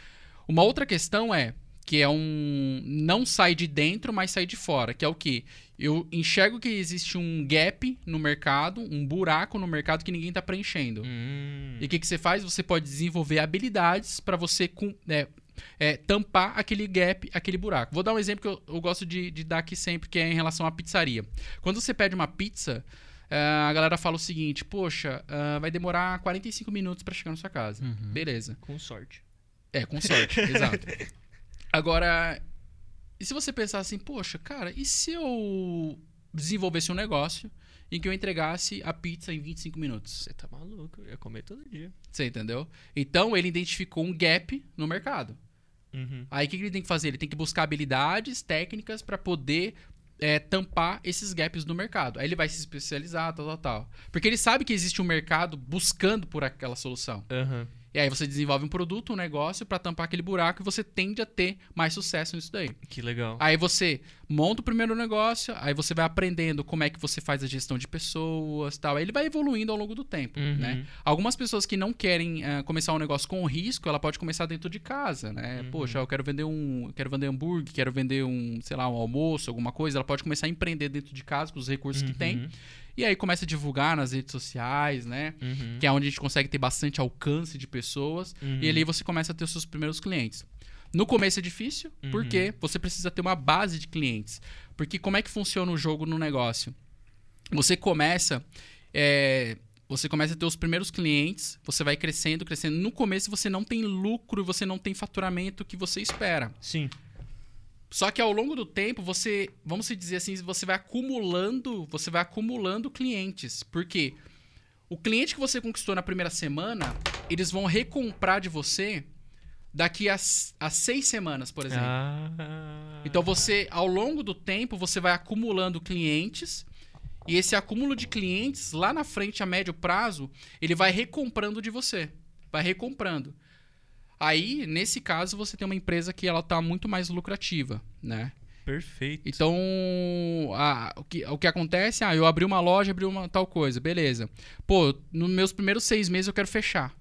Uma outra questão é que é um não sai de dentro, mas sai de fora, que é o quê? Eu enxergo que existe um gap no mercado, um buraco no mercado que ninguém está preenchendo. Hum. E o que, que você faz? Você pode desenvolver habilidades para você com- é, é, tampar aquele gap, aquele buraco. Vou dar um exemplo que eu, eu gosto de, de dar aqui sempre, que é em relação à pizzaria. Quando você pede uma pizza, é, a galera fala o seguinte: Poxa, ah, vai demorar 45 minutos para chegar na sua casa. Uhum. Beleza. Com sorte. É, com sorte, exato. Agora, e se você pensar assim, poxa, cara, e se eu desenvolvesse um negócio em que eu entregasse a pizza em 25 minutos? Você tá maluco, eu ia comer todo dia. Você entendeu? Então ele identificou um gap no mercado. Uhum. Aí o que ele tem que fazer? Ele tem que buscar habilidades técnicas para poder é, tampar esses gaps no mercado. Aí ele vai se especializar, tal, tal, tal. Porque ele sabe que existe um mercado buscando por aquela solução. Aham. E aí você desenvolve um produto, um negócio para tampar aquele buraco e você tende a ter mais sucesso nisso daí. Que legal. Aí você monta o primeiro negócio, aí você vai aprendendo como é que você faz a gestão de pessoas tal. Aí ele vai evoluindo ao longo do tempo, Uhum. né? Algumas pessoas que não querem eh, começar um negócio com risco, ela pode começar dentro de casa, né? Uhum. Poxa, eu quero vender um, quero vender hambúrguer, quero vender um, sei lá, um almoço, alguma coisa. Ela pode começar a empreender dentro de casa com os recursos que tem. E aí começa a divulgar nas redes sociais, né? Uhum. Que é onde a gente consegue ter bastante alcance de pessoas. Uhum. E ali você começa a ter os seus primeiros clientes. No começo é difícil, Uhum. porque você precisa ter uma base de clientes. Porque como é que funciona o jogo no negócio? Você começa. é, você começa a ter os primeiros clientes, você vai crescendo, crescendo. No começo você não tem lucro, você não tem faturamento que você espera. Sim. Só que ao longo do tempo, você, vamos se dizer assim, você vai acumulando, você vai acumulando clientes. Por quê? O cliente que você conquistou na primeira semana, eles vão recomprar de você daqui a, a seis semanas, por exemplo. Ah. Então você, ao longo do tempo, você vai acumulando clientes e esse acúmulo de clientes lá na frente a médio prazo, ele vai recomprando de você, vai recomprando. Aí, nesse caso, você tem uma empresa que ela tá muito mais lucrativa, né? Perfeito. Então, a- o, que, o que acontece? Ah, eu abri uma loja, abri uma tal coisa, beleza. Pô, nos meus primeiros seis meses eu quero fechar.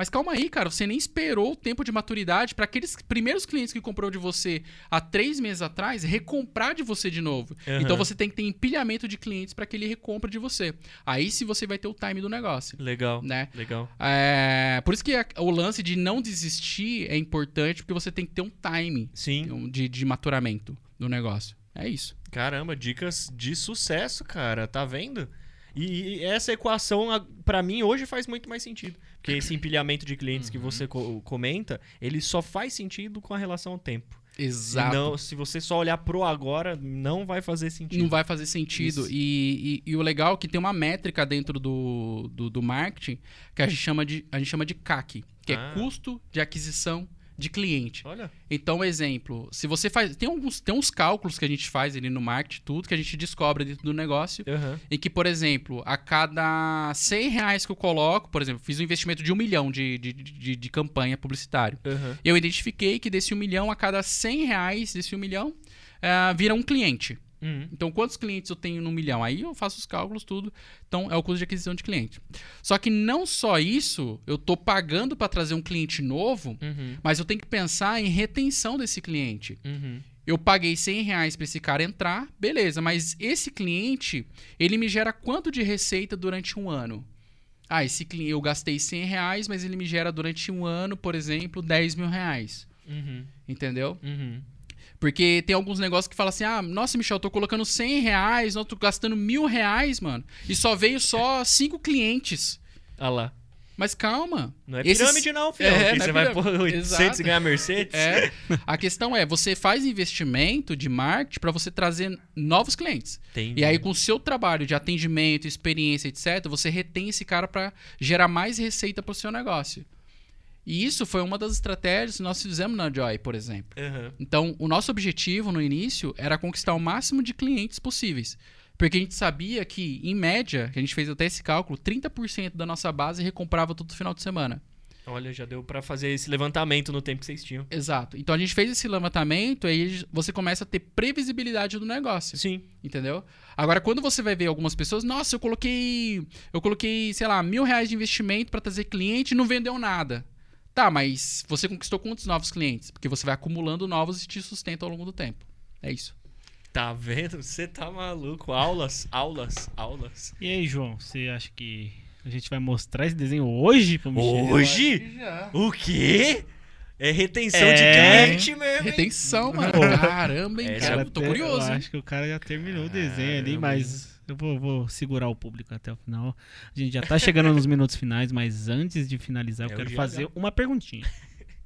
Mas calma aí, cara, você nem esperou o tempo de maturidade para aqueles primeiros clientes que comprou de você há três meses atrás recomprar de você de novo. Aham. Então você tem que ter empilhamento de clientes para que ele recompre de você. Aí sim você vai ter o time do negócio, Legal. né? Legal. É, por isso que o lance de não desistir é importante, porque você tem que ter um time Sim. de, de maturamento do negócio. É isso. Caramba, dicas de sucesso, cara. Tá vendo? E, essa equação, a- pra mim, hoje faz muito mais sentido. Porque esse empilhamento de clientes que você co- comenta, ele só faz sentido com a relação ao tempo. Exato. Não, se você só olhar pro agora, não vai fazer sentido. Não vai fazer sentido. E, e- e o legal é que tem uma métrica dentro do, do, do marketing que a gente chama de, a gente chama de CAC, que Ah. é custo de aquisição de cliente. Olha. Então, exemplo, se você faz. Tem, alguns, tem uns cálculos que a gente faz ali no marketing, tudo que a gente descobre dentro do negócio. Aham. Em que, por exemplo, a cada 100 reais que eu coloco, por exemplo, fiz um investimento de um milhão de, de, de, de campanha publicitária. Aham. Eu identifiquei que desse um milhão, a cada 100 reais desse um milhão, eh, vira um cliente. Uhum. Então, quantos clientes eu tenho no milhão? Aí eu faço os cálculos, tudo. Então, é o custo de aquisição de cliente. Só que não só isso, eu tô pagando para trazer um cliente novo, Uhum. mas eu tenho que pensar em retenção desse cliente. Uhum. Eu paguei 100 reais para esse cara entrar, beleza, mas esse cliente, ele me gera quanto de receita durante um ano? Ah, esse cliente, eu gastei 100 reais, mas ele me gera durante um ano, por exemplo, 10 mil reais. Uhum. Entendeu? Uhum. Porque tem alguns negócios que falam assim: ah, nossa, Michel, eu tô colocando 100 reais, não, tô gastando mil reais, mano. E só veio só cinco clientes. Ah lá. Mas calma. Não é Esses- pirâmide, não, filho. É, não é você vai pôr 800 Exato. e ganhar Mercedes. É. A questão é: você faz investimento de marketing para você trazer novos clientes. Entendi. E aí, com o seu trabalho de atendimento, experiência, etc., você retém esse cara para gerar mais receita para o seu negócio. E isso foi uma das estratégias que nós fizemos na Joy, por exemplo. Aham. Então, o nosso objetivo no início era conquistar o máximo de clientes possíveis. Porque a gente sabia que, em média, a gente fez até esse cálculo, 30% da nossa base recomprava todo final de semana. Olha, já deu pra fazer esse levantamento no tempo que vocês tinham. Exato. Então a gente fez esse levantamento e aí você começa a ter previsibilidade do negócio. Sim. Entendeu? Agora, quando você vai ver algumas pessoas, nossa, eu coloquei. Eu coloquei, sei lá, mil reais de investimento pra trazer cliente e não vendeu nada. Tá, mas você conquistou quantos novos clientes? Porque você vai acumulando novos e te sustenta ao longo do tempo. É isso. Tá vendo? Você tá maluco. Aulas, aulas, aulas. E aí, João, você acha que a gente vai mostrar esse desenho hoje pro Michel? Hoje? O quê? É retenção É. de cliente mesmo. hein? Retenção, mano. Caramba, hein, É, cara. Eu tô curioso, Eu acho que o cara já terminou o desenho ali, Caramba. mas eu vou, vou segurar o público até o final. A gente já tá chegando nos minutos finais, mas antes de finalizar, eu É quero fazer uma perguntinha.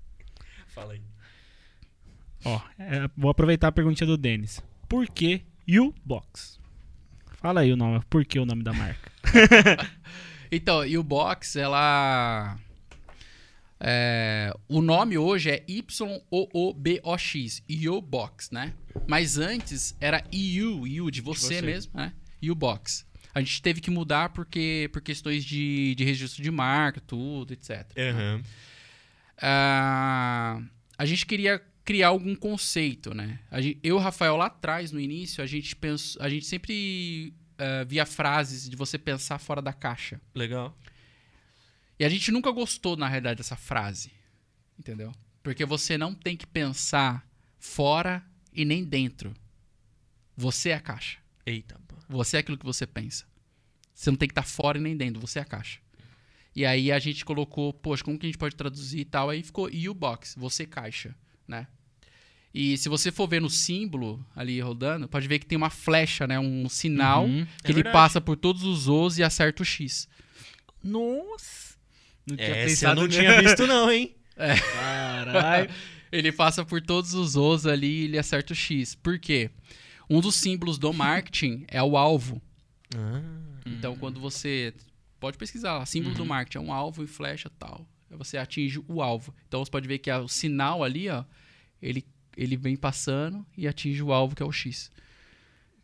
Fala aí. Ó, é, vou aproveitar a perguntinha do Denis. Por que U-Box? Fala aí o nome, por que o nome da marca? Então, e o box, ela. é, o nome hoje é Y-O-O-B-O-X, U-Box, né? Mas antes era EU, EU de você, você. mesmo, né? U-Box. A gente teve que mudar porque, por questões de, de registro de marca, tudo, etc. Aham. Ah, a gente queria criar algum conceito, né? A gen- eu e o Rafael lá atrás, no início, a gente, pensou, a gente sempre ah, via frases de você pensar fora da caixa. Legal. E a gente nunca gostou, na realidade, dessa frase. Entendeu? Porque você não tem que pensar fora e nem dentro. Você é a caixa. Eita, pô. Você é aquilo que você pensa. Você não tem que estar fora e nem dentro, você é a caixa. E aí a gente colocou, poxa, como que a gente pode traduzir e tal? Aí ficou you box, você caixa, né? E se você for ver no símbolo ali rodando, pode ver que tem uma flecha, né? Um sinal Uhum. que É ele verdade. passa por todos os Os e acerta o X. Nossa! Não tinha Essa eu pensado não nisso. tinha visto não, hein? Caralho. Ele passa por todos os Os ali e ele acerta o X. Por quê? Um dos símbolos do marketing é o alvo. Ah. Então, quando você. Pode pesquisar lá, símbolo do marketing, é um alvo e flecha tal. Você atinge o alvo. Então você pode ver que o sinal ali, ó, ele, ele vem passando e atinge o alvo, que é o X.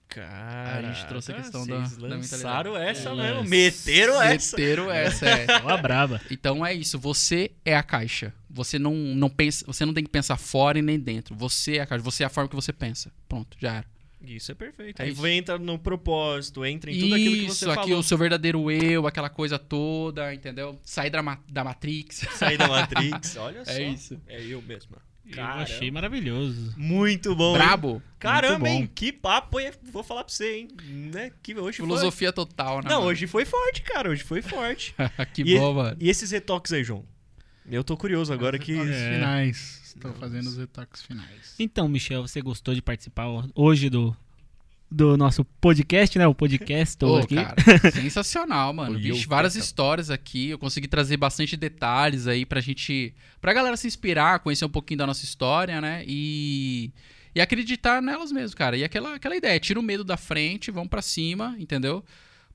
Cara, A gente trouxe a questão da- da mentalidade. essa É, mesmo, meteram essa. Meteram essa, é. Ó a braba. Então é isso, você é a caixa. Você não, não pensa, você não tem que pensar fora e nem dentro. Você é a caixa, você é a forma que você pensa. Pronto, já era. Isso é perfeito. É Aí isso. entra no propósito, entra em tudo aquilo que você Isso, aqui falou. o seu verdadeiro eu, aquela coisa toda, entendeu? Sair da, ma- da Matrix. Sair da Matrix, olha só. É isso. É eu mesmo. Eu Caramba. achei maravilhoso. Muito bom. hein? Brabo. Caramba, Muito bom. hein? Que papo, hein? Vou falar pra você, hein? Né? Que hoje Filosofia total, foi... né? Não, mano? hoje foi forte, cara. Hoje foi forte. que E- bom, mano. E esses retoques aí, João? Eu tô curioso agora Os que... retoques É. finais. Estou fazendo os retoques finais. Então, Michel, você gostou de participar hoje do, do nosso podcast, né? O podcast Pô, aqui. cara, sensacional, mano. Vixe, várias histórias aqui. Eu consegui trazer bastante detalhes aí pra gente. Pra galera se inspirar, conhecer um pouquinho da nossa história, né? E. E acreditar nelas mesmo, cara. E aquela, aquela ideia, tira o medo da frente, vamos pra cima, entendeu?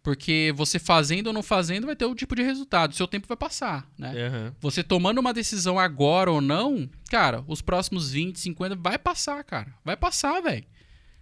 Porque você fazendo ou não fazendo vai ter o tipo de resultado. Seu tempo vai passar, né? Aham. Você tomando uma decisão agora ou não, cara, os próximos 20, 50 vai passar, cara. Vai passar, velho.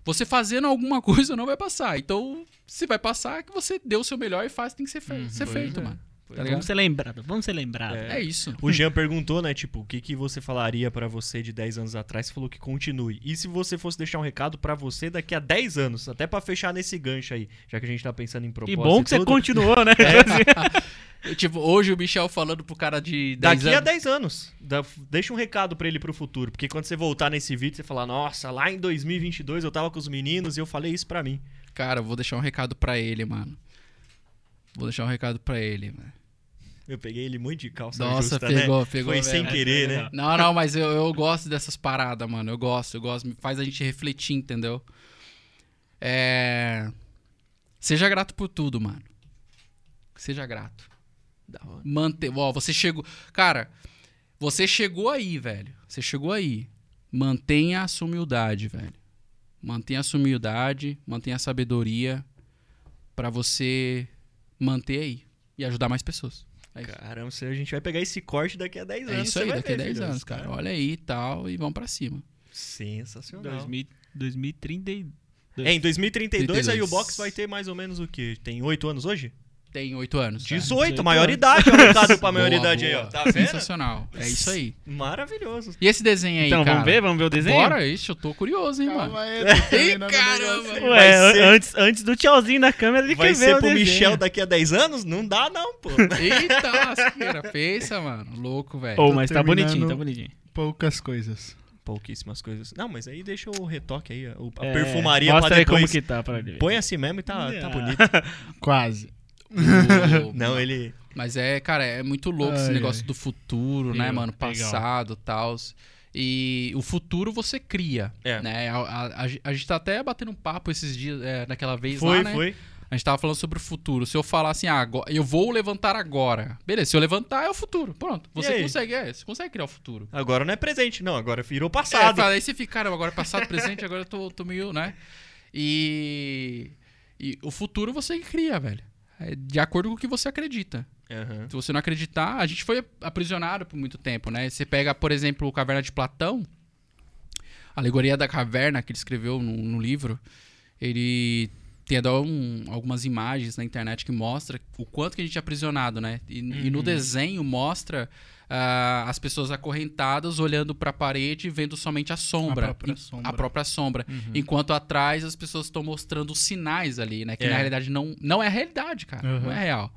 Você fazendo alguma coisa não vai passar. Então, se vai passar, é que você deu o seu melhor e faz, tem que ser, fe ser pois feito, é. mano. Tá é. ligado? Vamos ser lembrados, vamos ser lembrados. É. É isso. O Jean perguntou, né, tipo, o que, que você falaria pra você de 10 anos atrás? Você falou que continue. E se você fosse deixar um recado pra você daqui a 10 anos, até pra fechar nesse gancho aí, já que a gente tá pensando em E propósito bom que você tudo, continuou, né? Eu, tipo, hoje o Michel falando pro cara de 10 Daqui a anos. 10 anos. Da- deixa um recado pra ele pro futuro. Porque quando você voltar nesse vídeo, você falar, nossa, lá em 2022 eu tava com os meninos e eu falei isso pra mim. Cara, eu vou deixar um recado pra ele, mano. Vou deixar um recado pra ele, mano. Eu peguei ele muito de calça Nossa, justa, pegou, né? pegou Foi sem mesmo. querer, né? Não, não, mas eu, eu gosto dessas paradas, mano. Eu gosto, eu gosto. Faz a gente refletir, entendeu? É... Seja grato por tudo, mano. Seja grato. Da hora. Mante... Ó, você chegou... Cara, você chegou aí, velho. Você chegou aí. Mantenha a sua humildade, velho. Mantenha a sua humildade, mantenha a sabedoria pra você manter aí e ajudar mais pessoas. É. Caramba, a gente vai pegar esse corte daqui a 10 anos. É isso aí, daqui a ver, 10 filho. anos, cara. Olha aí e tal, e vamos pra cima. Sensacional. 2000, 2030 e É, em 2032 a 32. U-Box vai ter mais ou menos o quê? Tem 8 anos hoje? Tem oito anos. tá? 18, 18 maioridade aumentado pra Boa, maioridade aí, ó. Tá vendo? Sensacional. É isso aí. Maravilhoso. E esse desenho aí, Então, cara? vamos ver? Vamos ver o desenho? Bora, ixi, eu tô curioso, hein, mano. Calma aí, tô terminando o caramba. aí. Ué, Vai ser- antes, antes do tchauzinho na câmera, ele Vai quer ver ser o pro desenho. Michel daqui a 10 anos? Não dá não, pô. Eita, lasqueira. Pensa, mano. Louco, velho. Tô mas tá bonitinho, tá bonitinho. Poucas coisas. Pouquíssimas coisas. Não, mas aí deixa o retoque aí, o- a É, perfumaria pra Mostra aí como depois. que tá pra ele ver. Põe assim mesmo e tá, tá Ah. bonito. Quase. O- Não, ele... Mas é, cara, é muito louco esse Ai, negócio ai. do futuro, né, Legal, mano? legal. Passado e tal. E o futuro você cria, É. né? A, a- a- a gente tá até batendo um papo esses dias, é, naquela vez Foi, lá, né? foi. A gente tava falando sobre o futuro. Se eu falar assim, ah, agora, eu vou levantar agora. Beleza, se eu levantar é o futuro. Pronto. Você consegue, é, você consegue criar o futuro. Agora não é presente, não. Agora virou É, passado. fala, aí você fica, cara, agora é passado, presente, agora eu tô, tô meio, né? E, e o futuro você cria, velho. É de acordo com o que você acredita. Aham. Se você não acreditar, a gente foi aprisionado por muito tempo, né? Você pega, por exemplo, o Caverna de Platão, a alegoria da caverna que ele escreveu no, no livro, ele tem até um- algumas imagens na internet que mostra o quanto que a gente é aprisionado, né? E, e no Uhum. desenho mostra ah, as pessoas acorrentadas olhando para a parede, vendo somente a sombra, A própria sombra. a própria sombra. Enquanto atrás as pessoas estão mostrando sinais ali, né? Que É. na realidade não, não é a realidade, cara. Uhum. Não é real.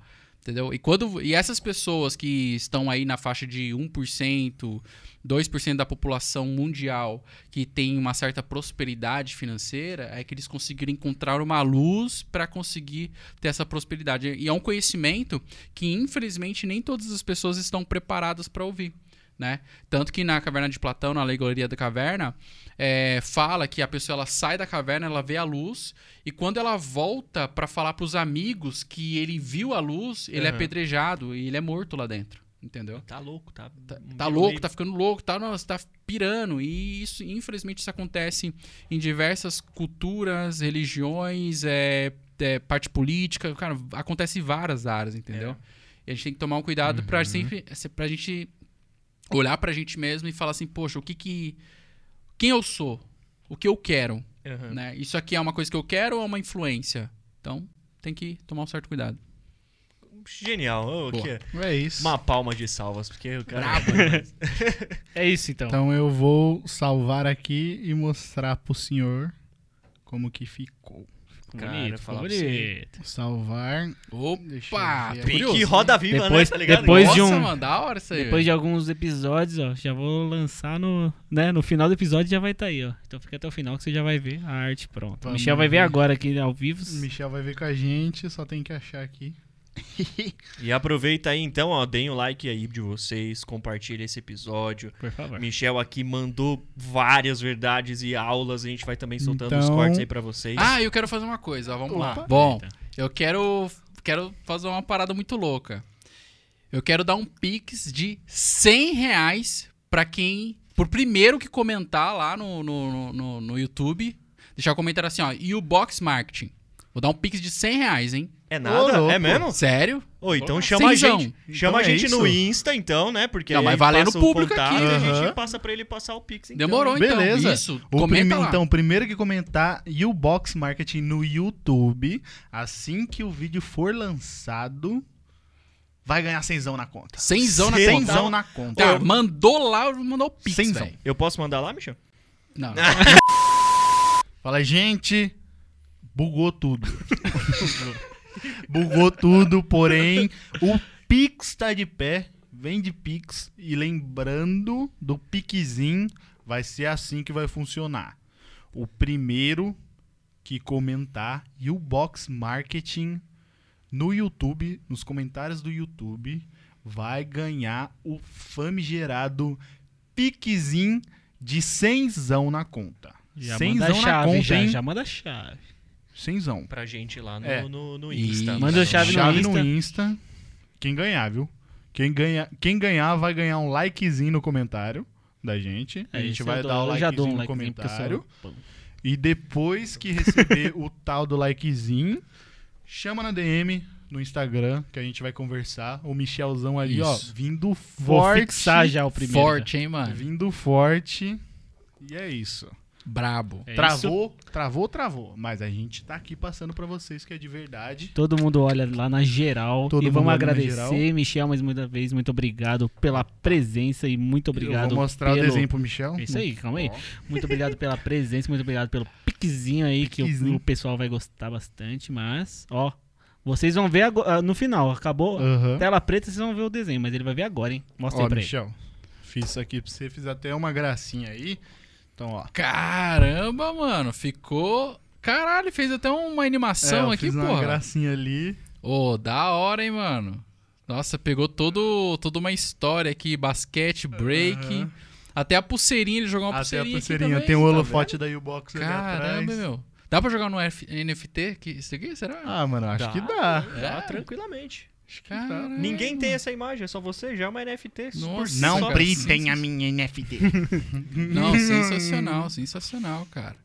Entendeu? E, quando, e essas pessoas que estão aí na faixa de 1%, 2% da população mundial que tem uma certa prosperidade financeira, é que eles conseguiram encontrar uma luz para conseguir ter essa prosperidade. E é um conhecimento que, infelizmente, nem todas as pessoas estão preparadas para ouvir. Né? Tanto que na Caverna de Platão, na Alegoria da Caverna, é, fala que a pessoa ela sai da caverna, ela vê a luz, e quando ela volta para falar para os amigos que ele viu a luz, ele é Aham. apedrejado e ele é morto lá dentro. Entendeu? Tá louco, tá. Tá, tá louco, meio- tá ficando louco, tá, nossa, tá pirando. E isso, infelizmente, isso acontece em diversas culturas, religiões, é, é, parte política, cara, acontece em várias áreas, entendeu? É. E a gente tem que tomar um cuidado pra Uhum. sempre pra gente olhar pra gente mesmo e falar assim, poxa, o que que quem eu sou? O que eu quero, Aham. né? Isso aqui é uma coisa que eu quero ou é uma influência? Então, tem que tomar um certo cuidado. Genial. Ô, Boa. aqui, É isso. uma palma de salvas, porque o cara. É isso então. Então eu vou salvar aqui e mostrar pro senhor como que ficou. Cara, bonito, ficou bonito. Salvar. Opa! Deixa eu ver tô aqui. Pique roda viva, Depois- né? Tá ligado? depois- de Nossa, um- mano, da hora isso aí. Depois de alguns episódios, ó, já vou lançar no, né, no final do episódio já vai estar aí, ó. Então fica até o final que você já vai ver a arte pronta. Vamos Michel vai ver ver. agora aqui ao vivo. Michel vai ver com a gente, só tem que achar aqui. E aproveita aí então, ó, deem o like aí de vocês, compartilha esse episódio. Por favor. Michel aqui mandou várias verdades e aulas, a gente vai também soltando os Então- cortes aí pra vocês. Ah, eu quero fazer uma coisa, ó, vamos Opa. lá. Bom, Eita. eu quero, quero fazer uma parada muito louca. Eu quero dar um pix de 100 reais pra quem... Por primeiro que comentar lá no, no, no, no YouTube, deixar o comentário assim, ó, e o Box Marketing. Vou dar um pix de 100 reais, hein? é nada? É mesmo? Sério? Ô, então Ô, chama a cenzão. gente. Chama Então a é gente no isso. Insta, então, né? Porque Não, mas valendo passa o público contato aqui, e a gente passa pra ele passar o Pix. Então. Demorou, então. Beleza. Isso. O Comenta. Então, o primeiro que comentar U-Box Marketing no YouTube, assim que o vídeo for lançado, vai ganhar cenzão na conta. Cenzão na Cenzão. conta. Cenzão na conta. Tá, mandou lá, mandou o pix, Cenzão. velho. Eu posso mandar lá, Michel? Não, Fala, gente, bugou tudo. bugou tudo, porém, o Pix tá de pé, vem de Pix. E lembrando do Pixin, vai ser assim que vai funcionar. O primeiro que comentar U-Box Marketing no YouTube, nos comentários do YouTube, vai ganhar o famigerado Pixin de 100 na conta. Já Cenzão manda a na chave, conta, já, já manda a chave. Cenzão. Pra gente lá no, É. no, no E- Insta. Manda a chave no Chave Insta. no Insta. Quem ganhar, viu? Quem, ganha, quem ganhar vai ganhar um likezinho no comentário da gente. a É, gente isso vai dar o dou likezinho um no likezinho sou comentário. E depois que receber o tal do likezinho, chama na DM no Instagram que a gente vai conversar. O Michelzão ali, ó, Isso. vindo Vou forte. fixar já o primeiro. Forte, hein, mano? Vindo forte. E é isso. Brabo. É isso. travou, travou, travou. Mas a gente tá aqui passando pra vocês que é de verdade. Todo mundo olha lá na geral. Todo e vamos agradecer. Michel, mais uma vez. Muito obrigado pela presença e muito obrigado. Eu vou mostrar pelo... o desenho pro Michel. É Isso aí, calma aí. Ó. Muito obrigado pela presença, muito obrigado pelo piquezinho aí, que o- Piquezinho. o, pessoal vai gostar bastante. Mas, ó, vocês vão ver ago- ah, no final. Acabou Aham. tela preta, vocês vão ver o desenho, mas ele vai ver agora, hein? Mostra Ó, aí pra ele. Michel, fiz isso aqui pra você, fiz até uma gracinha aí. Então, ó. Caramba, mano. Ficou. Caralho, fez até uma É, animação eu aqui, fiz uma gracinha ali. Ô, da hora, hein, mano. Nossa, pegou todo, toda uma história aqui, basquete, break. Aham. Até a pulseirinha, ele jogou uma Até a pulseirinha, pulseirinha. aqui também. Tem o tá holofote da U-Box ali Caramba, atrás. meu. Dá pra jogar no F- NFT? Que, isso aqui, será? Ah, mano, acho Dá. que dá. Dá, É? tranquilamente. Caramba. Ninguém tem essa imagem, é só você, já é uma NFT. Nossa, Não cara, brintem sens- a minha NFT. Não, sensacional, sensacional, cara.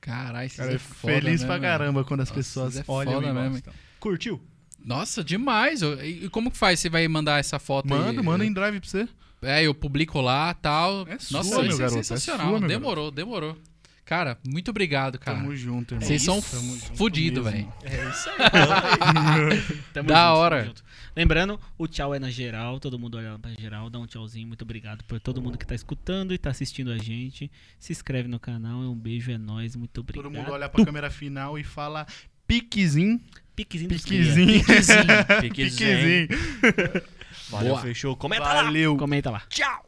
Caralho, Cara, é é foda feliz né, pra mano? caramba quando as Nossa, pessoas é olham foda e mesmo. gostam. Curtiu? Nossa, demais. E e como que faz? Você vai mandar essa foto aí? Manda, manda em drive pra você. É, eu publico lá tal. É Nossa, sua, meu isso garoto, é é sensacional. sua, meu demorou, demorou. Cara, muito obrigado, cara. Tamo junto, irmão. Vocês são junto fudidos, mesmo. velho. É isso aí. Tamo Da junto, hora. junto. Lembrando, o tchau é na geral, todo mundo olha lá pra geral, dá um tchauzinho, muito obrigado por todo mundo que tá escutando e tá assistindo a gente. Se inscreve no canal, um beijo, é nóis, muito obrigado. Todo mundo olha pra câmera final e fala piquezinho, Piquezinho piquezinho, Piquezinho. piquezinho. Valeu, Boa. fechou. Comenta lá. Valeu. Comenta lá. Tchau.